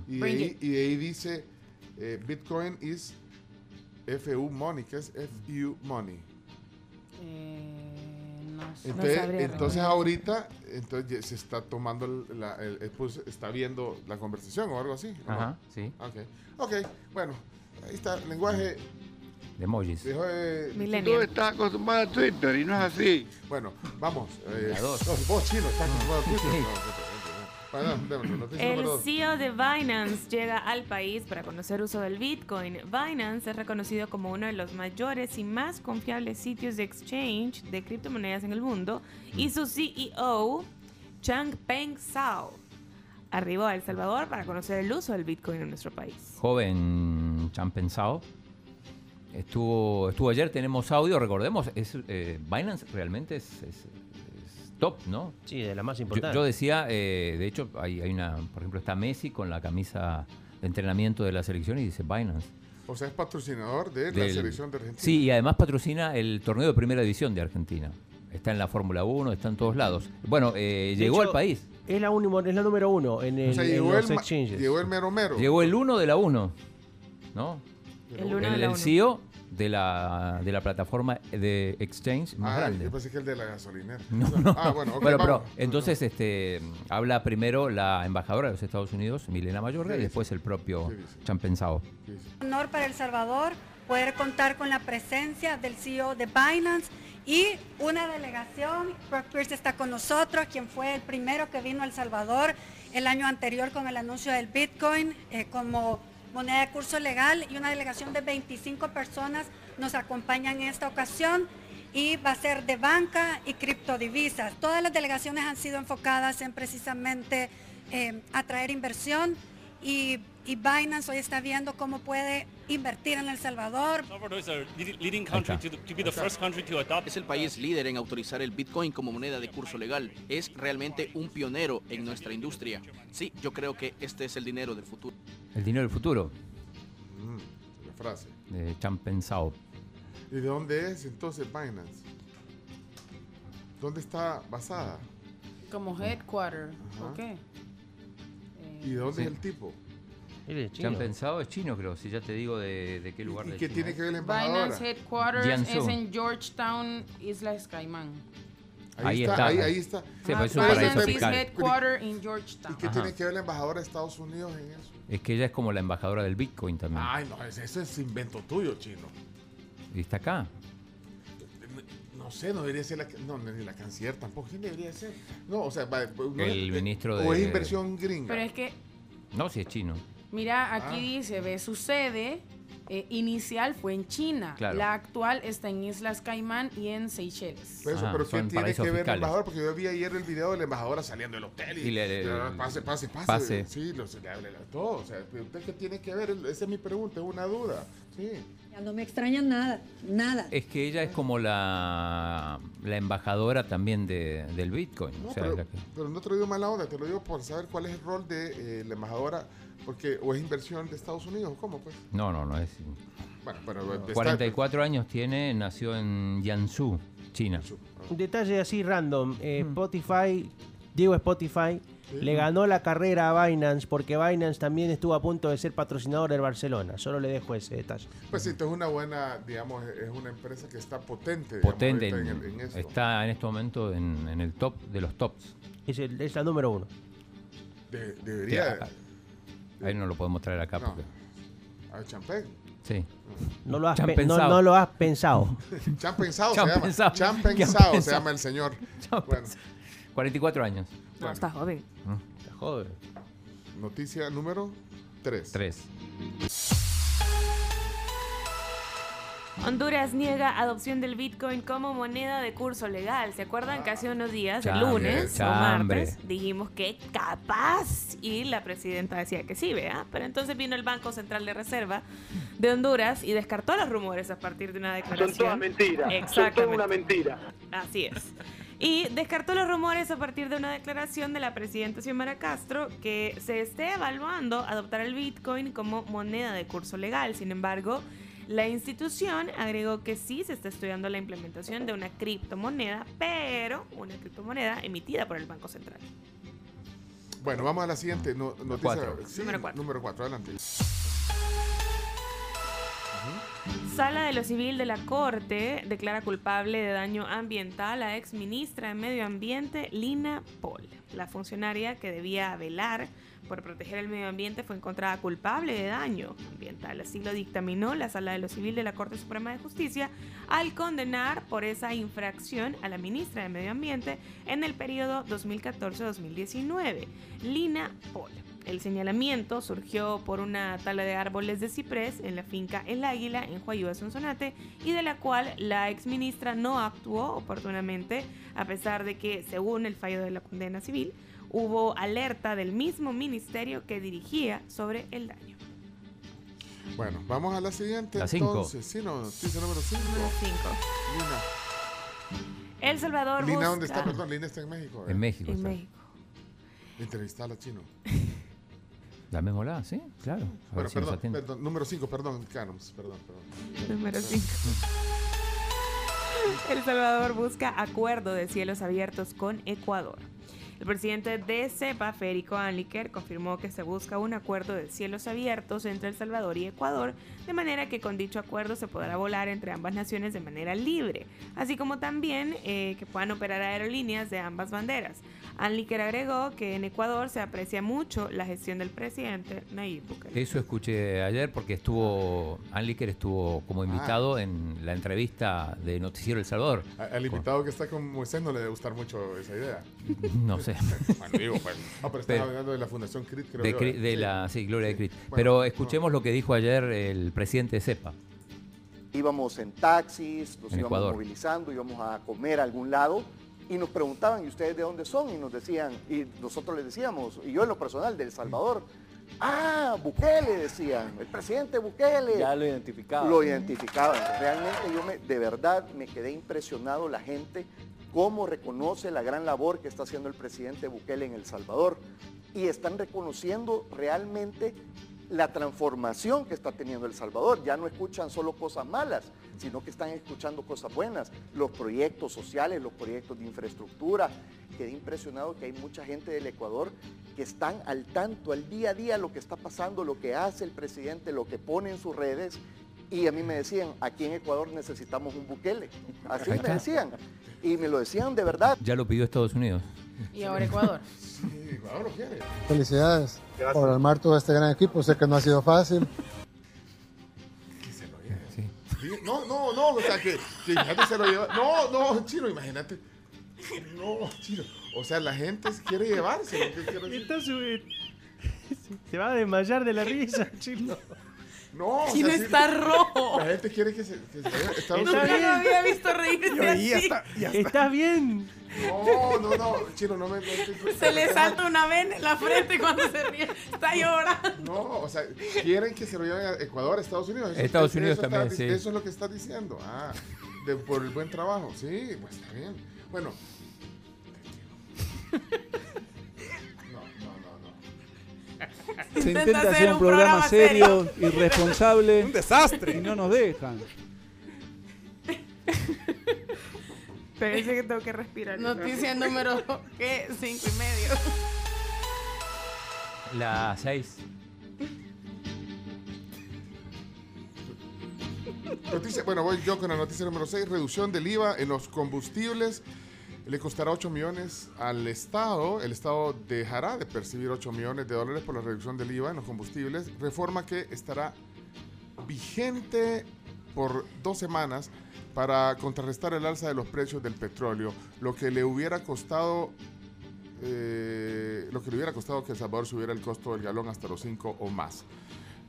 Speaker 3: Y de, ahí, y de ahí dice eh, Bitcoin is FU money, que es FU money.
Speaker 4: Eh,
Speaker 3: Entonces, entonces ahorita entonces se está tomando el- la, el- el pulso, está viendo la conversación o algo así. ¿o no?
Speaker 7: Ajá, sí.
Speaker 3: Ok, ok, bueno, ahí está, lenguaje
Speaker 7: De emojis.
Speaker 3: Eh. Tú estás acostumbrado a Twitter y no es así. Bueno, vamos. Eh,
Speaker 7: dos.
Speaker 3: no, vos, chino, estás acostumbrado a Twitter.
Speaker 7: Sí.
Speaker 3: No,
Speaker 8: El. CEO de Binance llega al país para conocer uso del Bitcoin. Binance es reconocido como uno de los mayores y más confiables sitios de exchange de criptomonedas en el mundo y su CEO, Changpeng Zhao, arribó a El Salvador para conocer el uso del Bitcoin en nuestro país.
Speaker 7: Joven Champensao. Estuvo, estuvo ayer, tenemos audio, recordemos, es, eh, Binance realmente es- es top, ¿no?
Speaker 6: Sí, de la más importante.
Speaker 7: yo decía, eh, de hecho, hay, hay una, por ejemplo, está Messi con la camisa de entrenamiento de la selección y dice Binance.
Speaker 3: O sea, es patrocinador de la selección de Argentina.
Speaker 7: Sí, y además patrocina el torneo de primera división de Argentina. Está en la Fórmula 1, está en todos lados. Bueno, eh, llegó
Speaker 6: hecho,
Speaker 7: al país.
Speaker 6: Es la, es la número uno en, el,
Speaker 3: O sea,
Speaker 6: en
Speaker 3: llegó
Speaker 6: los
Speaker 3: el,
Speaker 6: exchanges.
Speaker 3: llegó el mero mero.
Speaker 7: Llegó el 1 de la 1, ¿no?
Speaker 8: El uno
Speaker 7: el,
Speaker 8: de la
Speaker 7: el
Speaker 8: uno.
Speaker 7: CEO de la, de la plataforma de exchange más
Speaker 3: Ah,
Speaker 7: grande.
Speaker 3: yo pensé que el de la gasolinera.
Speaker 7: No, no.
Speaker 3: Ah, bueno, ok,
Speaker 7: pero entonces este habla primero la embajadora de los Estados Unidos, Milena Mayorga,
Speaker 52: ¿Qué
Speaker 7: y después el propio Champensao.
Speaker 52: honor para El Salvador poder contar con la presencia del CEO de Binance y una delegación. Brock Pierce está con nosotros, quien fue el primero que vino a El Salvador el año anterior con el anuncio del Bitcoin eh, como moneda de curso legal y una delegación de 25 personas nos acompañan en esta ocasión y va a ser de banca y criptodivisas. Todas las delegaciones han sido enfocadas en precisamente eh, atraer inversión y, y Binance hoy está viendo cómo puede invertir en El Salvador.
Speaker 53: Es el país líder en autorizar el Bitcoin como moneda de curso legal. Es realmente un pionero en nuestra industria. Sí, yo creo que este es el dinero del futuro.
Speaker 7: El dinero del futuro,
Speaker 3: Mm, la frase.
Speaker 7: de Champensao.
Speaker 3: ¿Y de dónde es entonces Binance? ¿Dónde está basada?
Speaker 4: Como headquarter.
Speaker 3: Ajá.
Speaker 4: ¿Por qué?
Speaker 3: ¿Y de dónde
Speaker 7: Sí.
Speaker 3: es el tipo?
Speaker 7: Champensao es chino, creo, si ya te digo de, de qué lugar
Speaker 3: ¿Y
Speaker 7: de
Speaker 3: qué
Speaker 7: China
Speaker 3: tiene
Speaker 7: es.
Speaker 3: que ver la embajadora?
Speaker 4: Binance Headquarters
Speaker 7: Jiangsu.
Speaker 4: es en Georgetown, Islas Caimán.
Speaker 7: Ahí está,
Speaker 3: ahí,
Speaker 7: ahí-
Speaker 3: ahí está.
Speaker 7: Sí, pues es un
Speaker 4: Ah,
Speaker 7: paraíso
Speaker 4: Binance is
Speaker 7: fiscal.
Speaker 4: headquarter in Georgetown.
Speaker 3: ¿Y qué
Speaker 7: Ajá.
Speaker 3: tiene que ver la embajadora de Estados Unidos en eso?
Speaker 7: Es que ella es como la embajadora del Bitcoin también.
Speaker 3: Ay, no, ese ese es invento tuyo, chino.
Speaker 7: Y está acá.
Speaker 3: No sé, no debería ser la... No, ni la canciller tampoco. ¿Quién debería ser? No, o sea... va- no
Speaker 7: El
Speaker 3: es-
Speaker 7: ministro
Speaker 3: O es
Speaker 7: de-
Speaker 3: inversión gringa.
Speaker 4: Pero es que,
Speaker 7: No, si es chino.
Speaker 4: mira, aquí
Speaker 3: Ah.
Speaker 4: dice, ve, su sede eh, inicial fue en China.
Speaker 7: Claro.
Speaker 4: La actual está en Islas Caimán y en Seychelles.
Speaker 3: Por eso, pero ¿qué tiene que ver la
Speaker 7: fiscales.
Speaker 3: embajadora? Porque yo vi ayer el video de la embajadora saliendo del hotel y,
Speaker 7: Y le- le-
Speaker 3: y, pase, pase, pase,
Speaker 7: pase.
Speaker 3: Sí, lo, se le habla todo. O sea, ¿usted qué tiene que ver? Esa es mi pregunta, es una duda. Sí.
Speaker 54: Ya no me extraña nada, nada.
Speaker 7: Es que ella es como la, la embajadora también de, del Bitcoin.
Speaker 3: No,
Speaker 7: o sea,
Speaker 3: pero,
Speaker 7: es la que-
Speaker 3: pero no te lo digo mala onda, te lo digo por saber cuál es el rol de eh, la embajadora, porque o es inversión de Estados Unidos, ¿cómo pues?
Speaker 7: no, no, no es.
Speaker 3: Bueno, pero está-
Speaker 7: 44 años tiene, nació en Jiangsu, China.
Speaker 6: Un detalle así random. eh, Spotify, digo Spotify, le ganó la carrera a Binance porque Binance también estuvo a punto de ser patrocinador del Barcelona. Solo le dejo ese detalle.
Speaker 3: Pues sí, entonces es una buena, digamos, es una empresa que está potente. digamos,
Speaker 7: Potente, en-
Speaker 3: en, en eso.
Speaker 7: está en este momento en, en el top de los tops.
Speaker 6: Es, el- es la número uno.
Speaker 3: De-
Speaker 7: Sí,
Speaker 3: debería.
Speaker 7: acá. Ahí no lo podemos traer acá
Speaker 3: No.
Speaker 7: porque.
Speaker 3: A Champagne.
Speaker 7: Sí.
Speaker 6: No lo has,
Speaker 7: Chan
Speaker 6: pe- no,
Speaker 7: pensado.
Speaker 6: no lo has pensado.
Speaker 3: Chan pensado se llama.
Speaker 7: pensado.
Speaker 3: Chan
Speaker 7: Chan
Speaker 3: pensado se
Speaker 7: pensado.
Speaker 3: llama el señor. Bueno,
Speaker 7: 44 años.
Speaker 8: No, está joven.
Speaker 6: Está joven.
Speaker 3: noticia número 3.
Speaker 7: 3.
Speaker 8: Honduras niega adopción del Bitcoin como moneda de curso legal. ¿Se acuerdan que hace unos días, el
Speaker 7: Chambre,
Speaker 8: lunes o martes, dijimos que capaz? Y la presidenta decía que sí, ¿vea? Pero entonces vino el Banco Central de Reserva de Honduras y descartó los rumores a partir de una declaración.
Speaker 55: Son todas mentiras. Son toda una mentira.
Speaker 8: Así es. Y descartó los rumores a partir de una declaración de la presidenta Xiomara Castro que se esté evaluando adoptar el Bitcoin como moneda de curso legal. Sin embargo, la institución agregó que sí se está estudiando la implementación de una criptomoneda, pero una criptomoneda emitida por el Banco Central.
Speaker 3: Bueno, vamos a la siguiente no- noticia.
Speaker 7: Cuatro.
Speaker 3: Sí,
Speaker 8: Número cuatro.
Speaker 3: Número 4, adelante.
Speaker 8: Sala de lo Civil de la Corte declara culpable de daño ambiental a ex ministra de Medio Ambiente Lina Paul. La funcionaria que debía velar por proteger el medio ambiente fue encontrada culpable de daño ambiental. Así lo dictaminó la Sala de lo Civil de la Corte Suprema de Justicia al condenar por esa infracción a la ministra de Medio Ambiente en el periodo 2014-2019, Lina Paul. El señalamiento surgió por una tala de árboles de ciprés en la finca El Águila en Huayúa, Sonsonate, y de la cual la exministra no actuó oportunamente, a pesar de que, según el fallo de la condena civil, hubo alerta del mismo ministerio que dirigía sobre el daño.
Speaker 3: Bueno, vamos a la siguiente.
Speaker 7: La cinco.
Speaker 3: entonces. Sí, no, noticia número 5. Lina.
Speaker 8: El Salvador
Speaker 3: Lina,
Speaker 8: busca-
Speaker 3: ¿dónde está? Perdón, Lina está en México.
Speaker 7: En México
Speaker 8: En
Speaker 7: está.
Speaker 8: México.
Speaker 3: Entrevistala, chino.
Speaker 7: Llamémosla, sí, claro. A
Speaker 3: Bueno,
Speaker 7: si
Speaker 3: perdón,
Speaker 7: atiende.
Speaker 3: perdón, número 5, perdón, Carms, perdón, perdón.
Speaker 8: Número 5. El Salvador busca acuerdo de cielos abiertos con Ecuador. El presidente de CEPA, Federico Anliker, confirmó que se busca un acuerdo de cielos abiertos entre El Salvador y Ecuador, de manera que con dicho acuerdo se podrá volar entre ambas naciones de manera libre, así como también eh, que puedan operar aerolíneas de ambas banderas. Anliker agregó que en Ecuador se aprecia mucho la gestión del presidente Nayib Bukele.
Speaker 7: Eso escuché ayer porque estuvo, Anliker estuvo como invitado en la entrevista de Noticiero El Salvador.
Speaker 3: Al invitado que está con Moisés no le debe gustar mucho esa idea.
Speaker 7: No sé.
Speaker 3: Bueno, digo, pues. No, pero estaba
Speaker 7: Pero-
Speaker 3: hablando de la Fundación CRIT, creo
Speaker 7: de,
Speaker 3: ¿eh?
Speaker 7: de
Speaker 3: Sí.
Speaker 7: la sí, Gloria de.
Speaker 3: Bueno,
Speaker 7: Pero escuchemos lo que dijo ayer el presidente de CEPA.
Speaker 56: Íbamos en taxis, nos
Speaker 7: En
Speaker 56: íbamos
Speaker 7: Ecuador.
Speaker 56: movilizando, íbamos a comer a algún lado y nos preguntaban, ¿y ustedes de dónde son? Y nos decían, y nosotros les decíamos, y yo en lo personal, de El Salvador. Ah, Bukele, decían, el presidente Bukele.
Speaker 57: Ya lo identificaba.
Speaker 56: Lo identificaban. Realmente yo me, de verdad me quedé impresionado la gente, cómo reconoce la gran labor que está haciendo el presidente Bukele en El Salvador. Y están reconociendo realmente la transformación que está teniendo El Salvador. Ya no escuchan solo cosas malas, sino que están escuchando cosas buenas. Los proyectos sociales, los proyectos de infraestructura. Quedé impresionado que hay mucha gente del Ecuador que están al tanto, al día a día, lo que está pasando, lo que hace el presidente, lo que pone en sus redes. Y a mí me decían, aquí en Ecuador necesitamos un Bukele. Así me decían. Y me lo decían de verdad.
Speaker 7: Ya lo pidió Estados Unidos.
Speaker 4: Y ahora Ecuador.
Speaker 3: Sí, Ecuador lo quiere.
Speaker 55: Felicidades por armar todo este gran equipo. Sé que no ha sido fácil.
Speaker 3: Sí, No, no, no, o sea, que, que se lo lleva. No, no, chino, imagínate. No, chino. O sea, la gente quiere llevarse.
Speaker 6: Está Se va a desmayar de la risa, chino.
Speaker 3: No, o
Speaker 4: Chino
Speaker 3: sea, sí,
Speaker 4: está rojo.
Speaker 3: La gente quiere que se, que se vaya a Estados
Speaker 4: Nunca lo había visto reírse
Speaker 3: Yo, y ya
Speaker 4: así.
Speaker 3: está, ya está.
Speaker 6: ¿Estás bien?
Speaker 3: No, no, no, chino, no me. no
Speaker 4: Se le salta una vena en la frente cuando se ríe. Está llorando.
Speaker 3: No, o sea, quieren que se lo lleven a Ecuador, Estados Unidos. Eso-
Speaker 7: Estados
Speaker 3: eso
Speaker 7: Unidos
Speaker 3: está-
Speaker 7: también, sí.
Speaker 3: Eso es lo que estás diciendo. Ah, de- por el buen trabajo. Sí, pues está bien. Bueno.
Speaker 58: Se
Speaker 4: Intenta hacer
Speaker 58: hacer un
Speaker 4: un
Speaker 58: programa
Speaker 4: programa serio.
Speaker 58: serio, irresponsable.
Speaker 1: Un desastre.
Speaker 58: Y no nos dejan.
Speaker 8: Pero dice que tengo que respirar.
Speaker 4: Noticia número, ¿qué? Cinco y medio.
Speaker 7: La 6.
Speaker 3: Noticia, bueno, voy yo con la noticia número 6. Reducción del IVA en los combustibles. Le costará 8 millones al Estado. El Estado dejará de percibir 8 millones de dólares por la reducción del IVA en los combustibles. Reforma que estará vigente por dos semanas para contrarrestar el alza de los precios del petróleo. Lo que le hubiera costado eh, lo que le hubiera costado que El Salvador subiera el costo del galón hasta los 5 o más.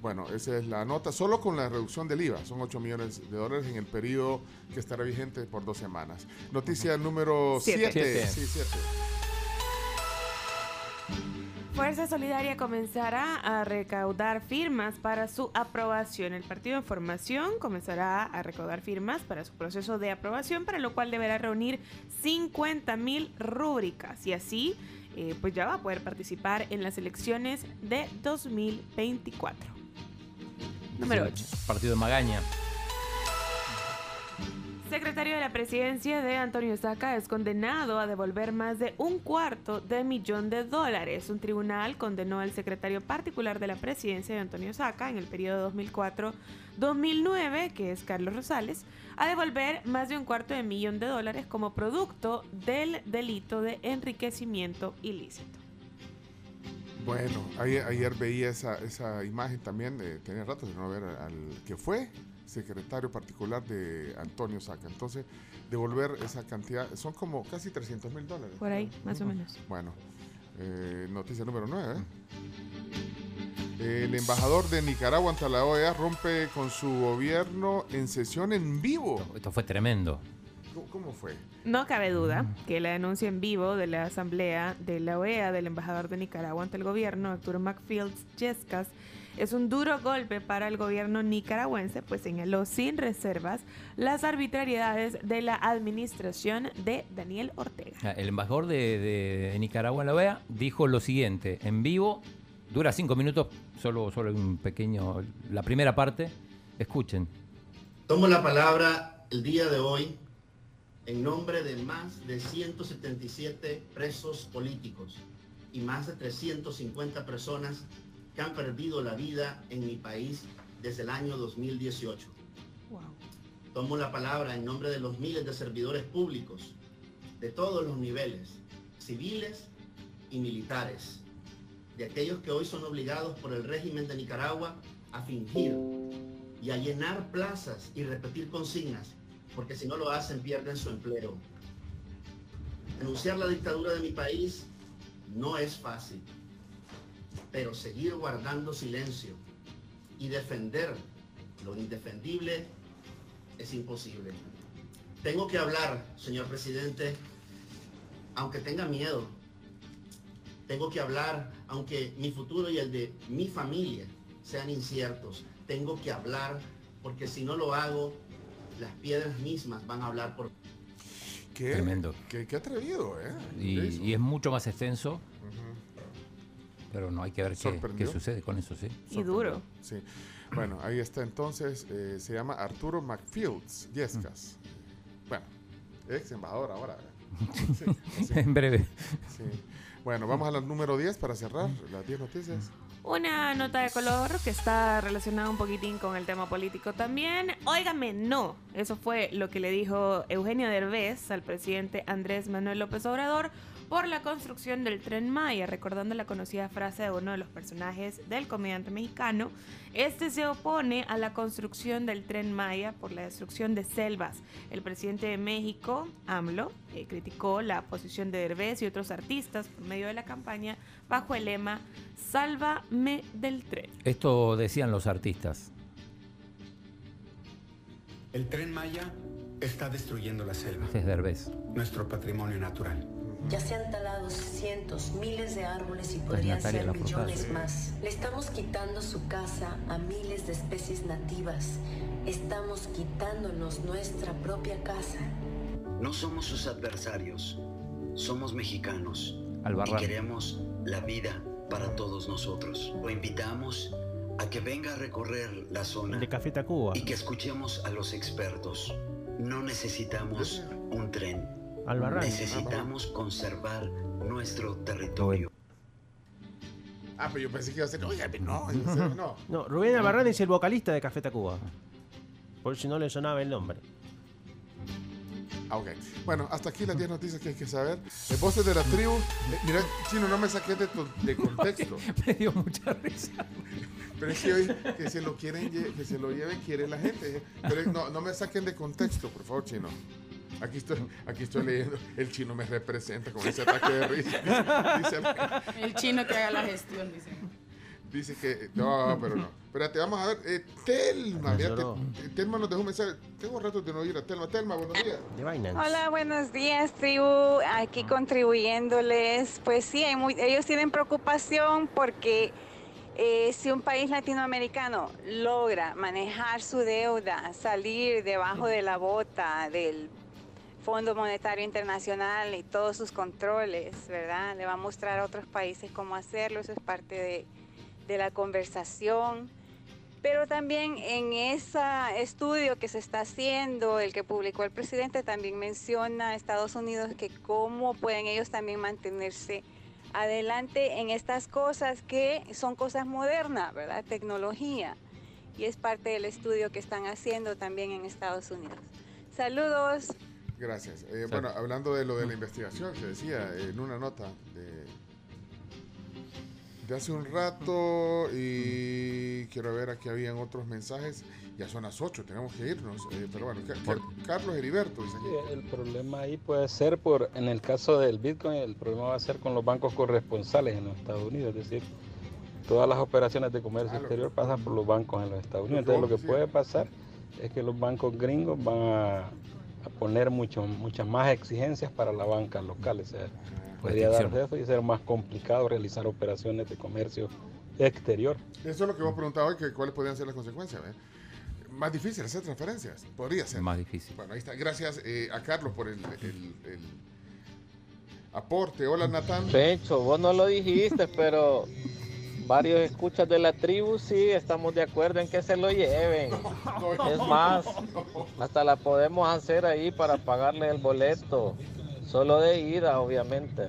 Speaker 3: Bueno, esa es la nota. Solo con la reducción del IVA. Son 8 millones de dólares en el periodo que estará vigente por dos semanas. Noticia número
Speaker 8: Siete.
Speaker 3: 7.
Speaker 8: Siete.
Speaker 3: Sí, siete.
Speaker 8: Fuerza Solidaria comenzará a recaudar firmas para su aprobación. El Partido en Formación comenzará a recaudar firmas para su proceso de aprobación, para lo cual deberá reunir 50 mil rúbricas y así eh, pues ya va a poder participar en las elecciones de 2024. Número 8.
Speaker 7: Partido de Magaña.
Speaker 8: secretario de la presidencia de Antonio Saca es condenado a devolver más de un cuarto de millón de dólares. Un tribunal condenó al secretario particular de la presidencia de Antonio Saca en el periodo 2004-2009, que es Carlos Rosales, a devolver más de un cuarto de millón de dólares como producto del delito de enriquecimiento ilícito.
Speaker 3: Bueno, ayer, ayer veía esa, esa imagen también, eh, tenía rato de no ver al que fue secretario particular de Antonio Saca. Entonces, devolver esa cantidad, son como casi 300 mil dólares.
Speaker 8: Por ahí, más o menos.
Speaker 3: Bueno, eh, noticia número 9. El embajador de Nicaragua ante la OEA rompe con su gobierno en sesión en vivo.
Speaker 7: Esto fue tremendo.
Speaker 3: ¿Cómo, fue?
Speaker 8: No cabe duda que la denuncia en vivo de la Asamblea de la OEA del embajador de Nicaragua ante el gobierno, Arturo McFields Yescas, es un duro golpe para el gobierno nicaragüense, pues señaló sin reservas las arbitrariedades de la administración de Daniel Ortega.
Speaker 7: Ah, El embajador de, de Nicaragua en la OEA dijo lo siguiente, en vivo, dura cinco minutos, solo, solo un pequeño, la primera parte, escuchen.
Speaker 59: Tomo la palabra el día de hoy en nombre de más de 177 presos políticos y más de 350 personas que han perdido la vida en mi país desde el año 2018. Tomo la palabra en nombre de los miles de servidores públicos de todos los niveles, civiles y militares, de aquellos que hoy son obligados por el régimen de Nicaragua a fingir y a llenar plazas y repetir consignas, porque si no lo hacen pierden su empleo. Denunciar la dictadura de mi país no es fácil, pero seguir guardando silencio y defender lo indefendible es imposible. Tengo que hablar, señor presidente, aunque tenga miedo. Tengo que hablar, aunque mi futuro y el de mi familia sean inciertos. Tengo que hablar, porque si no lo hago, las piedras mismas van a hablar por
Speaker 3: Qué,
Speaker 7: Tremendo.
Speaker 3: Qué, qué atrevido, ¿eh?
Speaker 7: Y, es mucho más extenso, pero no hay que ver qué, sucede con eso, sí.
Speaker 8: Y duro.
Speaker 3: Sí. Bueno, ahí está entonces. eh, se llama Arturo McFields Yescas. Bueno, ex embajador ahora. sí.
Speaker 7: En breve.
Speaker 3: Sí. Bueno, vamos a la número 10 para cerrar las 10 noticias.
Speaker 8: Una nota de color que está relacionada un poquitín con el tema político también. Óigame, no. Eso fue lo que le dijo Eugenio Derbez al presidente Andrés Manuel López Obrador por la construcción del tren Maya, recordando la conocida frase de uno de los personajes del comediante mexicano. Este se opone a la construcción del tren Maya por la destrucción de selvas. El presidente de México, AMLO, eh, criticó la posición de Derbez y otros artistas por medio de la campaña bajo el lema Sálvame del tren.
Speaker 7: Esto decían los artistas.
Speaker 57: El tren Maya está destruyendo la selva,
Speaker 7: Este es Derbez.
Speaker 57: nuestro patrimonio natural.
Speaker 60: Ya se han talado cientos, miles de árboles y podrían
Speaker 7: Natalia
Speaker 60: ser millones más. Le estamos quitando su casa a miles de especies nativas. Estamos quitándonos nuestra propia casa.
Speaker 61: No somos sus adversarios, somos mexicanos
Speaker 7: Albarrán.
Speaker 61: y queremos la vida para todos nosotros. Lo invitamos a que venga a recorrer la zona
Speaker 6: De Café Tacuba.
Speaker 61: y que escuchemos a los expertos. No necesitamos un tren,
Speaker 6: Albarrán.
Speaker 61: necesitamos conservar nuestro territorio.
Speaker 3: Ah, pero yo pensé que iba a ser. Oiga, no, no.
Speaker 6: No, Rubén Albarrán es el vocalista de Café Tacuba. Por si no le sonaba el nombre.
Speaker 3: Ah, ok. Bueno, hasta aquí las 10 noticias que hay que saber. Eh, voces de la tribu. Eh, mira, chino, no me saqué de, to- de contexto.
Speaker 7: Me dio mucha risa.
Speaker 3: Pero es que hoy que se lo quieren que se lo lleve quiere la gente. Pero no, no me saquen de contexto, por favor, chino. Aquí estoy, aquí estoy leyendo. El chino me representa con ese ataque de risa. Dice, dice-
Speaker 4: El chino que haga la gestión, dice.
Speaker 3: dice que. No, pero no. Espérate, vamos a ver. Eh, Telma, mira, te- Telma nos dejó un mensaje. Tengo rato de no oír a Telma. Telma, buenos días.
Speaker 62: Hola, buenos días, tribu. Aquí contribuyéndoles. Pues sí, hay muy- ellos tienen preocupación porque eh, si un país latinoamericano logra manejar su deuda, salir debajo de la bota del Fondo Monetario Internacional y todos sus controles, ¿verdad? Le va a mostrar a otros países cómo hacerlo. Eso es parte de, de la conversación. Pero también en ese estudio que se está haciendo, el que publicó el presidente, también menciona a Estados Unidos que cómo pueden ellos también mantenerse adelante en estas cosas que son cosas modernas, ¿verdad? Tecnología. Y es parte del estudio que están haciendo también en Estados Unidos. Saludos.
Speaker 3: Gracias. Eh, bueno, hablando de lo de la investigación, se decía en una nota de, de hace un rato y quiero ver aquí habían otros mensajes. Ya son las 8, tenemos que irnos. eh, pero bueno, Ca- Ca- Carlos Heriberto dice aquí.
Speaker 63: El problema ahí puede ser por, en el caso del Bitcoin, el problema va a ser con los bancos corresponsales en los Estados Unidos, es decir, todas las operaciones de comercio exterior pasan por los bancos en los Estados Unidos. Entonces lo que puede pasar es que los bancos gringos van a, a poner mucho, muchas más exigencias para la banca local. O sea, podría darse eso y ser más complicado realizar operaciones de comercio exterior.
Speaker 3: Eso es lo que hemos preguntado hoy, que cuáles podrían ser las consecuencias. ¿eh? Más difícil hacer transferencias. Podría ser.
Speaker 7: Más difícil.
Speaker 3: Bueno, ahí está. Gracias eh, a Carlos por el, el- el aporte. Hola, Natán.
Speaker 64: Pencho, vos no lo dijiste, pero varios escuchas de la tribu sí estamos de acuerdo en que se lo lleven. Es más, hasta la podemos hacer ahí para pagarle el boleto. Solo de ida, obviamente.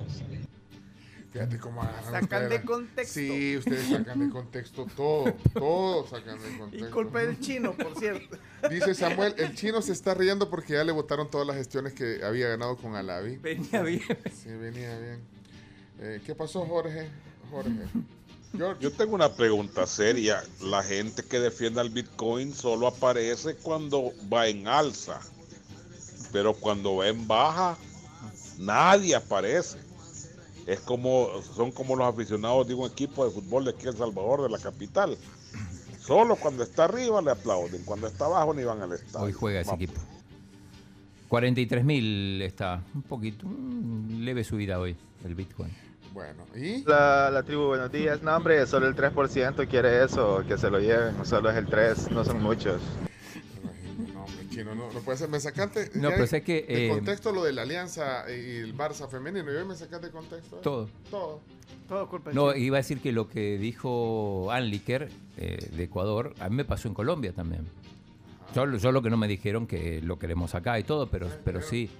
Speaker 3: Fíjate cómo agarran
Speaker 1: Sacan
Speaker 3: ustedes
Speaker 1: de contexto.
Speaker 3: Sí, ustedes sacan de contexto todo. Todo sacan de
Speaker 1: Y
Speaker 3: contexto.
Speaker 1: culpa del chino, por cierto.
Speaker 3: Dice Samuel, el chino se está riendo porque ya le votaron todas las gestiones que había ganado con Alavi.
Speaker 7: Venía bien.
Speaker 3: Sí, venía bien. Eh, ¿Qué pasó, Jorge? Jorge.
Speaker 65: Yo tengo una pregunta seria. La gente que defiende al Bitcoin solo aparece cuando va en alza. Pero cuando va en baja, nadie aparece. Es como, son como los aficionados de un equipo de fútbol de aquí en El Salvador, de la capital. Solo cuando está arriba le aplauden, cuando está abajo ni van al estadio.
Speaker 7: Hoy juega ese
Speaker 65: Vamos.
Speaker 7: equipo. 43.000 está. Un poquito, un leve subida hoy el Bitcoin.
Speaker 3: Bueno, ¿y?
Speaker 66: La, la tribu, buenos días. No, hombre, solo el 3% quiere eso, que se lo lleven. Solo es el 3, no son muchos.
Speaker 3: No, hombre, chino, no, no puede ser. Me sacaste
Speaker 7: No, pero sé que,
Speaker 3: de
Speaker 7: eh,
Speaker 3: contexto lo de la alianza y el Barça femenino. ¿Y hoy me sacaste de contexto? eh?
Speaker 7: Todo.
Speaker 3: Todo.
Speaker 1: Todo culpa
Speaker 7: No,
Speaker 1: chino.
Speaker 7: iba a decir que lo que dijo Anliker eh, de Ecuador, a mí me pasó en Colombia también. Yo, yo lo que no me dijeron que lo queremos acá y todo, pero, pero sí.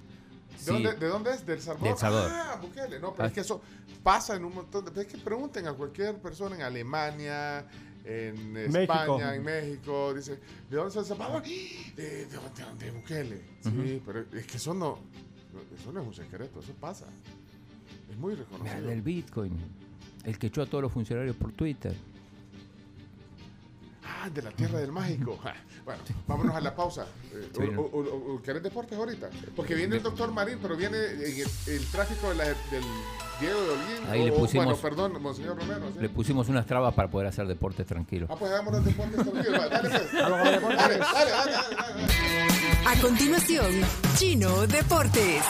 Speaker 3: ¿De,
Speaker 7: sí.
Speaker 3: dónde, de dónde es? ¿Del Salvador?
Speaker 7: Del Salvador.
Speaker 3: Ah, Bukele. No, pero
Speaker 7: Ah.
Speaker 3: es que eso pasa en un montón de... Es que pregunten a cualquier persona en Alemania, en
Speaker 6: México.
Speaker 3: España, en México. Dice, ¿de dónde es El Salvador? De, de, de- de Bukele. Sí,
Speaker 7: Ujú.
Speaker 3: pero es que eso no... Eso no es un secreto, eso pasa. Es muy reconocido.
Speaker 7: el Bitcoin. El que echó a todos los funcionarios por Twitter.
Speaker 3: Ah, de la tierra del mágico. Bueno, vámonos a la pausa. Eh,
Speaker 7: Sí,
Speaker 3: o-
Speaker 7: no.
Speaker 3: o- o- o- ¿Querés deportes ahorita? Porque viene el doctor Marín, pero viene en el, el tráfico de la- del Diego de Holguín.
Speaker 7: Ahí le pusimos-
Speaker 3: Bueno, perdón, Monseñor Romero. ¿sí?
Speaker 7: Le pusimos unas trabas para poder hacer deportes tranquilos.
Speaker 3: Ah, pues hagamos los deportes tranquilos. Dale, pues. Dale, dale, dale, dale, dale.
Speaker 67: A continuación, Chino Deportes.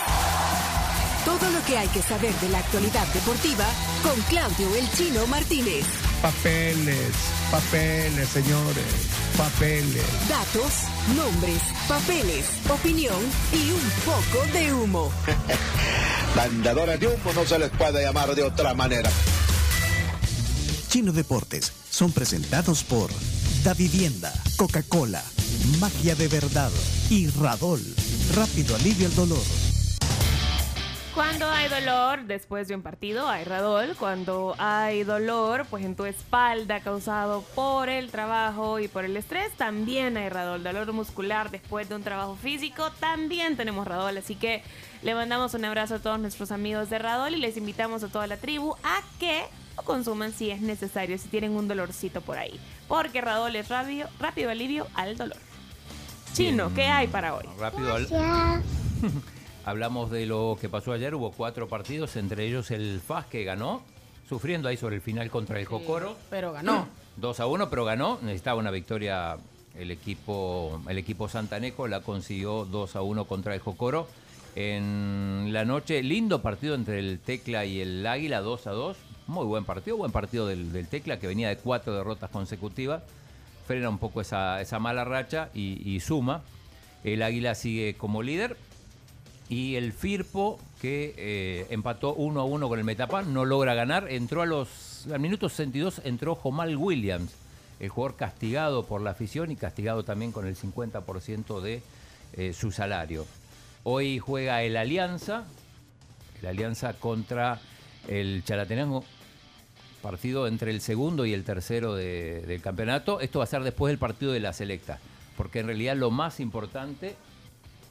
Speaker 67: Todo lo que hay que saber de la actualidad deportiva con Claudio El Chino Martínez.
Speaker 68: Papeles, papeles, señores, papeles.
Speaker 67: Datos, nombres, papeles, opinión y un poco de humo.
Speaker 69: Vendedores de humo no se les puede llamar de otra manera.
Speaker 42: Chino Deportes son presentados por Da Vivienda, Coca-Cola, Magia de Verdad y Radol. Rápido alivio el dolor.
Speaker 8: Cuando hay dolor después de un partido, hay radol. Cuando hay dolor, pues en tu espalda causado por el trabajo y por el estrés, también hay radol. Dolor muscular después de un trabajo físico, también tenemos radol. Así que le mandamos un abrazo a todos nuestros amigos de radol y les invitamos a toda la tribu a que lo consuman si es necesario, si tienen un dolorcito por ahí. Porque radol es rápido, rápido alivio al dolor. Chino, ¿qué hay para hoy?
Speaker 7: Rápido al- Hablamos de lo que pasó ayer, hubo cuatro partidos, entre ellos el FAS que ganó, sufriendo ahí sobre el final contra el Jocoro.
Speaker 4: Pero ganó.
Speaker 7: 2 a 1, pero ganó. Necesitaba una victoria el equipo, el equipo santaneco, la consiguió 2 a 1 contra el Jocoro. En la noche, lindo partido entre el Tecla y el Águila, 2 a 2. Muy buen partido, buen partido del, del Tecla que venía de cuatro derrotas consecutivas. Frena un poco esa, esa mala racha y, y suma. El Águila sigue como líder. Y el Firpo, que eh, empató 1 a 1 con el Metapan, no logra ganar. Entró a los. Al minuto 62 entró Jomal Williams, el jugador castigado por la afición y castigado también con el 50% de eh, su salario. Hoy juega el Alianza, el Alianza contra el Chalatenango, partido entre el segundo y el tercero de- del campeonato. Esto va a ser después del partido de la selecta, porque en realidad lo más importante,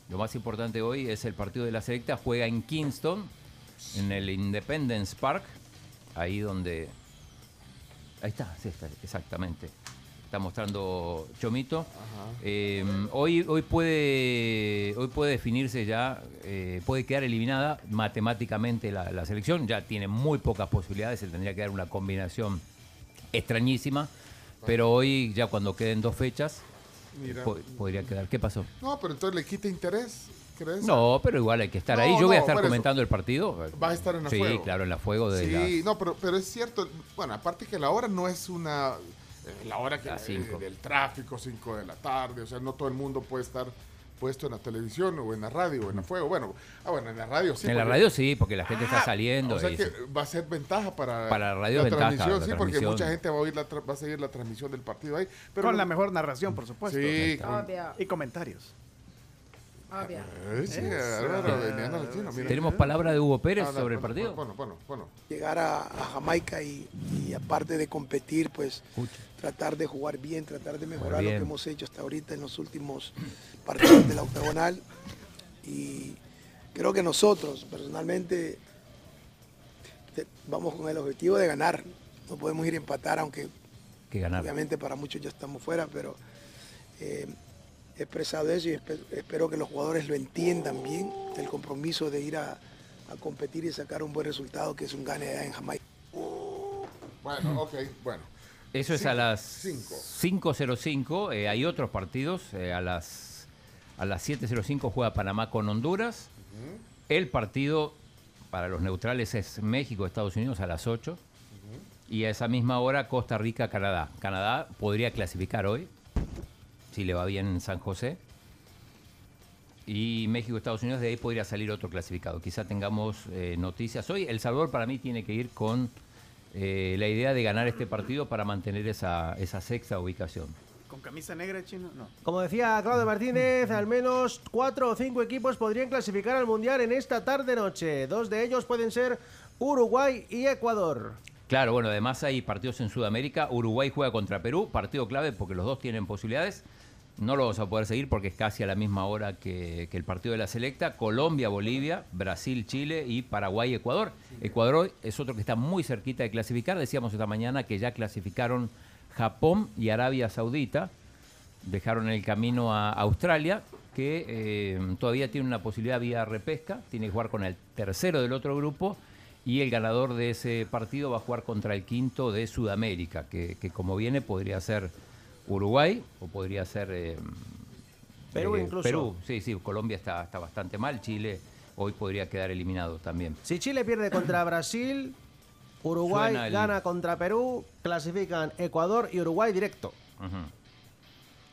Speaker 7: lo más importante hoy es el partido de la selecta. Juega en Kingston, en el Independence Park, ahí donde... Ahí está, sí está, exactamente. Está mostrando Chomito. Eh, hoy, hoy, puede, hoy puede definirse ya, eh, puede quedar eliminada matemáticamente la, la selección. Ya tiene muy pocas posibilidades, se tendría que dar una combinación extrañísima. Pero hoy, ya cuando queden dos fechas. Po- podría quedar. ¿Qué pasó?
Speaker 3: No, pero entonces le quita interés, ¿crees?
Speaker 7: No, pero igual hay que estar
Speaker 3: No,
Speaker 7: ahí. Yo voy a
Speaker 3: no,
Speaker 7: estar
Speaker 3: por eso.
Speaker 7: comentando el partido.
Speaker 3: Vas a estar en la
Speaker 7: sí,
Speaker 3: fuego.
Speaker 7: claro, en la fuego de
Speaker 3: Sí,
Speaker 7: las-
Speaker 3: no, pero, pero es cierto. Bueno, aparte que la hora no es una. eh, la hora que,
Speaker 7: cinco.
Speaker 3: del tráfico, 5 de la tarde. O sea, no todo el mundo puede estar puesto en la televisión o en la radio o en la fuego. Bueno, ah, bueno en la radio sí.
Speaker 7: en la radio sí, porque la gente está saliendo.
Speaker 3: O sea
Speaker 7: y
Speaker 3: que va a ser ventaja para,
Speaker 7: Para la radio es ventaja,
Speaker 3: transmisión,
Speaker 7: la
Speaker 3: sí, porque mucha gente va a, oír la tra- va a seguir la transmisión del partido ahí. Pero
Speaker 1: Con la mejor narración, por supuesto.
Speaker 3: Sí, con-
Speaker 4: Obvio.
Speaker 1: Y comentarios.
Speaker 4: Obvio.
Speaker 3: Eh, sí. Álvaro, mira.
Speaker 7: ¿Tenemos palabra de Hugo Pérez
Speaker 3: Habla,
Speaker 7: sobre el partido?
Speaker 3: Bueno, bueno, bueno.
Speaker 70: llegar a, a Jamaica y, y aparte de competir, pues tratar de jugar bien, tratar de mejorar lo que hemos hecho hasta ahorita en los últimos partidos de la octagonal. Y creo que nosotros, personalmente, te- vamos con el objetivo de ganar. No podemos ir a empatar, aunque
Speaker 7: Que ganar.
Speaker 70: obviamente para muchos ya estamos fuera, pero eh, he expresado eso y espe- espero que los jugadores lo entiendan bien, el compromiso de ir a, a competir y sacar un buen resultado, que es un gane en Jamaica.
Speaker 3: Bueno, ok, bueno.
Speaker 7: Eso es a las
Speaker 3: cinco.
Speaker 7: 5.05. eh, hay otros partidos. eh, a las, a las 7.05 juega Panamá con Honduras. El partido para los neutrales es México-Estados Unidos a las 8. Y a esa misma hora Costa Rica-Canadá. Canadá podría clasificar hoy, si le va bien en San José. Y México-Estados Unidos, de ahí podría salir otro clasificado. Quizá tengamos eh, noticias hoy. El Salvador para mí tiene que ir con eh, la idea de ganar este partido para mantener esa, esa sexta ubicación.
Speaker 1: ¿Con camisa negra, chino? No.
Speaker 6: Como decía Claudio Martínez, al menos cuatro o cinco equipos podrían clasificar al Mundial en esta tarde-noche. Dos de ellos pueden ser Uruguay y Ecuador.
Speaker 7: Claro, bueno, además hay partidos en Sudamérica. Uruguay juega contra Perú, partido clave porque los dos tienen posibilidades. No lo vamos a poder seguir porque es casi a la misma hora que, el partido de la selecta. Colombia, Bolivia, Brasil, Chile y Paraguay, Ecuador. Ecuador es otro que está muy cerquita de clasificar. Decíamos esta mañana que ya clasificaron Japón y Arabia Saudita. Dejaron el camino a Australia, que eh, todavía tiene una posibilidad vía repesca. Tiene que jugar con el tercero del otro grupo. Y el ganador de ese partido va a jugar contra el quinto de Sudamérica, que como viene podría ser Uruguay o podría ser eh,
Speaker 6: Perú
Speaker 7: eh,
Speaker 6: incluso.
Speaker 7: Perú, sí, sí, Colombia está, está bastante mal, Chile hoy podría quedar eliminado también.
Speaker 6: Si Chile pierde contra Brasil, Uruguay
Speaker 7: el-
Speaker 6: gana contra Perú, clasifican Ecuador y Uruguay directo.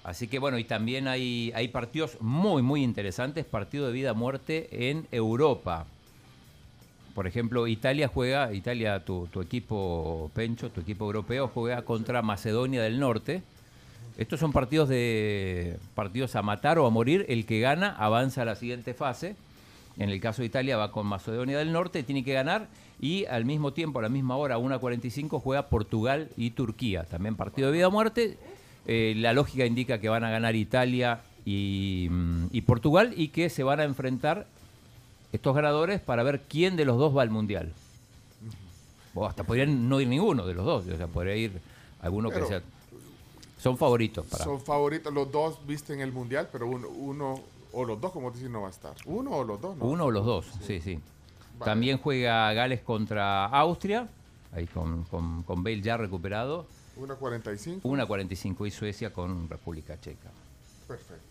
Speaker 7: Así que bueno, y también hay, hay partidos muy, muy interesantes, partido de vida-muerte en Europa. Por ejemplo, Italia juega, Italia, tu, tu equipo Pencho, tu equipo europeo, juega contra Macedonia del Norte. Estos son partidos de partidos a matar o a morir. El que gana avanza a la siguiente fase. En el caso de Italia va con Macedonia del Norte, tiene que ganar. Y al mismo tiempo, a la misma hora, 1.45, juega Portugal y Turquía. También partido de vida o muerte. Eh, la lógica indica que van a ganar Italia y, mm, y Portugal y que se van a enfrentar estos ganadores para ver quién de los dos va al Mundial. O hasta podrían no ir ninguno de los dos. O sea, podría ir alguno que sea... Son favoritos para...
Speaker 3: Son favoritos, los dos visten el mundial, pero uno, uno o los dos, como dicen, no va a estar. Uno o los dos, ¿no?
Speaker 7: Uno o los dos, sí, sí. También juega Gales contra Austria, ahí con, con, con Bale ya recuperado.
Speaker 3: 1.45.
Speaker 7: 1.45 y Suecia con República Checa.
Speaker 3: Perfecto.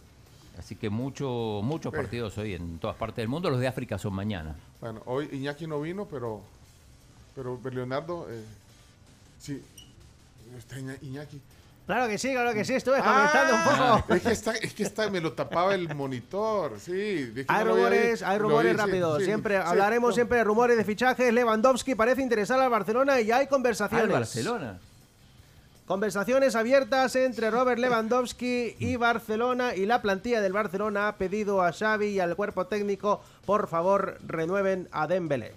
Speaker 7: Así que mucho, muchos
Speaker 3: Eh.
Speaker 7: partidos hoy en todas partes del mundo. Los de África son mañana.
Speaker 3: Bueno, hoy Iñaki no vino, pero, pero Leonardo, eh, sí, está Iña- Iñaki.
Speaker 6: Claro que sí, claro que sí, estuve
Speaker 3: Ah,
Speaker 6: comentando un poco.
Speaker 3: Es que, está, es que está, me lo tapaba el monitor, sí.
Speaker 6: Hay
Speaker 3: no
Speaker 6: rumores, hay rumores rápidos.
Speaker 3: sí,
Speaker 6: siempre
Speaker 3: sí,
Speaker 6: hablaremos siempre de rumores de fichajes. Lewandowski parece interesar al Barcelona y hay
Speaker 7: ¿Al
Speaker 6: conversaciones.
Speaker 7: Barcelona?
Speaker 6: Conversaciones abiertas entre Robert Lewandowski y Barcelona y la plantilla del Barcelona ha pedido a Xavi y al cuerpo técnico, por favor, renueven a Dembélé.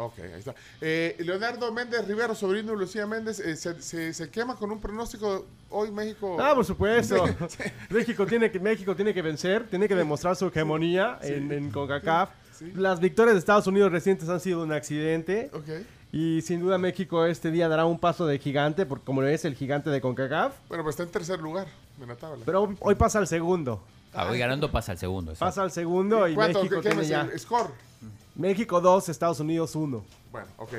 Speaker 3: Ok, ahí está. Eh, Leonardo Méndez Rivero, sobrino de Lucía Méndez, eh, se, se- se quema con un pronóstico hoy México.
Speaker 6: Ah, por supuesto.
Speaker 3: Sí, sí.
Speaker 6: México, tiene que, México tiene que vencer, tiene que demostrar su hegemonía en, en CONCACAF. Las victorias de Estados Unidos recientes han sido un accidente. Y sin duda México este día dará un paso de gigante, porque como es el gigante de CONCACAF.
Speaker 3: Bueno, pues está en tercer lugar en la tabla.
Speaker 6: Pero hoy, hoy pasa al segundo.
Speaker 7: Ah, voy ganando, pasa al segundo.
Speaker 6: Pasa al segundo y
Speaker 3: ¿Cuánto?
Speaker 6: México
Speaker 3: ¿Qué- qué
Speaker 6: tiene
Speaker 3: es
Speaker 6: ya.
Speaker 3: el score?
Speaker 6: México 2, Estados Unidos 1.
Speaker 3: Bueno, ok.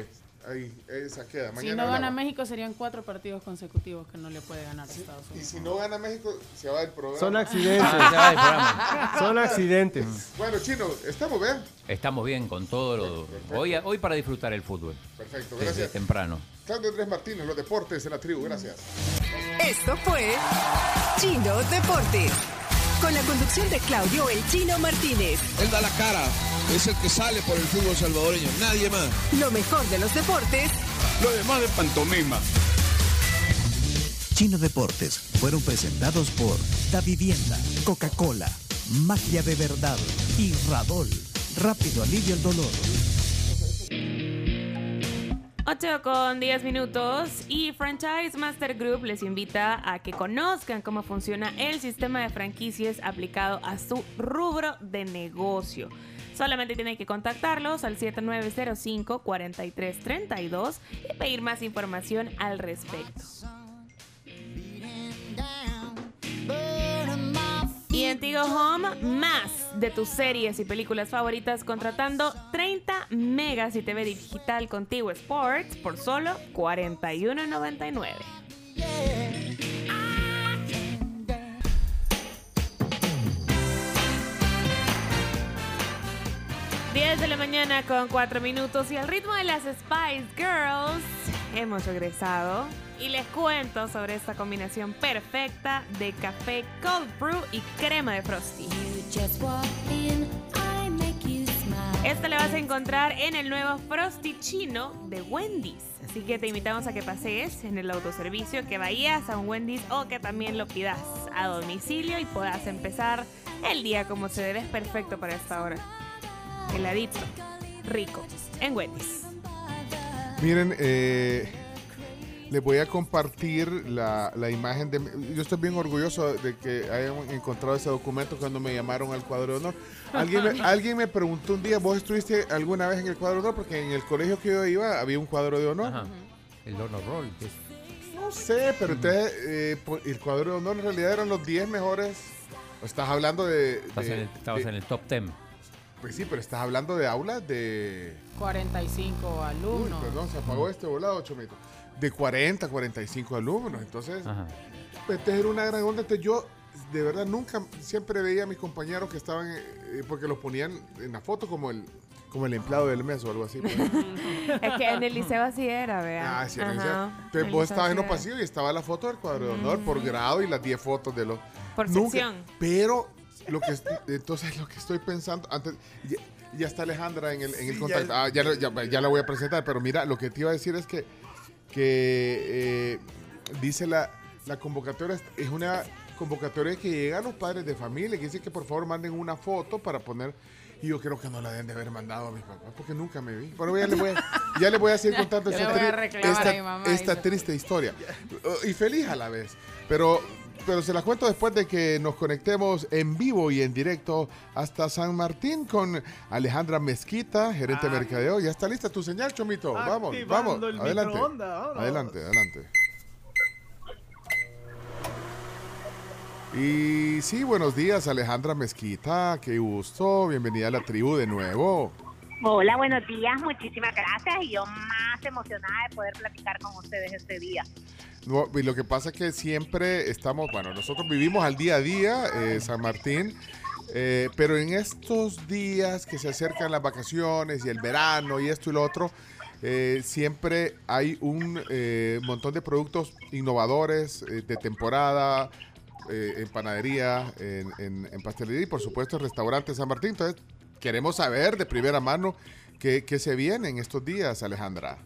Speaker 3: Ahí, esa queda.
Speaker 4: Si no gana. México serían cuatro partidos consecutivos que no le puede ganar a Estados
Speaker 3: Y
Speaker 4: Unidos.
Speaker 3: si no gana México, se va el programa.
Speaker 6: Son accidentes.
Speaker 7: Ah, se va el programa.
Speaker 6: Son accidentes.
Speaker 3: Bueno, Chino, estamos bien.
Speaker 7: Estamos bien con todo lo. Hoy, hoy para disfrutar el fútbol.
Speaker 3: Perfecto,
Speaker 7: Desde
Speaker 3: gracias.
Speaker 7: temprano.
Speaker 3: Claudio Andrés Martínez, los deportes en la tribu, gracias.
Speaker 67: Esto fue Chino Deportes. Con la conducción de Claudio El Chino Martínez.
Speaker 71: Él da la cara, es el que sale por el fútbol salvadoreño, nadie más.
Speaker 67: Lo mejor de los deportes
Speaker 71: Lo demás de pantomima.
Speaker 42: Chino Deportes fueron presentados por Da Vivienda, Coca-Cola, Magia de Verdad y Radol. Rápido alivio el dolor.
Speaker 8: 8 con 10 minutos y Franchise Master Group les invita a que conozcan cómo funciona el sistema de franquicias aplicado a su rubro de negocio. Solamente tienen que contactarlos al 7905-4332 y pedir más información al respecto. Y en Tigo Home, más de tus series y películas favoritas contratando 30 megas y TV digital con Tigo Sports por solo $41.99. 10 de la mañana con 4 minutos y al ritmo de las Spice Girls hemos regresado y les cuento sobre esta combinación perfecta de café cold brew y crema de frosty. Esta la vas a encontrar en el nuevo Frosty chino de Wendy's. Así que te invitamos a que pases en el autoservicio, que vayas a un Wendy's o que también lo pidas a domicilio y puedas empezar el día como se debe. Es perfecto para esta hora. Heladito, rico, en Wendy's.
Speaker 3: Miren, eh, les voy a compartir la, la imagen de... Yo estoy bien orgulloso de que hayan encontrado ese documento cuando me llamaron al cuadro de honor. Alguien me, alguien me preguntó un día, ¿vos estuviste alguna vez en el cuadro de honor? Porque en el colegio que yo iba había un cuadro de honor.
Speaker 7: El honor roll.
Speaker 3: No sé, pero entonces eh, po- el cuadro de honor en realidad eran los 10 mejores... o Estás hablando de...
Speaker 7: Estás
Speaker 3: de-
Speaker 7: en el- estabas
Speaker 3: de-
Speaker 7: en el top 10.
Speaker 3: Pues sí, pero estás hablando de aulas de...
Speaker 4: 45
Speaker 3: Uy,
Speaker 4: alumnos.
Speaker 3: perdón, se apagó este volado, Chomito. De 40, 45 alumnos. Entonces, entonces era una gran onda. Entonces yo, de verdad, nunca, siempre veía a mis compañeros que estaban, eh, porque los ponían en la foto como el, como el empleado del mes o algo así. pues.
Speaker 8: Es que en el liceo así era, vean.
Speaker 3: Ah, sí, era
Speaker 8: Ajá.
Speaker 3: ese. Entonces
Speaker 8: El
Speaker 3: vos
Speaker 8: liceo
Speaker 3: estabas en los pasillos y estaba la foto del cuadro de honor por grado y las 10 fotos de los...
Speaker 8: Por
Speaker 3: Nunca-
Speaker 8: sección.
Speaker 3: Pero, lo que, entonces lo que estoy pensando, antes... Ya, ya está Alejandra en el, en el
Speaker 1: Sí,
Speaker 3: contacto.
Speaker 1: ya-
Speaker 3: Ah, ya- ya la voy a presentar, pero mira, lo que te iba a decir es que, que eh, dice la, la convocatoria, es- una convocatoria que llega a los padres de familia, que dice que por favor manden una foto para poner... Y yo creo que no la deben de haber mandado a mis papás, porque nunca me vi. Bueno, ya les voy a, ya les voy a seguir contando esta,
Speaker 4: le
Speaker 3: triste historia. Y feliz a la vez. Pero, pero se las cuento después de que nos conectemos en vivo y en directo hasta San Martín con Alejandra Mezquita, gerente de mercadeo. Ya está lista tu señal, Chomito. Vamos, vamos. Adelante. Adelante, adelante. Y sí, buenos días, Alejandra Mezquita. Qué gusto. Bienvenida a la tribu de nuevo.
Speaker 72: Hola, buenos días, muchísimas gracias y yo más emocionada de poder platicar con ustedes este día.
Speaker 3: Y lo que pasa es que siempre estamos, bueno, nosotros vivimos al día a día, eh, San Martín, eh, pero en estos días que se acercan las vacaciones y el verano y esto y lo otro, eh, siempre hay un eh, montón de productos innovadores de temporada, en panadería, en pastelería y por supuesto en restaurantes San Martín. Entonces, queremos saber de primera mano qué, qué se viene en estos días, Alejandra.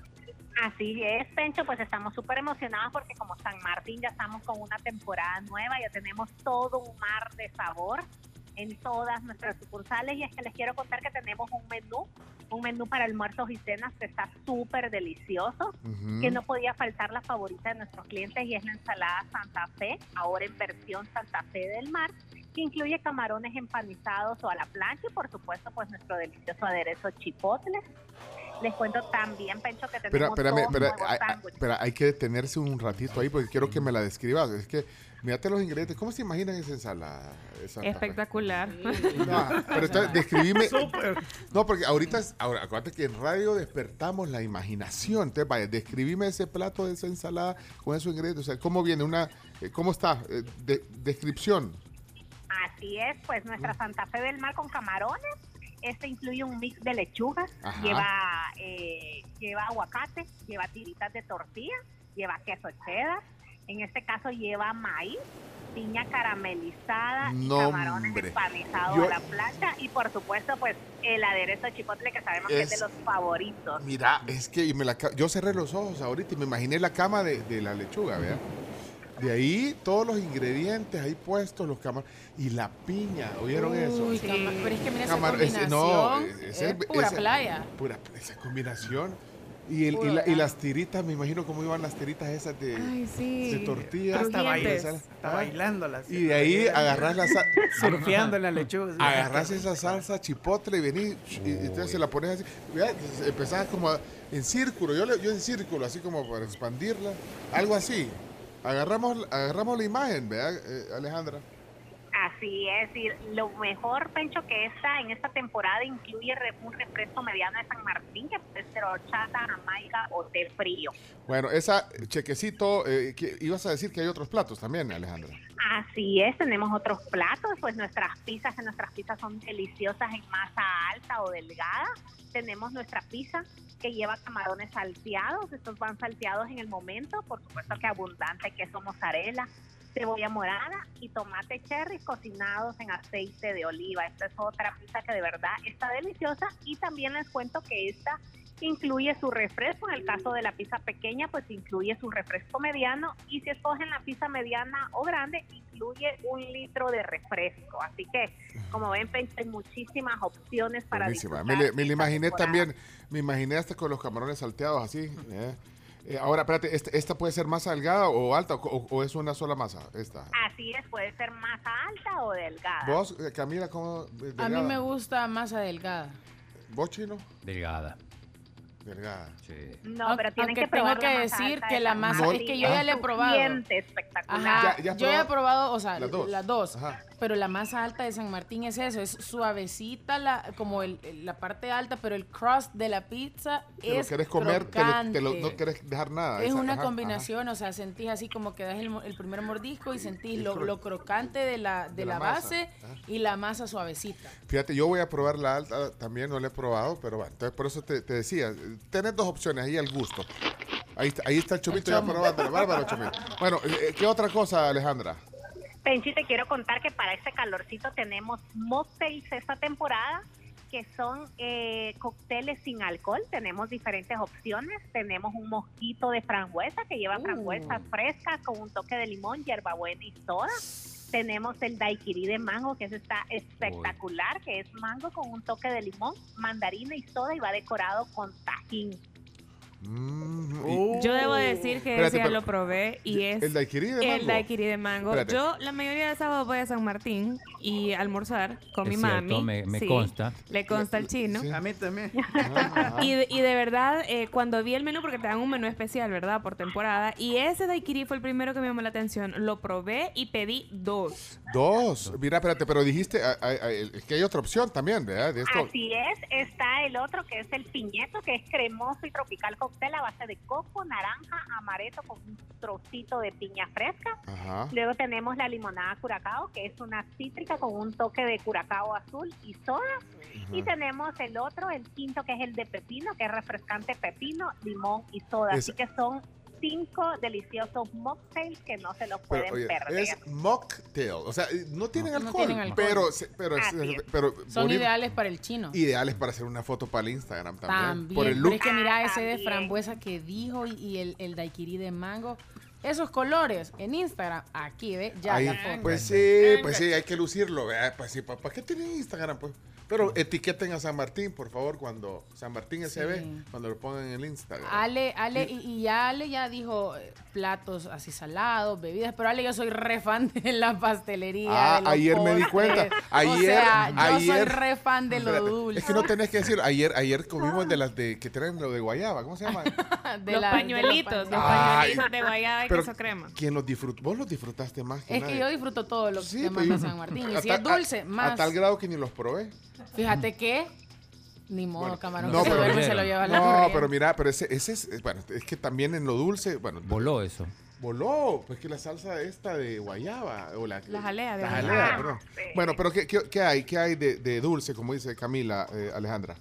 Speaker 72: Así es, Pencho, pues estamos súper emocionados porque como San Martín ya estamos con una temporada nueva, ya tenemos todo un mar de sabor en todas nuestras sucursales y es que les quiero contar que tenemos un menú, un menú para almuerzos y cenas que está súper delicioso,
Speaker 73: Ujú.
Speaker 72: que no podía faltar la favorita de nuestros clientes y es la ensalada Santa Fe, ahora en versión Santa Fe del Mar, que incluye camarones empanizados o a la plancha y por supuesto pues nuestro delicioso aderezo chipotle. Les cuento también, Pencho, que tenemos
Speaker 3: espérame,
Speaker 72: dos
Speaker 3: espera,
Speaker 72: nuevos
Speaker 3: hay, espera, hay que detenerse un ratito ahí porque quiero que me la describas. Es que, mírate los ingredientes. ¿Cómo se imaginan esa ensalada? Esa?
Speaker 8: Espectacular.
Speaker 3: No, pero entonces, describime. No, porque ahorita, es- ahora, acuérdate que en radio despertamos la imaginación. Entonces, vaya, describime ese plato de esa ensalada con esos ingredientes. O sea, ¿cómo viene? una eh, ¿Cómo está? Eh, de- descripción.
Speaker 72: Así es, pues nuestra Santa Fe del Mar con camarones. Este incluye un mix de lechugas,
Speaker 3: Ajá.
Speaker 72: lleva eh, lleva aguacate, lleva tiritas de tortilla, lleva queso cheddar. En este caso lleva maíz, piña caramelizada y camarones empanizados
Speaker 3: Yo-
Speaker 72: a la plancha y por supuesto pues el aderezo de chipotle que sabemos que es de los favoritos.
Speaker 3: Mira, es que me la yo cerré los ojos ahorita y me imaginé la cama de, de la lechuga, ¿verdad? De ahí todos los ingredientes ahí puestos, los camarones. Y la piña, ¿oyeron eso?
Speaker 4: Uy, cama- pero es que mira esa
Speaker 3: Camar-
Speaker 4: combinación.
Speaker 3: no,
Speaker 4: es pura
Speaker 3: ese-
Speaker 4: playa.
Speaker 3: Pura, esa combinación. Y, el- y, la- las tiritas, me imagino cómo iban las tiritas esas de,
Speaker 8: Ay, sí.
Speaker 3: de tortilla.
Speaker 1: Está,
Speaker 8: Crujientes.
Speaker 1: bailando, está bailándolas.
Speaker 3: Y de ahí agarras la salsa.
Speaker 1: Surfeando en la lechuga.
Speaker 3: Agarras esa salsa chipotle y venís y, y entonces se la pones así. Empezás como a- en círculo, yo, le- yo en círculo, así como para expandirla. Algo así. Agarramos, agarramos la imagen, ¿verdad, eh, Alejandra?
Speaker 72: Así es, y lo mejor, Pencho, que esta en esta temporada incluye un refresco mediano de San Martín, que puede ser horchata, jamaica o té frío.
Speaker 3: Bueno, esa chequecito, eh, que- ibas a decir que hay otros platos también, Alejandra.
Speaker 72: Así es, tenemos otros platos, pues nuestras pizzas, que nuestras pizzas son deliciosas en masa alta o delgada. Tenemos nuestra pizza que lleva camarones salteados, estos van salteados en el momento, por supuesto que abundante queso mozzarella, cebolla morada y tomate cherry cocinados en aceite de oliva. Esta es otra pizza que de verdad está deliciosa y también les cuento que esta incluye su refresco. En el caso de la pizza pequeña, pues incluye su refresco mediano y si escogen la pizza mediana o grande, incluye un litro de refresco. Así que, como ven, hay muchísimas opciones para
Speaker 3: Buenísima.
Speaker 72: disfrutar
Speaker 3: Me, me imaginé
Speaker 72: temporada.
Speaker 3: también, me imaginé hasta con los camarones salteados así. ¿eh? Eh, ahora, espérate, ¿esta, esta puede ser masa delgada o alta o, o es una sola masa? Esta.
Speaker 72: Así es, puede ser masa alta o delgada.
Speaker 3: ¿Vos, eh, Camila, cómo? eh,
Speaker 4: A mí
Speaker 3: delgada?
Speaker 4: me gusta masa delgada.
Speaker 3: ¿Vos, Chino?
Speaker 7: Delgada.
Speaker 3: Delgada.
Speaker 7: Sí.
Speaker 72: No, pero tienen
Speaker 4: Aunque
Speaker 72: que probar
Speaker 4: tengo que decir que la masa,
Speaker 3: No.
Speaker 4: es que yo ya la he probado.
Speaker 72: Espectacular.
Speaker 4: Ajá,
Speaker 3: Ya- ya
Speaker 4: yo ya he
Speaker 3: probado
Speaker 4: o sea,
Speaker 3: las dos.
Speaker 4: las dos,
Speaker 3: Ajá.
Speaker 4: pero la masa alta de San Martín es eso, es suavecita, la, como el, la parte alta, pero el crust de la pizza
Speaker 3: Te lo
Speaker 4: es
Speaker 3: querés comer, te lo, te lo-
Speaker 4: crocante.
Speaker 3: no querés dejar nada.
Speaker 4: Es
Speaker 3: esa-
Speaker 4: una
Speaker 3: ajá,
Speaker 4: combinación, o sea, sentís así como que das el, primer mordisco y sentís lo,
Speaker 3: cro-
Speaker 4: lo crocante de la, de
Speaker 3: de
Speaker 4: la, base
Speaker 3: ajá.
Speaker 4: y la masa suavecita.
Speaker 3: Fíjate, yo voy a probar la alta también, no la he probado, pero bueno, entonces por eso te, te decía, tenés dos opciones ahí al gusto. Ahí está, ahí está el chomito ya
Speaker 4: chomo.
Speaker 3: probando, bárbaro chomito. Bueno, eh, ¿qué otra cosa, Alejandra?
Speaker 72: Penchi, te quiero contar que para este calorcito tenemos mocktails esta temporada que son eh, cócteles sin alcohol. Tenemos diferentes opciones. Tenemos un mosquito de frambuesa que lleva frambuesas frescas con un toque de limón, hierbabuena y soda. Tenemos el daiquiri de mango, que eso está espectacular, que es mango con un toque de limón, mandarina y soda y va decorado con tajín.
Speaker 3: Mm, y-
Speaker 8: Yo debo decir que
Speaker 3: Espérate,
Speaker 8: ese ya
Speaker 3: pero-
Speaker 8: lo probé y es
Speaker 3: ¿El daiquiri de mango?
Speaker 8: el daiquiri de mango.
Speaker 3: Espérate.
Speaker 8: Yo la mayoría de sábados voy a San Martín y a almorzar con
Speaker 7: Es
Speaker 8: mi
Speaker 7: cierto,
Speaker 8: mami.
Speaker 7: me- me
Speaker 8: Sí,
Speaker 7: consta.
Speaker 8: Le consta al chino.
Speaker 1: A mí también.
Speaker 8: Y de, y de verdad, eh, cuando vi el menú, porque te dan un menú especial, ¿verdad? Por temporada. Y ese daiquiri fue el primero que me llamó la atención. Lo probé y pedí dos.
Speaker 3: Dos. Mira, espérate, pero dijiste ah, ah, ah, que hay otra opción también, ¿verdad? De esto.
Speaker 72: Así es, está el otro que es el piñeto, que es cremoso y tropical cóctel a base de coco, naranja, amaretto con un trocito de piña fresca.
Speaker 3: Ajá.
Speaker 72: Luego tenemos la limonada curacao, que es una cítrica con un toque de curacao azul y soda. Y tenemos el otro, el quinto, que es el de pepino, que es refrescante pepino, limón y soda.
Speaker 3: Es-
Speaker 72: Así que son cinco deliciosos mocktails que no se los
Speaker 3: Pero,
Speaker 72: pueden
Speaker 3: oye,
Speaker 72: perder.
Speaker 3: es mocktail. O sea, no tienen
Speaker 4: No, no
Speaker 3: alcohol.
Speaker 4: tienen alcohol.
Speaker 3: Pero, se- pero, es-
Speaker 72: Así es.
Speaker 3: pero
Speaker 4: Son
Speaker 3: bonito.
Speaker 4: ideales para el chino.
Speaker 3: Ideales para hacer una foto para el Instagram también.
Speaker 4: También.
Speaker 3: Por el
Speaker 4: pero es que mira
Speaker 72: Ah,
Speaker 4: ese de frambuesa que dijo y, y el, el daiquiri de mango. Esos colores en Instagram, aquí, ¿ve? Ya,
Speaker 3: Ahí,
Speaker 4: la foto.
Speaker 3: pues sí, pues sí, hay que lucirlo. ¿verdad? Pues sí, ¿para qué tienen Instagram? Pues? Pero etiqueten a San Martín, por favor, cuando San Martín SB,
Speaker 4: Sí.
Speaker 3: cuando lo pongan en el Instagram.
Speaker 4: Ale, Ale, y, y ya Ale ya dijo eh, platos así salados, bebidas, pero Ale yo soy re fan de la pastelería.
Speaker 3: Ah,
Speaker 4: de los
Speaker 3: ayer me di cuenta.
Speaker 4: o
Speaker 3: Ayer,
Speaker 4: sea, yo soy
Speaker 3: ayer.
Speaker 4: re fan de lo dulce.
Speaker 3: Es que no tenés que decir, ayer, ayer comimos de las de que traen lo de guayaba, ¿cómo se llama?
Speaker 4: De
Speaker 8: los
Speaker 4: la-
Speaker 8: pañuelitos,
Speaker 4: de
Speaker 8: los pañuelitos de guayaba y
Speaker 3: Pero
Speaker 8: queso crema.
Speaker 3: ¿Quién los disfrutó? Vos los disfrutaste más que
Speaker 4: Es que yo disfruto todo lo que
Speaker 3: Sí,
Speaker 4: se manda San Martín. Y si es dulce,
Speaker 3: a-
Speaker 4: más.
Speaker 3: A tal grado que ni los probé.
Speaker 4: Fíjate que, ni modo,
Speaker 3: Bueno,
Speaker 4: camarón,
Speaker 3: no,
Speaker 4: que se
Speaker 3: pero-
Speaker 4: duerme se lo lleva la
Speaker 3: No,
Speaker 4: corriente.
Speaker 3: pero mira, pero ese, ese es, bueno, es que también en lo dulce, bueno.
Speaker 7: Voló eso.
Speaker 3: Voló, pues que la salsa esta de guayaba, o la,
Speaker 8: La jalea de
Speaker 3: la jalea,
Speaker 8: Ah,
Speaker 3: perdón.
Speaker 72: sí.
Speaker 3: Bueno, pero ¿qué, qué, qué hay? ¿Qué hay de, de dulce, como dice Camila, eh, Alejandra?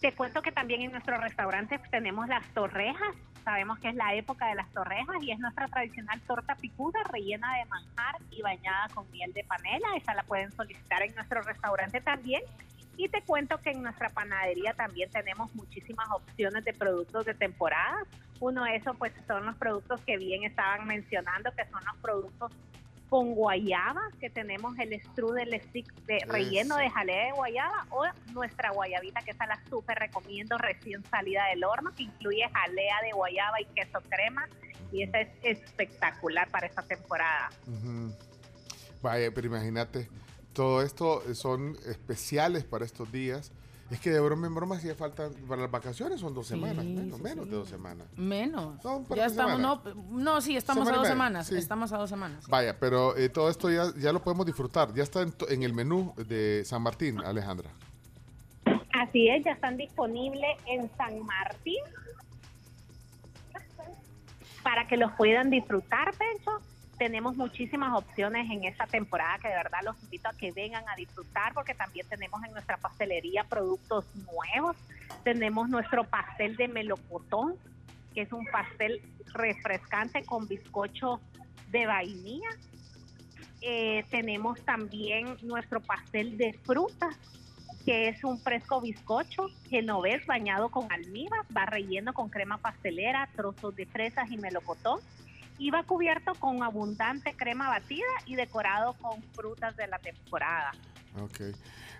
Speaker 72: Te cuento que también en nuestro restaurante tenemos las torrejas. Sabemos que es la época de las torrejas y es nuestra tradicional torta picuda rellena de manjar y bañada con miel de panela. Esa la pueden solicitar en nuestro restaurante también. Y te cuento que en nuestra panadería también tenemos muchísimas opciones de productos de temporada. Uno de esos pues son los productos que bien estaban mencionando, que son los productos con guayaba, que tenemos el strudel stick de relleno
Speaker 3: Eso.
Speaker 72: de jalea de guayaba o nuestra guayabita, que esa la súper recomiendo recién salida del horno, que incluye jalea de guayaba y queso crema. Y esa es espectacular para esta temporada.
Speaker 3: Vaya, pero imagínate, todo esto son especiales para estos días. Es que de broma en broma hacía falta para las vacaciones, son dos
Speaker 4: Sí,
Speaker 3: semanas, menos,
Speaker 4: sí,
Speaker 3: menos
Speaker 4: sí.
Speaker 3: de dos semanas.
Speaker 4: Menos.
Speaker 3: Son
Speaker 4: Ya estamos, no,
Speaker 3: semanas.
Speaker 4: no, sí, estamos
Speaker 3: Semana
Speaker 4: a dos semanas.
Speaker 3: sí.
Speaker 4: Estamos a dos semanas.
Speaker 3: Vaya, pero eh, todo esto ya, ya lo podemos disfrutar. Ya está en el menú de San Martín, Alejandra.
Speaker 72: Así es, ya están disponibles en San Martín para que los puedan disfrutar, Pencho. Tenemos muchísimas opciones en esta temporada que de verdad los invito a que vengan a disfrutar porque también tenemos en nuestra pastelería productos nuevos. Tenemos nuestro pastel de melocotón, que es un pastel refrescante con bizcocho de vainilla. Eh, tenemos también nuestro pastel de frutas, que es un fresco bizcocho genovés bañado con almíbar, va relleno con crema pastelera, trozos de fresas y melocotón va cubierto con abundante crema batida y decorado con frutas de la temporada.
Speaker 3: Ok,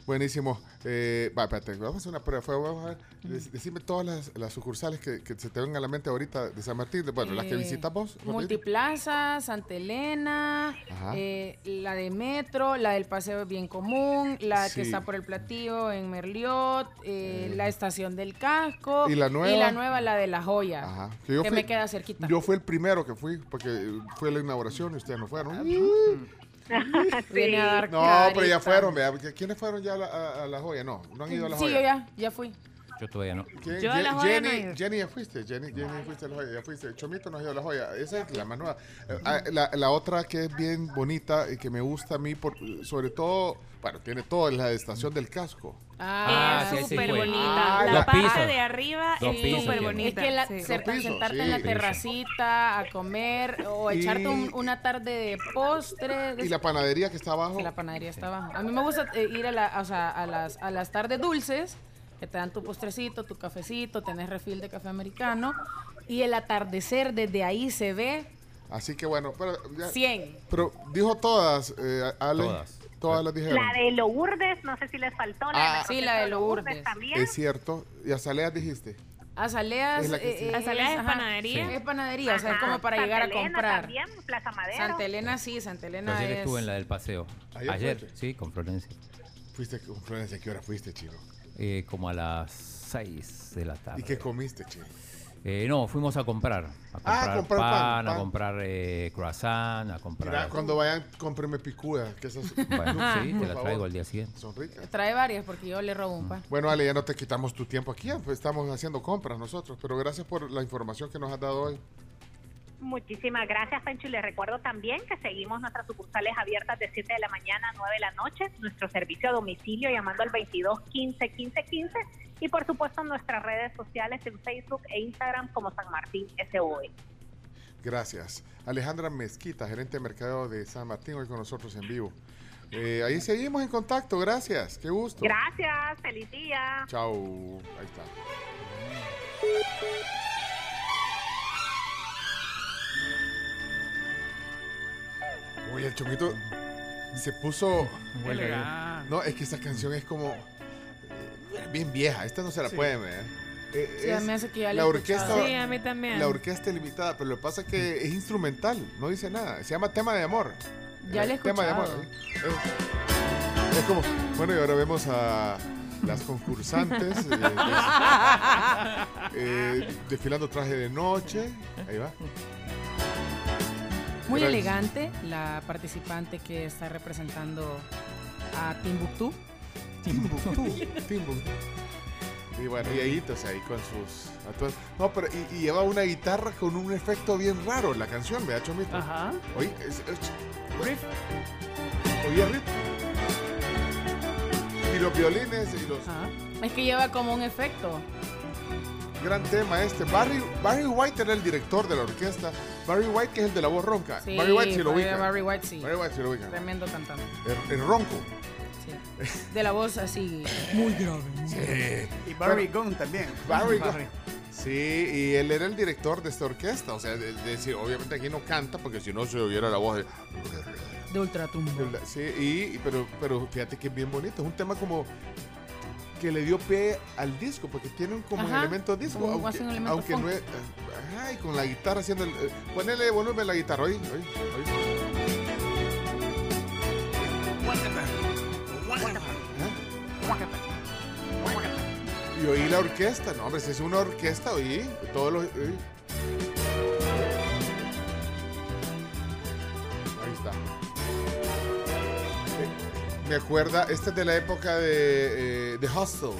Speaker 3: buenísimo. Eh, va, espérate, vamos a hacer una prueba. Vamos a ver, dec- decime todas las, las sucursales que, que se te vengan a la mente ahorita de San Martín. Bueno, las que
Speaker 4: Eh,
Speaker 3: visitamos.
Speaker 4: Multiplaza, Santa Elena, eh, la de Metro, la del Paseo Bien Común, la
Speaker 3: Sí.
Speaker 4: que está por el Platillo en Merliot, eh, la Estación del Casco.
Speaker 3: ¿Y la nueva?
Speaker 4: Y la nueva, la de La Joya.
Speaker 3: Ajá.
Speaker 4: Que,
Speaker 3: yo fui-
Speaker 4: me queda cerquita.
Speaker 3: Yo fui el primero que fui, porque eh, fue la inauguración y ustedes no fueron.
Speaker 4: Viene a dar
Speaker 3: No, pero ya fueron. vea, ¿Quiénes fueron ya a la, a- a la joya? No, no han ido a la
Speaker 4: Sí,
Speaker 3: joya.
Speaker 4: yo ya, ya fui.
Speaker 7: Yo todavía no.
Speaker 3: ¿Quién?
Speaker 4: Yo a la
Speaker 3: Ye-
Speaker 4: joya no he
Speaker 3: Jenny. Jenny, ya fuiste. Jenny, Jenny fuiste a la joya, ya fuiste. Chomito no ha ido a la joya. Esa es la más nueva. Eh, ah, La, la otra que es bien bonita y que me gusta a mí, por, sobre todo, bueno, tiene todo, es la estación del casco.
Speaker 4: Ah,
Speaker 8: es
Speaker 4: sí, sí,
Speaker 8: súper bonita.
Speaker 3: Ah,
Speaker 8: la parte
Speaker 3: pisos.
Speaker 8: de arriba
Speaker 3: Dos
Speaker 8: es súper bonita.
Speaker 4: Es que la-
Speaker 8: sí.
Speaker 4: cer-
Speaker 3: pisos,
Speaker 4: sentarte
Speaker 3: sí.
Speaker 4: en la terracita a comer o
Speaker 3: Y-
Speaker 4: echarte un- una tarde de postre.
Speaker 3: Y la panadería que está abajo.
Speaker 4: Sí, la panadería está abajo. A mí me gusta eh, ir a, la- o sea, a, las, a las tardes dulces, que te dan tu postrecito, tu cafecito, tenés refil de café americano, y el atardecer desde ahí se ve
Speaker 3: Así que bueno, pero, ya-
Speaker 4: 100.
Speaker 3: pero dijo todas, eh, Ale.
Speaker 7: Todas.
Speaker 3: Todas las dijeron.
Speaker 72: La de Lourdes, no sé si les faltó. La
Speaker 3: Ah.
Speaker 72: de
Speaker 4: Sí, la de
Speaker 72: centro
Speaker 4: Lourdes.
Speaker 72: también.
Speaker 3: Es cierto. Y Azaleas dijiste.
Speaker 4: Azaleas,
Speaker 3: Es
Speaker 4: eh, eh,
Speaker 8: Azaleas es
Speaker 4: ajá,
Speaker 8: panadería.
Speaker 4: sí, Es panadería, o sea, es
Speaker 72: Ajá.
Speaker 4: como para
Speaker 72: Santa
Speaker 4: llegar a
Speaker 72: Elena
Speaker 4: comprar.
Speaker 72: También, Plaza Madero.
Speaker 4: Santa Elena sí, Santa Elena
Speaker 7: ayer
Speaker 4: es...
Speaker 7: estuve en la del paseo.
Speaker 3: ¿Ayer
Speaker 7: Ayer, sí, con Florencia.
Speaker 3: Fuiste con Florencia. ¿A qué hora fuiste, chico?
Speaker 7: Eh, como a las 6 de la tarde.
Speaker 3: ¿Y qué comiste, chico?
Speaker 7: Eh, no, fuimos a comprar. A comprar,
Speaker 3: comprar pan,
Speaker 7: pan, a comprar eh, croissant, a comprar...
Speaker 3: Mira, cuando vayan, cómpreme picuda. Que esas,
Speaker 7: Bueno, sí, te la
Speaker 3: favor.
Speaker 7: traigo al día siguiente.
Speaker 3: Son ricas.
Speaker 4: Trae varias porque yo le robo un pan.
Speaker 3: Bueno, Ale, ya no te quitamos tu tiempo aquí. pues estamos haciendo compras nosotros. Pero gracias por la información que nos has dado hoy.
Speaker 72: Muchísimas gracias, Pencho. Y les recuerdo también que seguimos nuestras sucursales abiertas de 7 de la mañana a 9 de la noche, nuestro servicio a domicilio llamando al 22 15 15 15 y por supuesto nuestras redes sociales en Facebook e Instagram como San Martín SOE.
Speaker 3: Gracias. Alejandra Mezquita, gerente de mercado de San Martín, hoy con nosotros en vivo. Eh, ahí seguimos en contacto, gracias, qué gusto.
Speaker 72: Gracias, feliz día.
Speaker 3: Chao, ahí está. Oye, el chomito se puso.
Speaker 1: Elegante.
Speaker 3: No, es que esa canción es como. eh, bien vieja, esta no se la
Speaker 4: Sí.
Speaker 3: pueden ver. Eh,
Speaker 4: Sí, a
Speaker 3: es
Speaker 4: mí me hace que ya la
Speaker 3: orquesta.
Speaker 4: Sí, a mí también.
Speaker 3: La orquesta limitada, pero lo que pasa es que es instrumental, no dice nada. Se llama tema de amor.
Speaker 4: Ya
Speaker 3: Eh,
Speaker 4: la he
Speaker 3: Tema de amor.
Speaker 4: escuchado.
Speaker 3: ¿eh? Es, es como. Bueno, y ahora vemos a las concursantes eh, des- eh, desfilando traje de noche. Ahí va.
Speaker 4: Muy
Speaker 3: Gracias.
Speaker 4: elegante la participante que está representando a Timbuktu.
Speaker 3: Timbuktu. Timbuktu. Y bueno, y ahí, entonces, ahí con sus atuendos. No, pero y, y lleva una guitarra con un efecto bien raro la canción, ¿verdad, Chomito?
Speaker 4: Ajá.
Speaker 3: Oye, es, es- Oye, riff. Y los violines y los...
Speaker 4: Es que lleva como un efecto.
Speaker 3: Gran tema este. Barry, Barry White era el director de la orquesta. Barry White, que es el de la voz ronca.
Speaker 4: Sí,
Speaker 3: Barry White sí lo
Speaker 4: Barry-
Speaker 3: ubica.
Speaker 4: Barry White sí.
Speaker 3: Barry White sí lo ubica.
Speaker 4: Tremendo cantante.
Speaker 3: El, el ronco.
Speaker 4: De la voz así muy grave.
Speaker 3: Sí.
Speaker 1: Y Barry Gunn también.
Speaker 3: Barry Gunn. Sí, y él era el director de esta orquesta. O sea, de- de decir, obviamente aquí no canta porque si no se oyera la voz de...
Speaker 4: De ultratumba.
Speaker 3: Sí, y- pero, pero fíjate que es bien bonito. Es un tema como que le dio pie al disco porque tiene un como
Speaker 4: Ajá,
Speaker 3: elemento disco.
Speaker 4: como
Speaker 3: aunque
Speaker 4: hace un elemento
Speaker 3: aunque no es. Ajá, y con la guitarra haciendo el. eh, ponele volumen a la guitarra, oí, oí, oí. Y oí la orquesta, no, hombre, si es una orquesta, oí, todos los. oí. Me acuerda, este es de la época de, eh, de Hustle.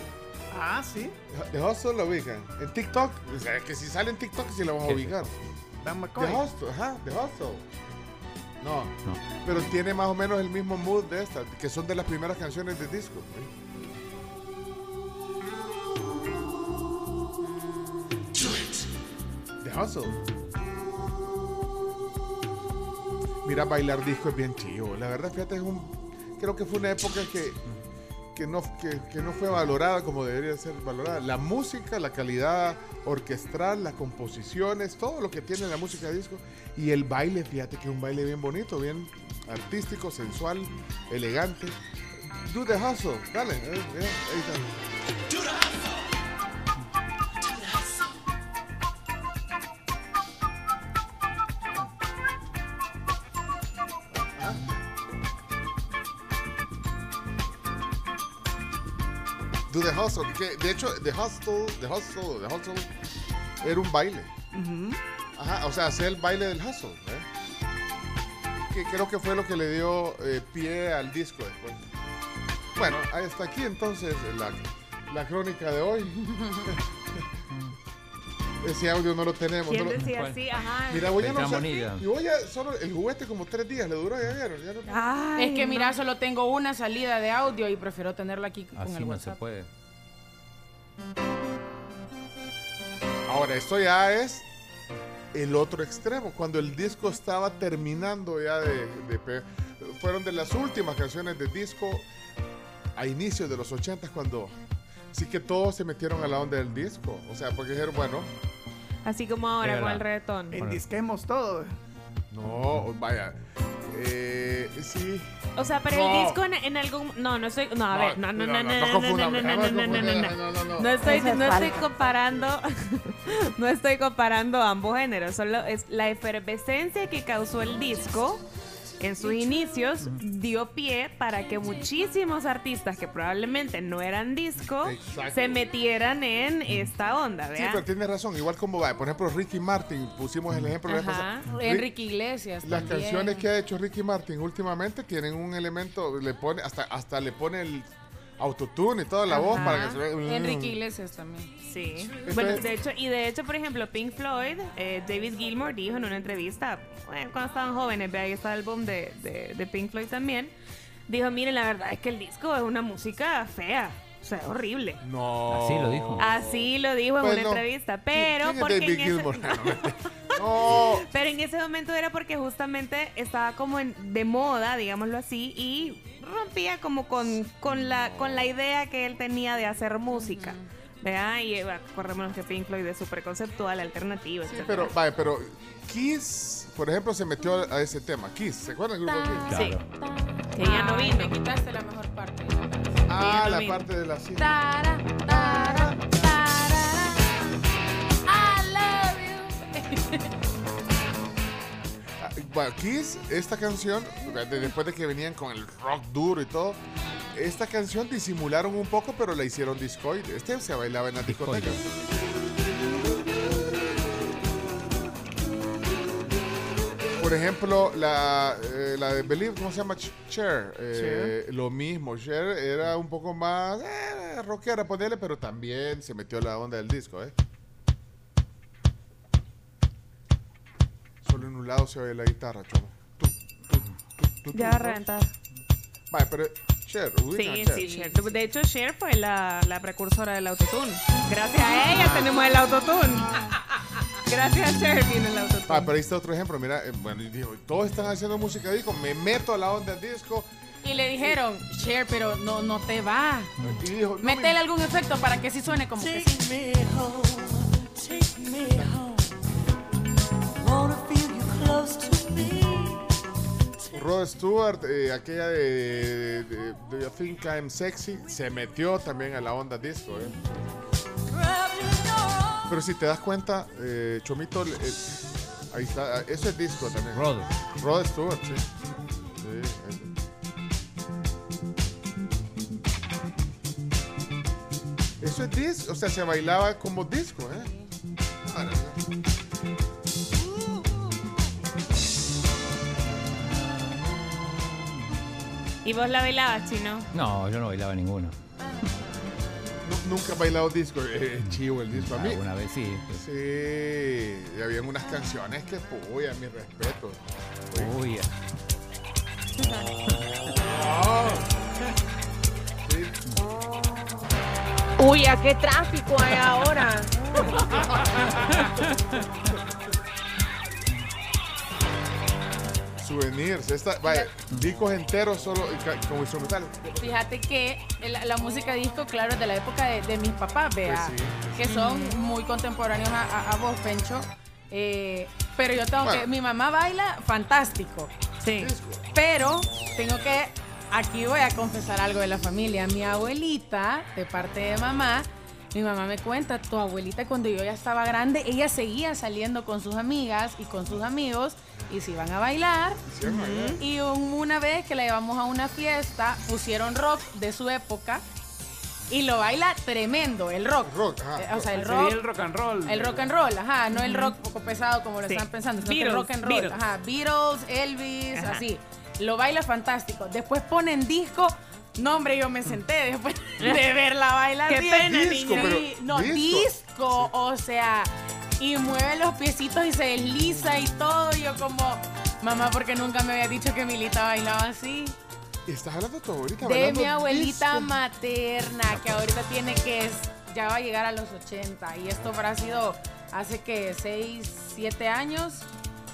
Speaker 1: Ah, sí.
Speaker 3: The Hustle la ubican. En TikTok, o sea, que si sale en TikTok sí la vamos a ubicar.
Speaker 1: Dan
Speaker 3: The
Speaker 1: McCoy.
Speaker 3: Hustle, ajá, The Hustle. No, pero tiene más o menos el mismo mood de esta, que son de las primeras canciones de disco. The Hustle. Mira, bailar disco es bien chido. La verdad, fíjate, es un, creo que fue una época que, que, no, que, no fue valorada como debería ser valorada. La música, la calidad orquestral, las composiciones, todo lo que tiene la música de disco. Y el baile, fíjate que es un baile bien bonito, bien artístico, sensual, elegante. Do the hustle, dale. eh, mira, ahí está. Do the hustle, que de hecho, the hustle, the hustle, the hustle era un baile. Ajá, o sea, hacer el baile del hustle. ¿eh? Que creo que fue lo que le dio eh, pie al disco después. Bueno, está aquí entonces la, la crónica de hoy. Ese audio no lo tenemos.
Speaker 8: ¿Quién
Speaker 3: no lo-
Speaker 8: decía así? Ajá.
Speaker 3: Mira, voy a no. Y voy a solo el juguete como tres días le duró, ya vieron. Ya no-
Speaker 4: es que mira, solo tengo una salida de audio y prefiero tenerla aquí con
Speaker 7: Así
Speaker 4: el
Speaker 7: no se
Speaker 4: WhatsApp.
Speaker 7: puede.
Speaker 3: Ahora, esto ya es el otro extremo, cuando el disco estaba terminando ya de, Fueron de las últimas canciones de disco a inicios de los 80 cuando... Sí que todos se metieron a la onda del disco. O sea, porque dijeron, bueno,
Speaker 8: Así como ahora con el reggaetón.
Speaker 1: Endisquemos todo.
Speaker 3: no, vaya. Eh, sí.
Speaker 8: O sea, pero
Speaker 3: No.
Speaker 8: el disco en, en algún no, no estoy no, a
Speaker 3: No,
Speaker 8: ver, no, no,
Speaker 3: no,
Speaker 8: no,
Speaker 3: no,
Speaker 8: no,
Speaker 3: no
Speaker 8: no, no, no, no,
Speaker 3: no
Speaker 8: no, no, no, no,
Speaker 3: confundamos,
Speaker 8: no,
Speaker 3: no, no, no.
Speaker 8: no estoy no comparando no estoy comparando ambos géneros, solo es la efervescencia que causó el disco en sus inicios dio pie para que muchísimos artistas que probablemente no eran disco
Speaker 3: Exacto.
Speaker 8: se metieran en esta onda,
Speaker 3: Sí,
Speaker 8: ¿verdad?
Speaker 3: pero tienes razón. Igual como va, por ejemplo, Ricky Martin, pusimos el ejemplo. Rick-
Speaker 4: Enrique Iglesias.
Speaker 3: Las
Speaker 4: también.
Speaker 3: canciones que ha hecho Ricky Martin últimamente tienen un elemento, le pone, hasta, hasta le pone el autotune y toda la voz para que se vea.
Speaker 4: Enrique Iglesias también.
Speaker 8: Sí. Bueno,
Speaker 3: es-
Speaker 8: de hecho, y de hecho, por ejemplo, Pink Floyd, eh, David Gilmour dijo en una entrevista, bueno, cuando estaban jóvenes, ve ahí está el álbum de, de, de Pink Floyd también, dijo, miren, la verdad es que el disco es una música fea, sea, horrible.
Speaker 3: No.
Speaker 7: Así lo dijo.
Speaker 8: Así lo dijo en
Speaker 3: Pues
Speaker 8: una
Speaker 3: no.
Speaker 8: entrevista, pero
Speaker 3: ¿Quién es
Speaker 8: porque
Speaker 3: David
Speaker 8: en ese-
Speaker 3: Gilmour?
Speaker 8: Pero en ese momento era porque justamente estaba como en- de moda, digámoslo así, y rompía como con, con, la, con la idea que él tenía de hacer música. ¿Verdad? Y acordémonos que Pink Floyd es súper conceptual, alternativo,
Speaker 3: Sí, pero, vaya, pero Kiss, por ejemplo, se metió a ese tema. Kiss, ¿se acuerdan del grupo Kiss?
Speaker 8: Sí. Que ya no vino.
Speaker 4: Me quitaste la mejor parte.
Speaker 3: Ah, la
Speaker 8: vino.
Speaker 3: parte de la cinta.
Speaker 4: Tara, tara,
Speaker 3: Bueno, Kiss, esta canción, de- después de que venían con el rock duro y todo, esta canción disimularon un poco, pero la hicieron discoide. Este se bailaba en la discoteca. Por ejemplo, la, eh, la de Believe, ¿cómo se llama? Ch- Cher. eh, Lo mismo, Cher era un poco más eh, rockera, ponerle, pero también se metió la onda del disco, ¿eh? Solo en un lado se oye la guitarra, chavo.
Speaker 8: Ya va a reventar.
Speaker 3: Vale, pero Cher,
Speaker 8: Sí, sí, Cher. De hecho, Cher fue la, la precursora del autotune. Gracias a ella tenemos el autotune. Gracias a Cher viene el autotune.
Speaker 3: Ah, pero ahí está otro ejemplo. Mira, eh, bueno, y dijo, todos están haciendo música disco, me meto a la onda del disco.
Speaker 4: Y le dijeron, Cher, pero no, no te va.
Speaker 3: Y dijo, no,
Speaker 4: Métele algún efecto para que sí suene como que sí.
Speaker 3: Rod Stewart, eh, aquella de, de- Do You Think I'm Sexy, se metió también a la onda disco. eh. Pero si te das cuenta, eh, Chomito, eh, ahí está, eso es disco también.
Speaker 7: Rod.
Speaker 3: Rod Stewart, sí. Sí, eso. Eso es disco, o sea, se bailaba como disco, ¿eh? Ahora,
Speaker 8: ¿Y vos la bailabas, chino?
Speaker 7: No, yo no bailaba ninguno.
Speaker 3: nu- Nunca he bailado disco, eh, chivo el disco. A mí,
Speaker 7: Alguna vez sí.
Speaker 3: Sí, y habían unas canciones que, uy, a mi respeto.
Speaker 7: Uy,
Speaker 8: Uy, ¿a qué tráfico hay ahora?
Speaker 3: Souvenirs, esta, vaya, discos enteros solo y ca- como instrumental.
Speaker 4: Fíjate que la, la música disco, claro, es de la época de, de mis papás, vea,
Speaker 3: Pues sí.
Speaker 4: que son muy contemporáneos a, a- a vos, Pencho. Eh, pero yo tengo
Speaker 8: Bueno.
Speaker 4: que, mi mamá baila fantástico.
Speaker 8: Sí.
Speaker 4: Pero tengo que, aquí voy a confesar algo de la familia. Mi abuelita, de parte de mamá, mi mamá me cuenta, tu abuelita cuando yo ya estaba grande, ella seguía saliendo con sus amigas y con sus amigos y se iban a bailar. Y un- una vez que la llevamos a una fiesta, pusieron rock de su época y lo baila tremendo, el rock. Eh, o sea, el
Speaker 73: Sería
Speaker 4: rock.
Speaker 73: el rock and roll.
Speaker 4: El rock and roll, ajá, no el rock poco pesado como lo
Speaker 73: Sí.
Speaker 4: están pensando, sino que el
Speaker 73: Beatles,
Speaker 4: rock and roll,
Speaker 73: Beatles.
Speaker 4: ajá, Beatles, Elvis,
Speaker 73: Ajá.
Speaker 4: así. Lo baila fantástico. Después ponen disco. No, hombre, yo me senté después de verla bailar.
Speaker 8: Qué
Speaker 4: bien.
Speaker 8: pena,
Speaker 4: Disco,
Speaker 8: niña.
Speaker 4: pero- no,
Speaker 8: disco.
Speaker 4: disco. o sea, y mueve los piecitos y se desliza y todo. Y yo como, mamá, porque nunca me había dicho que Milita bailaba así.
Speaker 3: Y estás hablando de tu abuelita
Speaker 4: De mi abuelita
Speaker 3: disco.
Speaker 4: materna, que ahorita tiene que, es- ya va a llegar a los 80. Y esto habrá sido hace que 6, 7 años.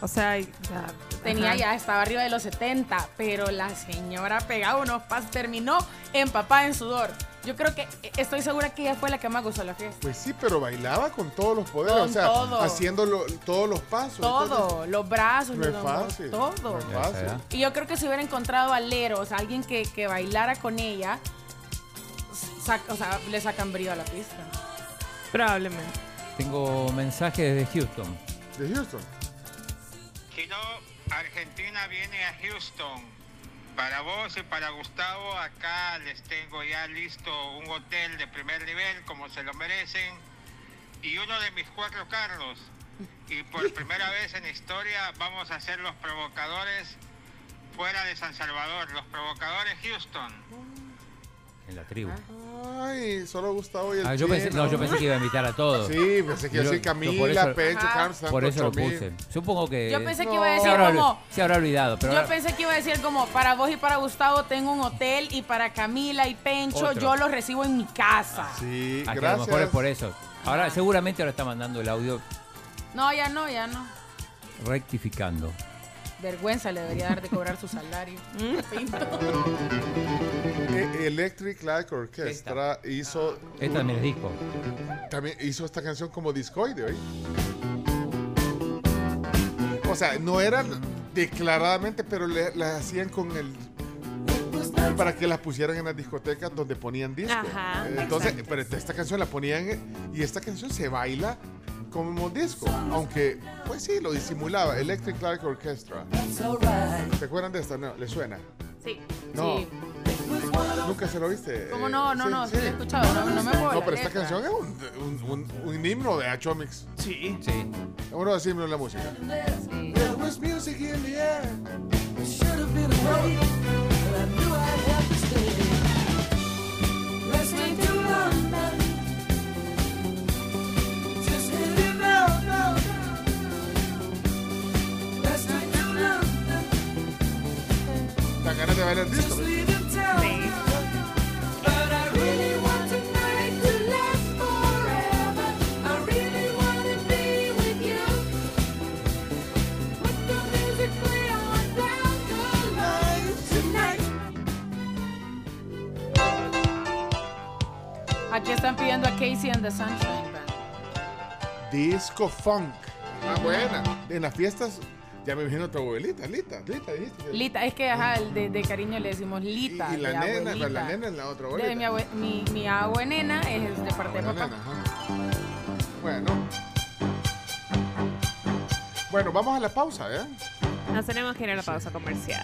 Speaker 8: O sea, y- o sea,
Speaker 4: Tenía
Speaker 8: ajá.
Speaker 4: ya, estaba arriba de los 70, pero la señora pegaba unos pasos, terminó empapada en sudor. Yo creo que, eh, estoy segura que ella fue la que más gozó la fiesta.
Speaker 3: Pues sí, pero bailaba con todos los poderes,
Speaker 4: Con
Speaker 3: o sea,
Speaker 4: todo.
Speaker 3: haciendo lo- todos los pasos.
Speaker 4: Todo, los brazos,
Speaker 3: No es
Speaker 4: los
Speaker 3: fácil.
Speaker 4: todo.
Speaker 3: No es fácil.
Speaker 4: Y yo creo que si hubiera encontrado a Lero, o sea, alguien que, que bailara con ella, sac- o sea, le sacan brío a la pista.
Speaker 8: Probablemente.
Speaker 7: Tengo mensajes desde Houston.
Speaker 3: ¿De Houston?
Speaker 74: Argentina viene a Houston. Para vos y para Gustavo, acá les tengo ya listo un hotel de primer nivel, como se lo merecen, y uno de mis cuatro carros. Y por primera vez en historia vamos a ser los provocadores fuera de San Salvador, los provocadores Houston.
Speaker 7: En la tribu.
Speaker 3: Ay, solo Gustavo y el
Speaker 7: Ah, yo pensé, no, yo pensé que iba a invitar a todos.
Speaker 3: Sí, pensé que iba a decir Camila,
Speaker 7: por eso-
Speaker 3: Pencho,
Speaker 4: Ajá.
Speaker 3: Carlos,
Speaker 7: Por eso lo puse. Supongo que.
Speaker 4: Yo pensé que
Speaker 7: No.
Speaker 4: iba a decir
Speaker 7: se habrá,
Speaker 4: como-
Speaker 7: Se habrá olvidado, pero
Speaker 4: yo
Speaker 7: ahora-
Speaker 4: pensé que iba a decir como, para vos y para Gustavo tengo un hotel y para Camila y Pencho
Speaker 7: Otro.
Speaker 4: yo los recibo en mi casa.
Speaker 3: Sí,
Speaker 7: Ah, que a lo mejor es por eso. Ahora, seguramente ahora está mandando el audio.
Speaker 4: No, ya no, ya no.
Speaker 7: rectificando.
Speaker 4: Vergüenza le debería dar de cobrar su salario. Pinto.
Speaker 3: E- Electric Light Orchestra hizo.
Speaker 7: Esta también es disco.
Speaker 3: También hizo esta canción como discoide, hoy. O sea, no eran declaradamente, pero le, las hacían con el. Para que las pusieran en las discotecas donde ponían disco.
Speaker 8: Ajá,
Speaker 3: Eh, Entonces,
Speaker 8: exacto.
Speaker 3: pero esta canción la ponían eh, y esta canción se baila como disco. Aunque, pues sí, lo disimulaba. Electric Light Orchestra. ¿Se acuerdan de esta? No, ¿Le suena?
Speaker 8: Sí.
Speaker 3: No.
Speaker 4: Sí.
Speaker 3: ¿Nunca se lo viste?
Speaker 4: ¿Cómo no? No,
Speaker 3: Sí,
Speaker 4: no, sí,
Speaker 3: sí.
Speaker 4: lo he escuchado. No, no me puedo.
Speaker 3: No, pero esta canción es un, un, un, un himno de Achomix.
Speaker 1: Sí.
Speaker 7: Sí.
Speaker 3: Uno de los himnos de la música.
Speaker 4: Sí.
Speaker 3: There ganas de bailar disco.
Speaker 4: Aquí están pidiendo a Casey and the Sunshine Band.
Speaker 3: Disco funk. Ah, buena. En las fiestas, ya me imagino tu abuelita, Lita, Lita, dijiste.
Speaker 4: Lita, es que ajá, el de, de cariño le decimos Lita.
Speaker 3: Y la
Speaker 4: de
Speaker 3: nena,
Speaker 4: abuelita.
Speaker 3: la nena es la otra
Speaker 4: De
Speaker 3: abuelita.
Speaker 4: mi, abue- mi, mi abuenena es de parte de papá.
Speaker 3: nena. Bueno. Bueno, vamos a la pausa, ¿eh?
Speaker 8: Nos tenemos que ir a la pausa comercial.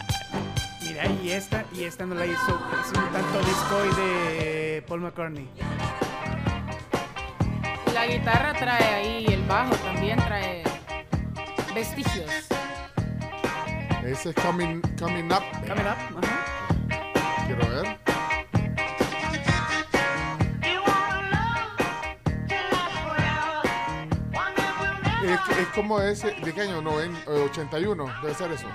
Speaker 1: Mira, y esta, y esta no la hizo un tanto disco y de Paul McCartney.
Speaker 4: La guitarra trae ahí, el bajo también trae vestigios.
Speaker 3: Ese es Coming, coming Up.
Speaker 1: Coming Up, ajá.
Speaker 3: Quiero ver. Es, es como ese, ¿de qué año? Noven- eh, 81, debe ser eso.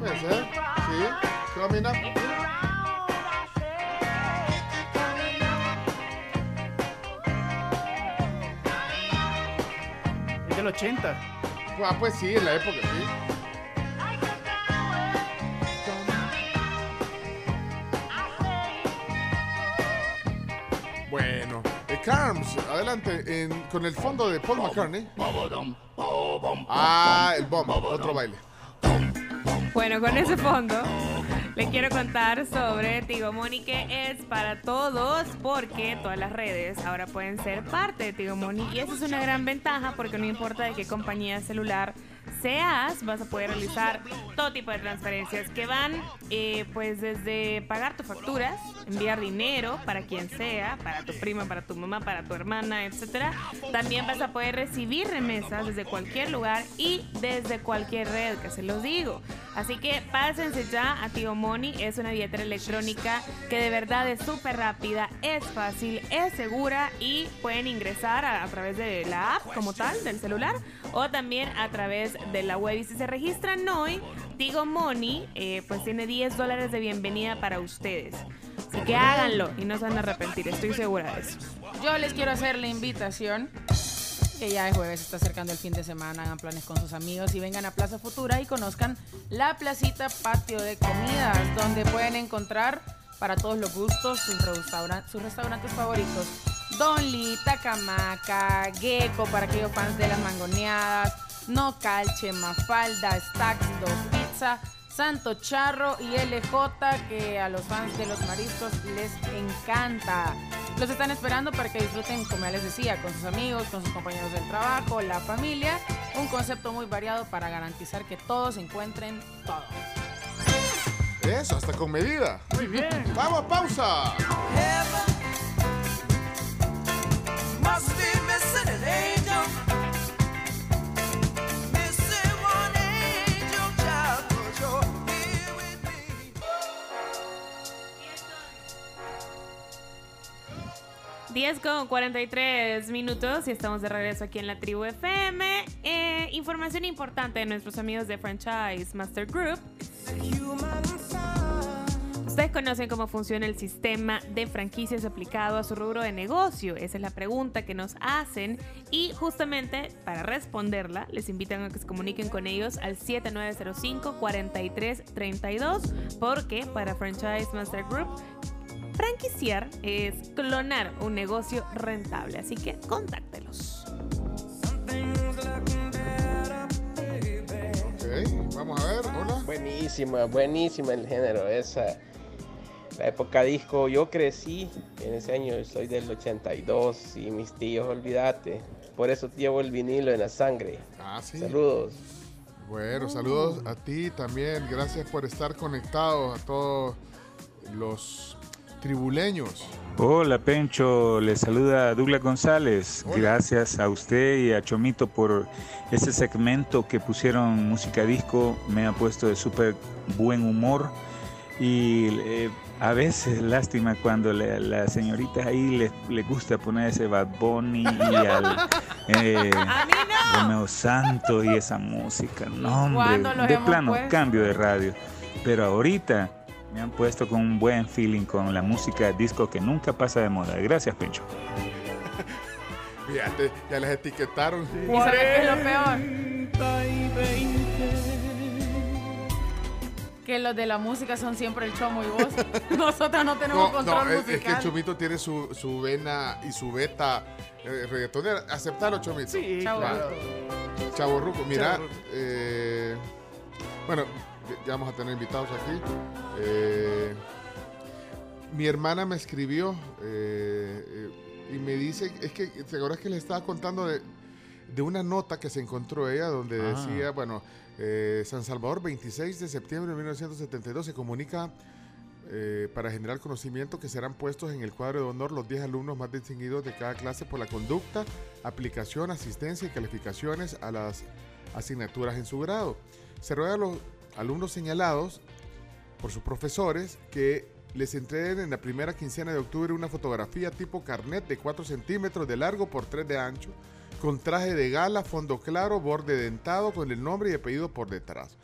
Speaker 3: Puede ser, sí. Coming Up.
Speaker 1: Es del 80.
Speaker 3: Ah, pues sí, en la época, sí. Carms, adelante, en- con el fondo de Paul McCartney. Ah, el bomb, otro baile.
Speaker 8: Bueno, con ese fondo le quiero contar sobre Tigo Money que es para todos porque todas las redes ahora pueden ser parte de Tigo Money y eso es una gran ventaja porque no importa de qué compañía celular seas, vas a poder realizar todo tipo de transferencias que van eh, pues desde pagar tus facturas, enviar dinero para quien sea, para tu prima, para tu mamá, para tu hermana, etcétera. También vas a poder recibir remesas desde cualquier lugar y desde cualquier red, que se los digo. Así que pásense ya a Tigo Money, es una billetera electrónica que de verdad es súper rápida, es fácil, es segura y pueden ingresar a, a través de la app como tal del celular o también a través de la web. Y si se registran hoy, Tigo Money eh, pues tiene 10 dólares de bienvenida para ustedes. Así que háganlo y no se van a arrepentir, estoy segura de eso.
Speaker 4: Yo les quiero hacer la invitación, que ya es jueves, está acercando el fin de semana, hagan planes con sus amigos y vengan a Plaza Futura y conozcan la placita patio de comidas, donde pueden encontrar para todos los gustos sus, restauran- sus restaurantes favoritos. Donly, Tacamaca, Gecko para aquellos fans de las mangoneadas, No Calche, Mafalda, Stacks, Dos Pizza, Santo Charro y LJ, que a los fans de los mariscos les encanta. Los están esperando para que disfruten, como ya les decía, con sus amigos, con sus compañeros del trabajo, la familia. Un concepto muy variado para garantizar que todos encuentren todo.
Speaker 3: Eso, hasta con medida.
Speaker 1: Muy bien.
Speaker 3: Vamos, pausa.
Speaker 8: 10 con 43 minutos y estamos de regreso aquí en la tribu FM. Eh, información importante de nuestros amigos de Franchise Master Group. ¿Ustedes conocen cómo funciona el sistema de franquicias aplicado a su rubro de negocio? Esa es la pregunta que nos hacen y justamente para responderla les invitan a que se comuniquen con ellos al 7905-4332 porque para Franchise Master Group franquiciar es clonar un negocio rentable. Así que contáctelos.
Speaker 3: Ok, vamos a ver, hola.
Speaker 75: Buenísima, buenísima el género. Esa, la época disco, yo crecí en ese año, soy del 82 y mis tíos, olvídate. Por eso llevo el vinilo en la sangre.
Speaker 3: Ah, sí.
Speaker 75: Saludos.
Speaker 3: Bueno, saludos a ti también. Gracias por estar conectado a todos los tribuleños.
Speaker 76: Hola Pencho, le saluda Douglas González. Gracias a usted y a Chomito por ese segmento que pusieron música disco. Me ha puesto de súper buen humor y eh, a veces lástima cuando le- las señoritas ahí les, les gusta poner ese Bad Bunny y al eh, Romeo Santos y esa música. No, hombre,
Speaker 4: ¿Cuándo los
Speaker 76: de plano
Speaker 4: puesto?
Speaker 76: cambio de radio. Pero ahorita me han puesto con un buen feeling con la música disco que nunca pasa de moda. Gracias, Pencho.
Speaker 3: Fíjate, ya les etiquetaron.
Speaker 4: ¿Y sabes qué es lo peor? Que los de la música son siempre el chomo y vos. Nosotros no tenemos
Speaker 3: No,
Speaker 4: control
Speaker 3: no, es, es que
Speaker 4: musical.
Speaker 3: Chomito tiene su, su vena y su beta eh, reggaetonera. Aceptalo, Chomito.
Speaker 4: Sí, Chavo.
Speaker 3: Chavo Ruco, mira.
Speaker 4: Chavo Ruco.
Speaker 3: eh, bueno, ya- vamos a tener invitados aquí. Eh, mi hermana me escribió eh, eh, y me dice, es que, ¿te acuerdas que les estaba contando de, de una nota que se encontró ella donde
Speaker 7: Ah.
Speaker 3: decía, bueno, eh, San Salvador, 26 de septiembre de 1972, se comunica eh, para generar conocimiento que serán puestos en el cuadro de honor los 10 alumnos más distinguidos de cada clase por la conducta, aplicación, asistencia y calificaciones a las asignaturas en su grado. Se ruega a los alumnos señalados por sus profesores que les entreguen en la primera quincena de octubre una fotografía tipo carnet de 4 centímetros de largo por 3 de ancho, con traje de gala, fondo claro, borde dentado, con el nombre y apellido por detrás.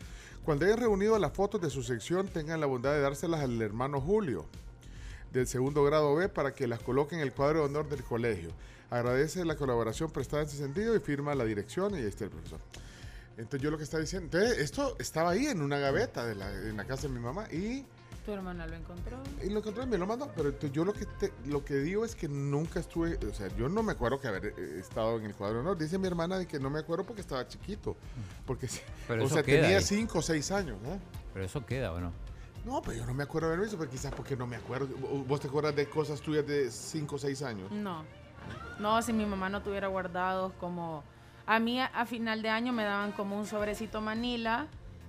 Speaker 3: Cuando hayan reunido las fotos de su sección, tengan la bondad de dárselas al hermano Julio, del segundo grado B, para que las coloque en el cuadro de honor del colegio. Agradece la colaboración prestada en ese sentido y firma la dirección y ahí está el profesor. Entonces yo lo que estaba diciendo, entonces esto estaba ahí en una gaveta de la, en la casa de mi mamá y,
Speaker 4: Tu hermana lo encontró.
Speaker 3: y lo encontré y me lo mandó. Pero entonces yo lo que, te- lo que digo es que nunca estuve, o sea, yo no me acuerdo que haber eh, estado en el cuadro de honor. Dice mi hermana de que no me acuerdo porque estaba chiquito. Porque, sí,
Speaker 7: Pero
Speaker 3: o
Speaker 7: eso
Speaker 3: sea,
Speaker 7: queda
Speaker 3: tenía
Speaker 7: ahí.
Speaker 3: 5 o 6 años. ¿no?
Speaker 7: Pero eso queda, ¿o no?
Speaker 3: No, pero yo no me acuerdo de visto, pero quizás porque no me acuerdo. ¿Vos te acuerdas de cosas tuyas de 5 o 6 años?
Speaker 4: No. No, si mi mamá no tuviera guardados como... A mí a, final de año me daban como un sobrecito manila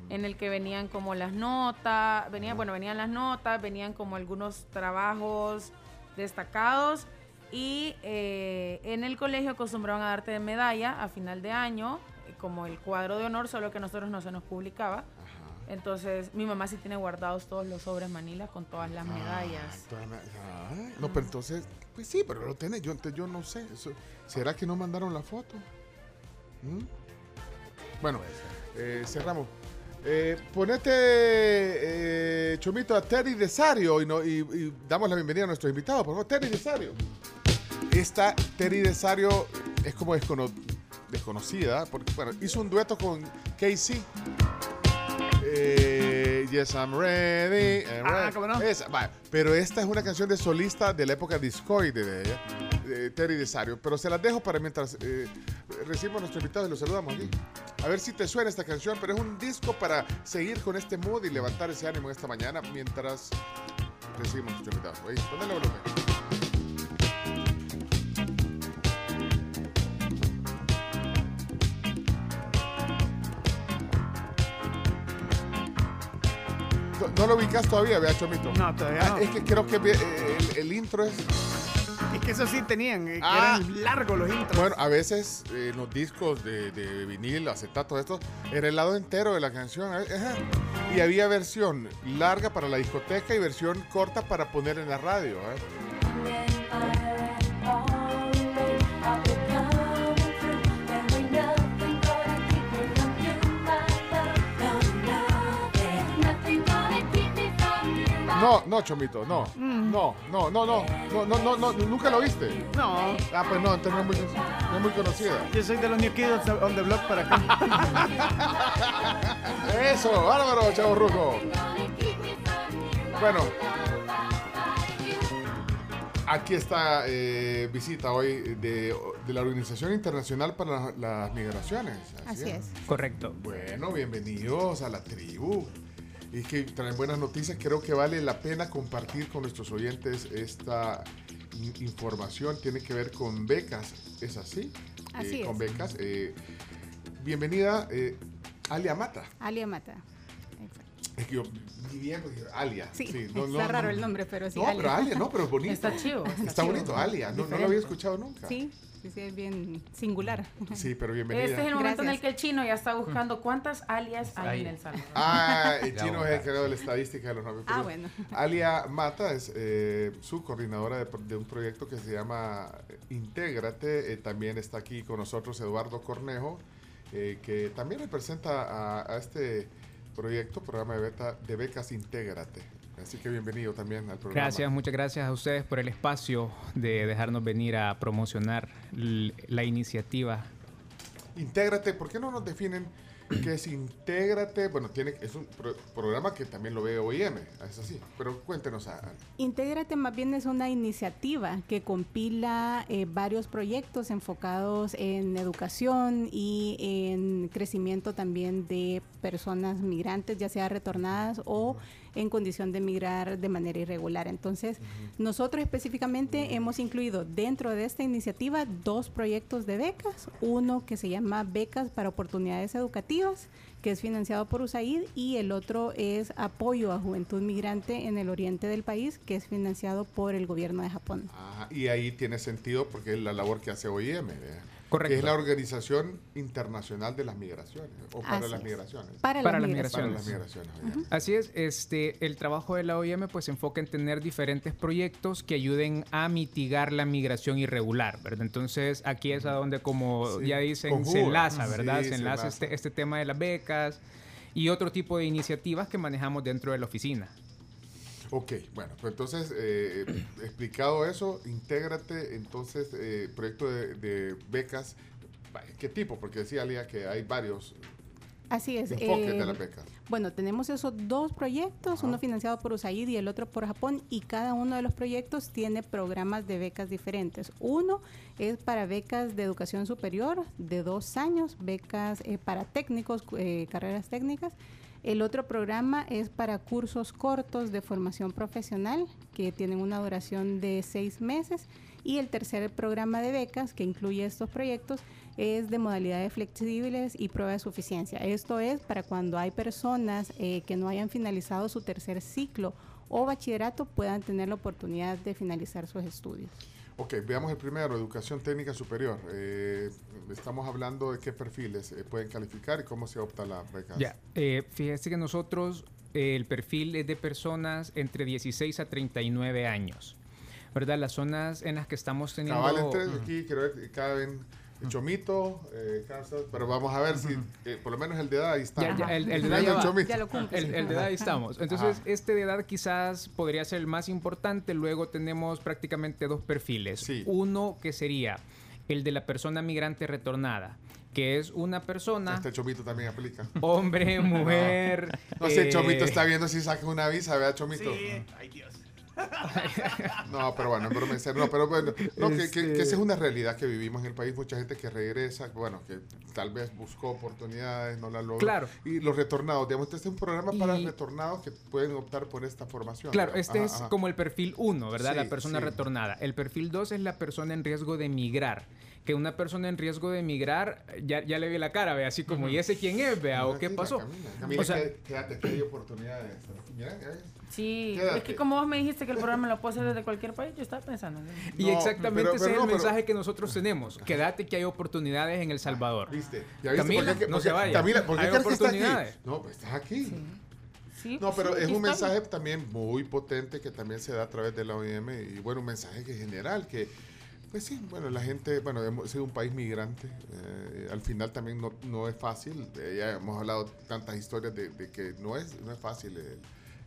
Speaker 4: en el que venían como las notas, venía, bueno, venían las notas, venían como algunos trabajos destacados y eh, en el colegio acostumbraban a darte de medalla a final de año, como el cuadro de honor, solo que a nosotros no se nos publicaba. Entonces, mi mamá sí tiene guardados todos los sobres manila con todas las medallas.
Speaker 3: Toda la- ah, no, pero entonces, pues sí, pero lo tiene. Yo, yo no sé. eso- ¿Será que no mandaron la foto? ¿Mm? Bueno, eh, cerramos. Eh, ponete, eh, Chomito, a Terry Desario y, no- damos la bienvenida a nuestros invitados. Por favor, Terry Desario. Esta Terry Desario es como descono- desconocida, porque hizo un dueto con Casey. Yes, I'm ready. eh,
Speaker 1: Ah,
Speaker 3: ready.
Speaker 1: ¿cómo no?
Speaker 3: Esa, va. Pero esta es una canción de solista de la época discoide de ella, de Terry Desario. Pero se las dejo para mientras eh, recibimos a nuestro invitado y lo saludamos aquí. A ver si te suena esta canción, pero es un disco para seguir con este mood y levantar ese ánimo esta mañana mientras recibimos a nuestro invitado. Oye, ponle volumen. No, lo ubicas todavía, vea, Chomito.
Speaker 1: No, todavía
Speaker 3: Ah,
Speaker 1: no.
Speaker 3: Es que creo que eh, el, el intro es.
Speaker 1: Es que eso sí tenían, eh, que
Speaker 3: Ah.
Speaker 1: eran largos los intros.
Speaker 3: Bueno, a veces eh, en los discos de, de vinil, acetato, esto, era el lado entero de la canción. eh, ajá. Y había versión larga para la discoteca y versión corta para poner en la radio. ¿eh? No, no, Chomito, no.
Speaker 1: Mm.
Speaker 3: No, no, no, no. No, no, no, no, nunca lo viste.
Speaker 1: No.
Speaker 3: Ah, pues no, entonces no es muy, no es muy conocida.
Speaker 1: Yo soy de los New Kids on the Block para acá.
Speaker 3: Eso, bárbaro, chavo ruco. Bueno, aquí está eh, visita hoy de, de la Organización Internacional para la- las Migraciones.
Speaker 77: Así es.
Speaker 3: Correcto. Bueno, bienvenidos a la tribu. Y que traen buenas noticias. Creo que vale la pena compartir con nuestros oyentes esta in- información. Tiene que ver con becas. ¿Es así?
Speaker 77: Así
Speaker 3: Eh, Con
Speaker 77: es.
Speaker 3: becas. Eh, bienvenida, eh, Alia Mata.
Speaker 77: Alia Mata.
Speaker 3: Es que yo bien dije, Alia.
Speaker 77: Sí,
Speaker 3: no,
Speaker 77: está
Speaker 3: no,
Speaker 77: raro
Speaker 3: no.
Speaker 77: el nombre, pero sí.
Speaker 3: No, pero Alia, no, pero es bonito.
Speaker 77: Está chivo.
Speaker 3: Está, bonito,
Speaker 77: chivo.
Speaker 3: Alia. No, no lo había escuchado nunca.
Speaker 77: Sí, sí, sí, es bien singular.
Speaker 3: Sí, pero bienvenida.
Speaker 4: Este es el momento en el que el chino ya está buscando cuántas alias hay en El Salvador.
Speaker 3: Ah, el chino es el creador de la estadística de los nombres.
Speaker 77: Ah, bueno.
Speaker 3: Alia Mata es eh, su coordinadora de, de un proyecto que se llama Intégrate. Eh, también está aquí con nosotros Eduardo Cornejo, eh, que también representa a, a este proyecto, programa de, beta- de becas Intégrate. Así que bienvenido también al programa.
Speaker 78: Gracias, muchas gracias a ustedes por el espacio de dejarnos venir a promocionar la iniciativa.
Speaker 3: Intégrate, ¿por qué no nos definen qué es Intégrate? Bueno, tiene, es un pro- programa que también lo ve OIM, es así. Pero cuéntenos, a,
Speaker 77: Intégrate más bien es una iniciativa que compila eh, varios proyectos enfocados en educación y en crecimiento también de personas migrantes, ya sea retornadas o en condición de migrar de manera irregular. Entonces, nosotros específicamente hemos incluido dentro de esta iniciativa dos proyectos de becas, uno que se llama Becas para Oportunidades Educativas, que es financiado por USAID, y el otro es Apoyo a Juventud Migrante en el oriente del país, que es financiado por el gobierno de Japón.
Speaker 3: Ajá, y ahí tiene sentido porque es la labor que hace OIM.
Speaker 78: Correcto.
Speaker 3: Que es la Organización Internacional de las Migraciones, o para
Speaker 78: Así
Speaker 3: las
Speaker 78: es.
Speaker 3: migraciones.
Speaker 78: Para las
Speaker 3: Para
Speaker 78: migraciones.
Speaker 3: las migraciones.
Speaker 78: Así es, este, el trabajo de la OIM pues se enfoca en tener diferentes proyectos que ayuden a mitigar la migración irregular, ¿verdad? Entonces aquí es a donde, como
Speaker 3: Sí,
Speaker 78: ya dicen,
Speaker 3: conjuga.
Speaker 78: se enlaza, ¿verdad?
Speaker 3: Sí,
Speaker 78: se enlaza. este, este tema de las becas y otro tipo de iniciativas que manejamos dentro de la oficina.
Speaker 3: Ok, bueno, pues entonces, eh, explicado eso, intégrate, entonces, eh, proyecto de, de becas, ¿qué tipo? Porque decía Alia que hay varios
Speaker 77: Así es.
Speaker 3: enfoques
Speaker 77: eh,
Speaker 3: de las becas.
Speaker 77: Bueno, tenemos esos dos proyectos, uno financiado por USAID y el otro por Japón, y cada uno de los proyectos tiene programas de becas diferentes. Uno es para becas de educación superior de dos años, becas eh, para técnicos, eh, carreras técnicas. El otro programa es para cursos cortos de formación profesional que tienen una duración de seis meses. Y el tercer programa de becas que incluye estos proyectos es de modalidades flexibles y prueba de suficiencia. Esto es para cuando hay personas eh, que no hayan finalizado su tercer ciclo o bachillerato puedan tener la oportunidad de finalizar sus estudios.
Speaker 3: Ok, veamos el primero, educación técnica superior. Eh, estamos hablando de qué perfiles eh, pueden calificar y cómo se opta la beca.
Speaker 78: Ya, eh, fíjese que nosotros eh, el perfil es de personas entre 16 a 39 años. ¿Verdad? Las zonas en las que estamos teniendo...
Speaker 3: Cabal entre aquí, quiero ver, que caben Chomito, eh, Kansas, pero vamos a ver si eh, por lo menos el de edad ahí está.
Speaker 78: Ya, ya, el, el de
Speaker 3: Ya
Speaker 78: edad ya va.
Speaker 3: Chomito.
Speaker 78: El, el de edad ahí estamos. Entonces,
Speaker 3: Ajá.
Speaker 78: este de edad quizás podría ser el más importante. Luego tenemos prácticamente dos perfiles. Uno que sería el de la persona migrante retornada, que es una persona,
Speaker 3: Este Chomito también aplica.
Speaker 78: hombre, mujer.
Speaker 3: No sé,
Speaker 78: eh,
Speaker 3: Chomito está viendo si saca una visa, ¿verdad, Chomito?
Speaker 1: Ay, Dios.
Speaker 3: No, pero bueno, pero me no, pero bueno, no, que, que- que
Speaker 78: Este-
Speaker 3: esa es una realidad que vivimos en el país, mucha gente que regresa, bueno, que tal vez buscó oportunidades, no la logró.
Speaker 78: Claro.
Speaker 3: Y los retornados, digamos, este es un programa para retornados que pueden optar por esta formación.
Speaker 78: Claro,
Speaker 3: digamos.
Speaker 78: este
Speaker 3: Ajá,
Speaker 78: es
Speaker 3: ajá.
Speaker 78: como el perfil 1, ¿verdad?
Speaker 3: Sí,
Speaker 78: la persona
Speaker 3: sí.
Speaker 78: retornada. El perfil 2 es la persona en riesgo de migrar. Que una persona en riesgo de migrar, ya, ya le vi la cara, ve, así como, ¿y ese quién es, vea? ¿O qué pasó? O sea,
Speaker 3: qué- quédate, que hay oportunidades. Mira.
Speaker 4: Sí,
Speaker 3: Quédate.
Speaker 4: es que como vos me dijiste que el programa lo puedo hacer desde cualquier país, yo estaba pensando.
Speaker 78: Y exactamente
Speaker 3: pero-
Speaker 78: ese
Speaker 3: pero
Speaker 78: es
Speaker 3: no,
Speaker 78: el
Speaker 3: pero-
Speaker 78: mensaje que nosotros tenemos. Quédate que hay oportunidades en El Salvador.
Speaker 3: ¿Viste? ¿Ya viste
Speaker 78: Camila,
Speaker 3: por qué-
Speaker 78: no se vaya.
Speaker 3: Camila, ¿por qué
Speaker 78: hay
Speaker 3: aquí?
Speaker 78: oportunidades.
Speaker 3: No, pues estás aquí.
Speaker 4: Sí,
Speaker 3: No, pero
Speaker 4: sí,
Speaker 3: es un mensaje también muy potente que también se da a través de la OIM y bueno, un mensaje que general que pues sí, bueno, la gente, bueno, hemos sido un país migrante, eh, al final también no, no es fácil, eh, ya hemos hablado tantas historias de, de que no es, no es fácil el,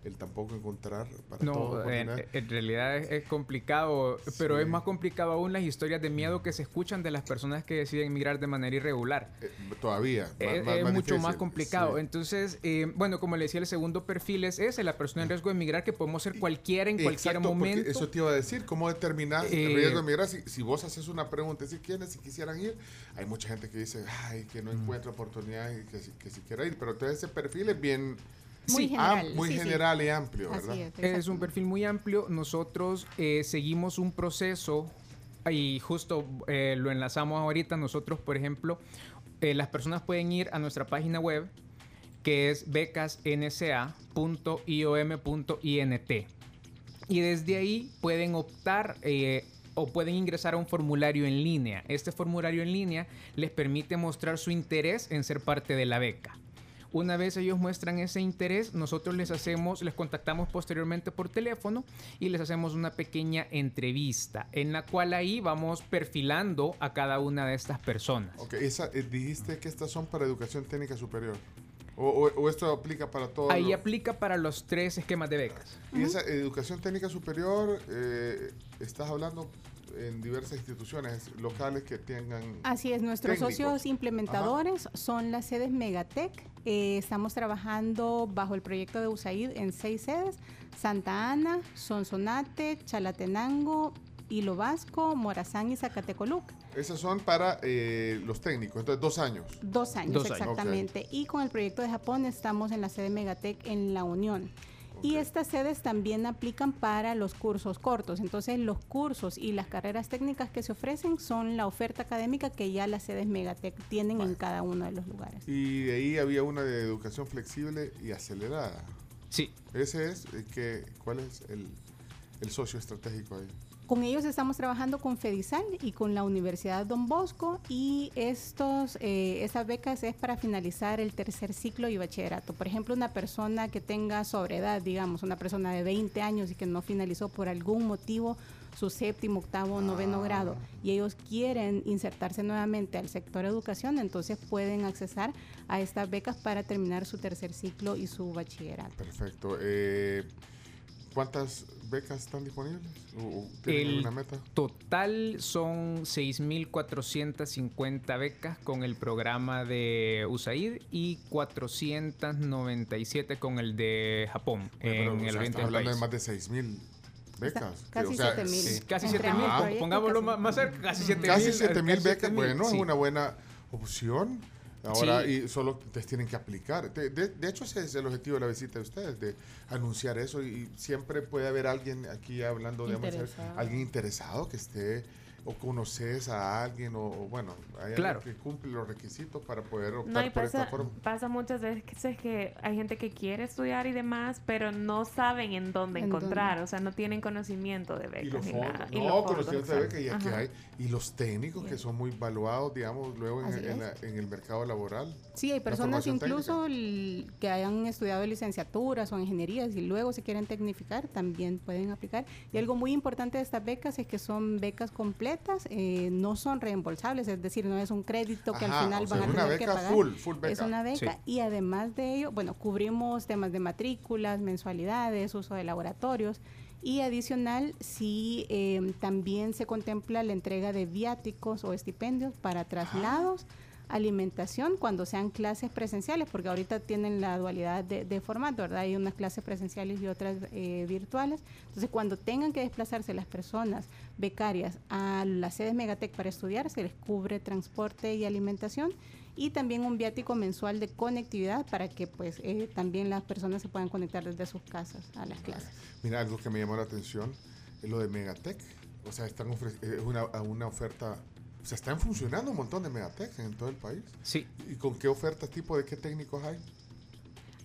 Speaker 3: el tampoco encontrar para
Speaker 78: No,
Speaker 3: todos
Speaker 78: en,
Speaker 3: oportunidades.
Speaker 78: en realidad es, es complicado, pero es más complicado aún las historias de miedo que se escuchan de las personas que deciden migrar de manera irregular.
Speaker 3: Todavía. más-
Speaker 78: Es,
Speaker 3: más-
Speaker 78: es
Speaker 3: más
Speaker 78: mucho más complicado.
Speaker 3: sí.
Speaker 78: Entonces, eh, bueno, como le decía, el segundo perfil es ese, la persona en riesgo de migrar, que podemos ser cualquiera en cualquier
Speaker 3: Exacto,
Speaker 78: momento.
Speaker 3: Eso te iba a decir, ¿cómo determinar
Speaker 78: Eh,
Speaker 3: el riesgo de migrar? Si, si vos haces una pregunta, si quiénes si quisieran ir, hay mucha gente que dice, ay, que no encuentra oportunidad y que, si- que si quiera ir. Pero entonces ese perfil es bien
Speaker 78: Muy
Speaker 3: am-
Speaker 78: general,
Speaker 3: muy
Speaker 78: sí, sí.
Speaker 3: general y amplio,
Speaker 78: Así
Speaker 3: ¿verdad?
Speaker 78: Es un perfil muy amplio. Nosotros eh, seguimos un proceso y justo eh, lo enlazamos ahorita. Nosotros, por ejemplo, eh, las personas pueden ir a nuestra página web que es becasnsa.iom.int. Y desde ahí pueden optar eh, o pueden ingresar a un formulario en línea. Este formulario en línea les permite mostrar su interés en ser parte de la beca. Una vez ellos muestran ese interés, nosotros les hacemos, les contactamos posteriormente por teléfono y les hacemos una pequeña entrevista en la cual ahí vamos perfilando a cada una de estas personas.
Speaker 3: Ok, esa, eh, dijiste que estas son para educación técnica superior. O, o- o esto aplica para todo.
Speaker 78: Ahí aplica para los tres esquemas de becas.
Speaker 3: Y esa educación técnica superior, eh, estás hablando en diversas instituciones locales que tengan.
Speaker 77: Así es, nuestros
Speaker 3: técnicos.
Speaker 77: socios implementadores son las sedes Megatec. Eh, estamos trabajando bajo el proyecto de USAID en seis sedes: Santa Ana, Sonsonate, Chalatenango, Hilo Vasco, Morazán y Zacatecoluc.
Speaker 3: Esas son para eh, los técnicos, entonces dos años.
Speaker 77: Dos años,
Speaker 3: Dos años.
Speaker 77: exactamente. Y con el proyecto de Japón estamos en la sede Megatec en La Unión. Y estas sedes también aplican para los cursos cortos. Entonces, los cursos y las carreras técnicas que se ofrecen son la oferta académica que ya las sedes Megatec tienen en cada uno de los lugares.
Speaker 3: Y de ahí había una de educación flexible y acelerada.
Speaker 78: Sí.
Speaker 3: Ese es, eh, que, ¿cuál es el, el socio estratégico ahí?
Speaker 77: Con ellos estamos trabajando con Fedisal y con la Universidad Don Bosco y estos, eh, estas becas es para finalizar el tercer ciclo y bachillerato. Por ejemplo, una persona que tenga sobredad, digamos, una persona de 20 años y que no finalizó por algún motivo su séptimo, octavo, noveno grado y ellos quieren insertarse nuevamente al sector educación, entonces pueden accesar a estas becas para terminar su tercer ciclo y su bachillerato.
Speaker 3: Perfecto. Eh, ¿Cuántas becas están disponibles? ¿O- o ¿Tienen
Speaker 78: El
Speaker 3: alguna meta?
Speaker 78: total son 6.450 becas con el programa de USAID y 497 con el de Japón
Speaker 3: Pero,
Speaker 78: en
Speaker 3: o
Speaker 78: el
Speaker 3: sea,
Speaker 78: oriente
Speaker 3: estás hablando
Speaker 78: país.
Speaker 3: de más de 6.000 becas.
Speaker 77: casi
Speaker 3: O sea,
Speaker 77: 7,000.
Speaker 78: Sí, casi
Speaker 77: Entre
Speaker 78: 7 mil,
Speaker 77: ambos proyectos,
Speaker 78: pongámoslo
Speaker 77: casi.
Speaker 78: más, cerca, casi 7 mil.
Speaker 3: Casi 7 mil
Speaker 78: casi
Speaker 3: becas,
Speaker 78: 7,000,
Speaker 3: bueno, es
Speaker 78: sí.
Speaker 3: una buena opción. Ahora,
Speaker 78: Sí.
Speaker 3: y solo ustedes tienen que aplicar. De, de- de hecho, ese es el objetivo de la visita de ustedes, de anunciar eso. Y siempre puede haber alguien aquí hablando,
Speaker 4: Interesado.
Speaker 3: alguien interesado que esté, o conoces a alguien, o, o bueno, hay
Speaker 78: Claro.
Speaker 3: alguien que cumple los requisitos para poder optar
Speaker 8: No, y
Speaker 3: por esta
Speaker 8: pasa,
Speaker 3: forma.
Speaker 8: pasa muchas veces que hay gente que quiere estudiar y demás, pero no saben en dónde
Speaker 77: En
Speaker 8: encontrar, o sea, no tienen conocimiento de becas
Speaker 3: Y los
Speaker 8: ni
Speaker 3: fondos,
Speaker 8: nada. Y
Speaker 3: no,
Speaker 8: los
Speaker 3: conocimiento de
Speaker 8: exacto.
Speaker 3: beca y aquí
Speaker 8: Ajá.
Speaker 3: hay. Y los técnicos que son muy valuados, digamos, luego en, en la- en el mercado laboral.
Speaker 77: Sí, hay personas incluso l- que hayan estudiado licenciaturas o ingenierías y luego se quieren tecnificar, también pueden aplicar. Y algo muy importante de estas becas es que son becas completas, eh, no son reembolsables, es decir, no es un crédito que
Speaker 3: Ajá,
Speaker 77: al final
Speaker 3: o sea,
Speaker 77: van a
Speaker 3: es una
Speaker 77: tener que
Speaker 3: beca
Speaker 77: pagar.
Speaker 3: full, full
Speaker 77: Es
Speaker 3: beca.
Speaker 77: una beca
Speaker 3: Sí.
Speaker 77: y además de ello, bueno, cubrimos temas de matrículas, mensualidades, uso de laboratorios. Y adicional, sí, eh, también se contempla la entrega de viáticos o estipendios para traslados, alimentación cuando sean clases presenciales, porque ahorita tienen la dualidad de, de formato, ¿verdad? Hay unas clases presenciales y otras eh, virtuales. Entonces, cuando tengan que desplazarse las personas becarias a las sedes Megatec para estudiar, se les cubre transporte y alimentación y también un viático mensual de conectividad para que pues eh, también las personas se puedan conectar desde sus casas a las clases.
Speaker 3: Mira, algo que me llamó la atención es lo de Megatech. O sea, están ofre- es una, una oferta. O sea, están funcionando un montón de Megatech en todo el país.
Speaker 78: Sí.
Speaker 3: ¿Y con qué ofertas, tipo de qué técnicos hay?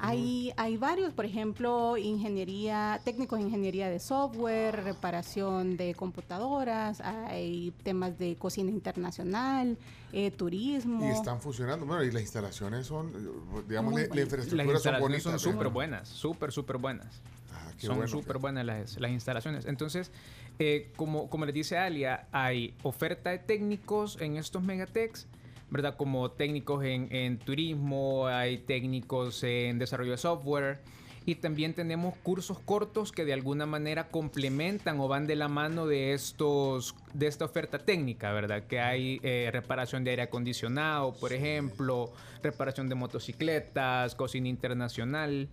Speaker 77: Hay, hay varios, por ejemplo, ingeniería, técnicos de ingeniería de software, reparación de computadoras, hay temas de cocina internacional, eh, turismo.
Speaker 3: Y están funcionando. Bueno, y las instalaciones son, eh, digamos,
Speaker 77: Muy
Speaker 3: la, infraestructura
Speaker 78: Las
Speaker 3: son
Speaker 78: instalaciones
Speaker 3: bonitas.
Speaker 78: son súper buenas, súper, súper buenas.
Speaker 3: Ah,
Speaker 78: son
Speaker 3: bueno.
Speaker 78: súper buenas las, las instalaciones. Entonces, eh, como, como les dice Alia, hay oferta de técnicos en estos megatecs, ¿verdad? Como técnicos en, en turismo, hay técnicos en desarrollo de software. Y también tenemos cursos cortos que de alguna manera complementan o van de la mano de estos de esta oferta técnica, ¿verdad? Que hay eh, reparación de aire acondicionado, por ejemplo, reparación de motocicletas, cocina internacional.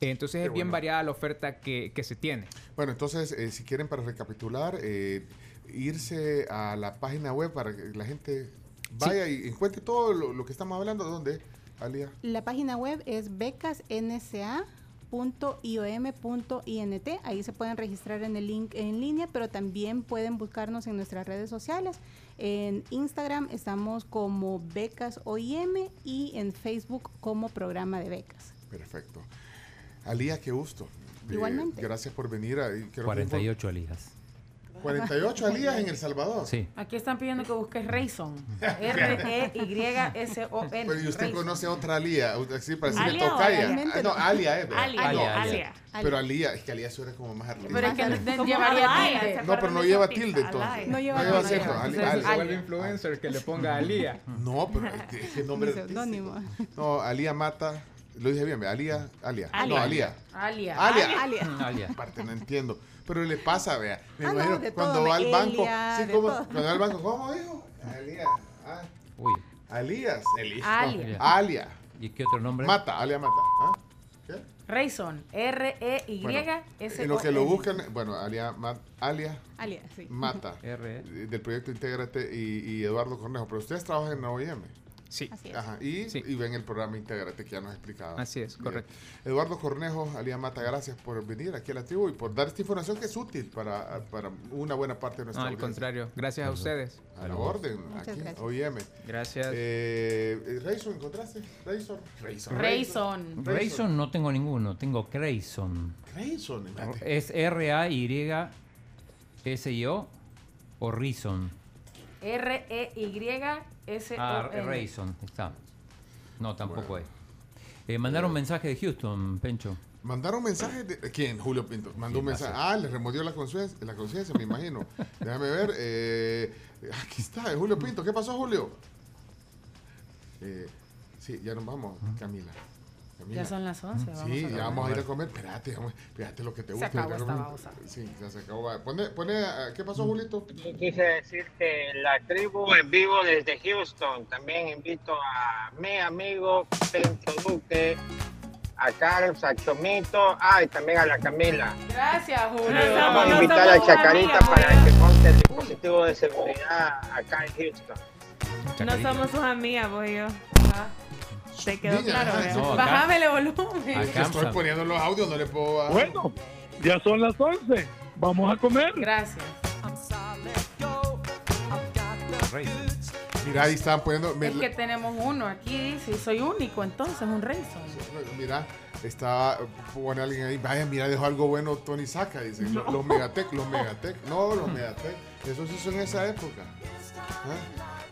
Speaker 78: Entonces
Speaker 3: Qué
Speaker 78: es bien
Speaker 3: bueno.
Speaker 78: variada la oferta que, que se tiene.
Speaker 3: Bueno, entonces, eh, si quieren para recapitular, eh, irse a la página web para que la gente vaya y encuentre todo lo, lo que estamos hablando. ¿Dónde, Alia?
Speaker 77: La página web es becasnsa.iom.int. Ahí se pueden registrar en el link en línea, pero también pueden buscarnos en nuestras redes sociales. En Instagram estamos como Becas OIM y en Facebook como Programa de Becas.
Speaker 3: Perfecto. Alía, qué gusto. Eh,
Speaker 77: Igualmente.
Speaker 3: gracias por venir. a- creo que
Speaker 7: 48 alijas.
Speaker 3: 48 Alías en El Salvador.
Speaker 7: Sí.
Speaker 4: Aquí están pidiendo que busques Rayson. E R-E-Y-S-O-N.
Speaker 3: Pero ¿y usted
Speaker 4: Rayson.
Speaker 3: conoce a otra Alía? Así para decirle
Speaker 4: ¿Alia o
Speaker 3: tocaya. Ah, no, Alia es.
Speaker 4: Alia,
Speaker 3: Ah, no,
Speaker 4: Alia, Alia.
Speaker 3: Pero Alía, es que Alía suena como más artístico.
Speaker 4: Pero es que no llevaría tilde.
Speaker 3: No, pero no lleva tilde entonces.
Speaker 77: No lleva
Speaker 3: acento.
Speaker 77: No Se vuelve
Speaker 78: influencer que le ponga Alía.
Speaker 3: No, pero es que, que nombre. No, Alía Mata. Lo dije bien. Alía. Alia.
Speaker 4: Alia.
Speaker 3: No, Alía.
Speaker 4: Alia.
Speaker 3: Alia.
Speaker 77: Alia.
Speaker 7: Alia.
Speaker 3: Aparte, no entiendo. Pero le pasa, vea. Me
Speaker 77: Ah, no,
Speaker 3: imagino
Speaker 77: de
Speaker 3: cuando
Speaker 77: todo,
Speaker 3: va al banco.
Speaker 77: Elia,
Speaker 3: sí, como, cuando va al banco, ¿cómo dijo? Alía. Ah,
Speaker 7: Uy.
Speaker 3: Alías. Elías.
Speaker 4: Alia.
Speaker 3: No, Alia.
Speaker 7: ¿Y qué otro nombre?
Speaker 3: Mata, Alia Mata. ¿Ah? ¿Qué?
Speaker 4: Rayson.
Speaker 3: Bueno,
Speaker 4: R-E-Y-S-O-N.
Speaker 3: en lo que lo buscan, bueno, Alia, Ma- Alia
Speaker 77: Alia, sí.
Speaker 3: Mata,
Speaker 7: R.
Speaker 3: eh, del proyecto Intégrate y, y Eduardo Cornejo. Pero ustedes trabajan en OIM.
Speaker 78: Sí.
Speaker 77: Así es.
Speaker 3: Ajá, y,
Speaker 78: Sí.
Speaker 3: y ven el programa Intégrate que ya nos explicaba.
Speaker 78: Así es,
Speaker 3: Bien.
Speaker 78: correcto.
Speaker 3: Eduardo Cornejo, Alía Mata, gracias por venir aquí a la tribu y por dar esta información que es útil para, para una buena parte de
Speaker 78: No,
Speaker 3: nuestra
Speaker 78: al
Speaker 3: audiencia.
Speaker 78: contrario. Gracias a ustedes.
Speaker 3: A la orden,
Speaker 77: Muchas
Speaker 3: aquí,
Speaker 77: gracias.
Speaker 3: OIM.
Speaker 78: Gracias.
Speaker 3: Eh, Rayson, ¿encontraste? Rayson. Rayson.
Speaker 4: Rayson.
Speaker 7: Rayson no tengo ninguno, tengo Crayson.
Speaker 3: Rayson, imagínate.
Speaker 7: ¿Es R-A-Y-S-I-O o Rayson?
Speaker 4: R-E-Y-S-O-N.
Speaker 7: Ah, Rayson, está. No, tampoco es. Eh, mandaron un mensaje de Houston, Pencho.
Speaker 3: Mandaron mensajes de. ¿Quién? Julio Pinto. Mandó un mensaje. Ah, le removió la conciencia, la conciencia, me imagino. Déjame ver. eh, aquí está, eh, Julio Pinto. ¿Qué pasó, Julio? Eh, sí, ya nos vamos, Camila.
Speaker 4: Ya son las 11. Vamos
Speaker 3: Sí,
Speaker 4: a
Speaker 3: ya vamos a ir a comer. Espérate, vamos, espérate lo que te
Speaker 4: Se
Speaker 3: gusta.
Speaker 4: acabó esta
Speaker 3: comí.
Speaker 4: babosa.
Speaker 3: Sí, ya se acabó. Pone, pone, ah, ¿Qué pasó, Julito?
Speaker 74: Yo quise decir que la tribu en vivo desde Houston. También invito a mi amigo Pencho Duque, a Carlos, a Chomito, ah, y también a la Camila.
Speaker 4: Gracias, Julio.
Speaker 74: Vamos a invitar a Chacarita
Speaker 4: amigas,
Speaker 74: para que monte el dispositivo de seguridad acá en Houston.
Speaker 8: No somos sus amigas, vos y yo.
Speaker 4: Ah,
Speaker 8: ¿Te quedó
Speaker 3: Niña,
Speaker 8: claro?
Speaker 3: no,
Speaker 7: acá-
Speaker 4: Bájamele volumen.
Speaker 7: Acá-
Speaker 3: Estoy poniendo los audios, no le puedo. bajar.
Speaker 68: Bueno, ya son las 11. Vamos a comer.
Speaker 4: Gracias.
Speaker 3: Mira, ahí estaban poniendo. me-
Speaker 4: Es que tenemos uno aquí, dice, y soy único, entonces, un Rayson.
Speaker 3: Mira, estaba, pone alguien ahí, vaya, mira, dejó algo bueno Tony Saca, dice, los, los Megatec, los Megatec, no, los Megatec, eso sí son en esa época. ¿Ah?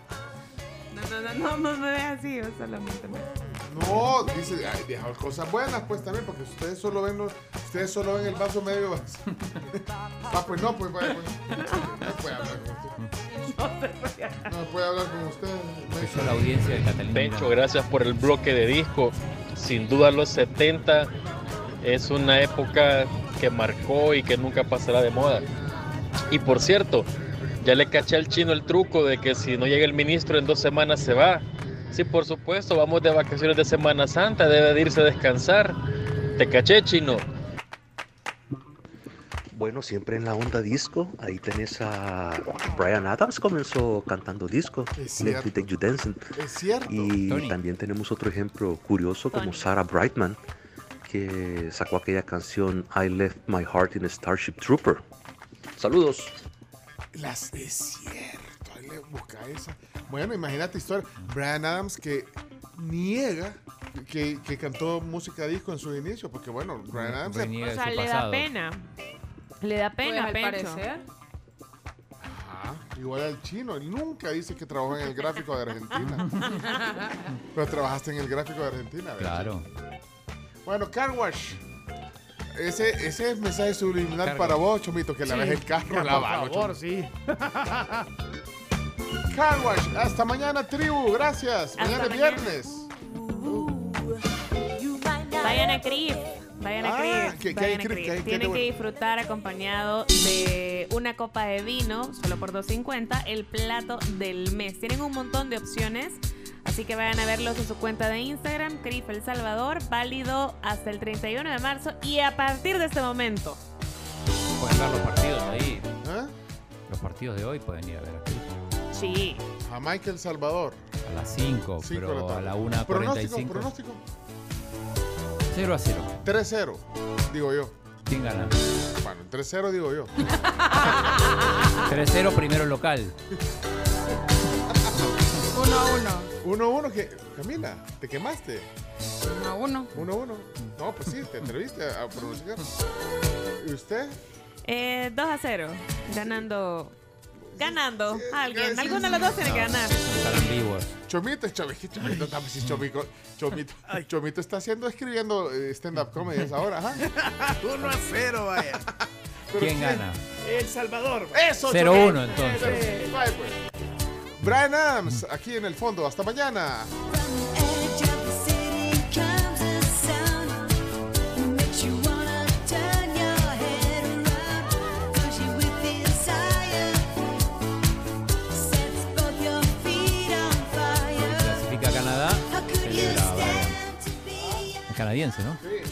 Speaker 8: No, no, no, no, no me veas así, yo solamente me...
Speaker 3: No, dice, ay, dejó cosas buenas pues también, porque ustedes solo ven los, ustedes solo ven el vaso medio vacío. ah, pues no, pues vaya, pues, no puede hablar con usted. No puede hablar con usted.
Speaker 7: La audiencia de Catalina.
Speaker 79: Pencho, gracias por el bloque de disco. Sin duda los 70 es una época que marcó y que nunca pasará de moda. Y por cierto, ya le caché al chino el truco de que si no llega el ministro en dos semanas se va. Sí, por supuesto, vamos de vacaciones de Semana Santa, debe de irse a descansar. Te caché, chino.
Speaker 80: Bueno, siempre en la onda disco, ahí tenés a Brian Adams, comenzó cantando disco,
Speaker 3: Es
Speaker 80: Let Me
Speaker 3: cierto.
Speaker 80: Take You Dancing.
Speaker 3: Es cierto.
Speaker 80: Y
Speaker 7: Tony.
Speaker 80: también tenemos otro ejemplo curioso como Sarah Brightman, que sacó aquella canción I Left My Heart in a Starship Trooper. Saludos.
Speaker 3: Las, es cierto, ahí le busca esa. Bueno, imagínate historia. Brian Adams que niega que, que cantó música disco en su inicio, porque bueno, Brian Adams...
Speaker 7: Reniega
Speaker 8: O sea, le da pena. Le da
Speaker 4: Pues,
Speaker 8: pena,
Speaker 4: al
Speaker 8: Pencho.
Speaker 4: parecer.
Speaker 3: Ajá, igual al chino, él nunca dice que trabajó en el gráfico de Argentina. Pero trabajaste en el gráfico de Argentina, ¿verdad?
Speaker 7: Claro.
Speaker 3: Bueno, Car Wash. Ese, ese es mensaje subliminal para vos, Chomito, que la ves el carro
Speaker 1: Por
Speaker 3: lavado.
Speaker 1: favor, sí.
Speaker 3: Car Wash. Hasta mañana, tribu. Gracias.
Speaker 8: Hasta
Speaker 3: mañana es
Speaker 8: mañana.
Speaker 3: viernes.
Speaker 8: Vayan a Crip. Vayan a
Speaker 3: Ah,
Speaker 8: Crip,
Speaker 3: ¿qué- qué
Speaker 8: vayan
Speaker 3: hay
Speaker 8: a Tienen que
Speaker 3: bueno?
Speaker 8: disfrutar acompañado de una copa de vino, solo por 2.50, el plato del mes. Tienen un montón de opciones, así que vayan a verlos en su cuenta de Instagram, Crip El Salvador, válido hasta el 31 de marzo y a partir de este momento.
Speaker 7: Pueden ver los partidos ahí.
Speaker 3: ¿Ah?
Speaker 7: Los partidos de hoy pueden ir a ver aquí.
Speaker 8: Sí.
Speaker 3: Jamaica El Salvador.
Speaker 7: A las 5,
Speaker 3: Cinco de la
Speaker 7: pero a la
Speaker 3: Pronóstico,
Speaker 7: 1.45.
Speaker 3: pronóstico.
Speaker 7: 0 a 0.
Speaker 3: 3-0, digo yo.
Speaker 7: ¿Quién gana?
Speaker 3: Bueno, 3-0 digo yo.
Speaker 7: 3-0 primero local.
Speaker 4: 1 a 1.
Speaker 3: 1-1, que Camila, ¿te quemaste?
Speaker 4: 1 a 1.
Speaker 3: 1-1. No, pues sí, te atreviste a pronunciar. ¿Y usted?
Speaker 8: Eh, 2 a 0, ganando. Ganando. Alguien.
Speaker 3: sí,
Speaker 8: Alguno de los dos tiene que ganar.
Speaker 7: Estarán vivos.
Speaker 3: Chomito, Chomito, Chomito, pues sí, Chomico, Chomito, Chomito está haciendo, escribiendo eh, stand-up comedy a esa hora, ajá.
Speaker 1: 1 a 0, vaya.
Speaker 7: ¿Quién gana?
Speaker 1: El Salvador.
Speaker 3: Eso,
Speaker 7: 0-1
Speaker 3: Chomito.
Speaker 7: entonces.
Speaker 3: Vaya, pues. Brian Adams, aquí en el fondo. Hasta mañana.
Speaker 7: Clasifica Canadá. Celebra. Es canadiense, ¿no?
Speaker 73: Let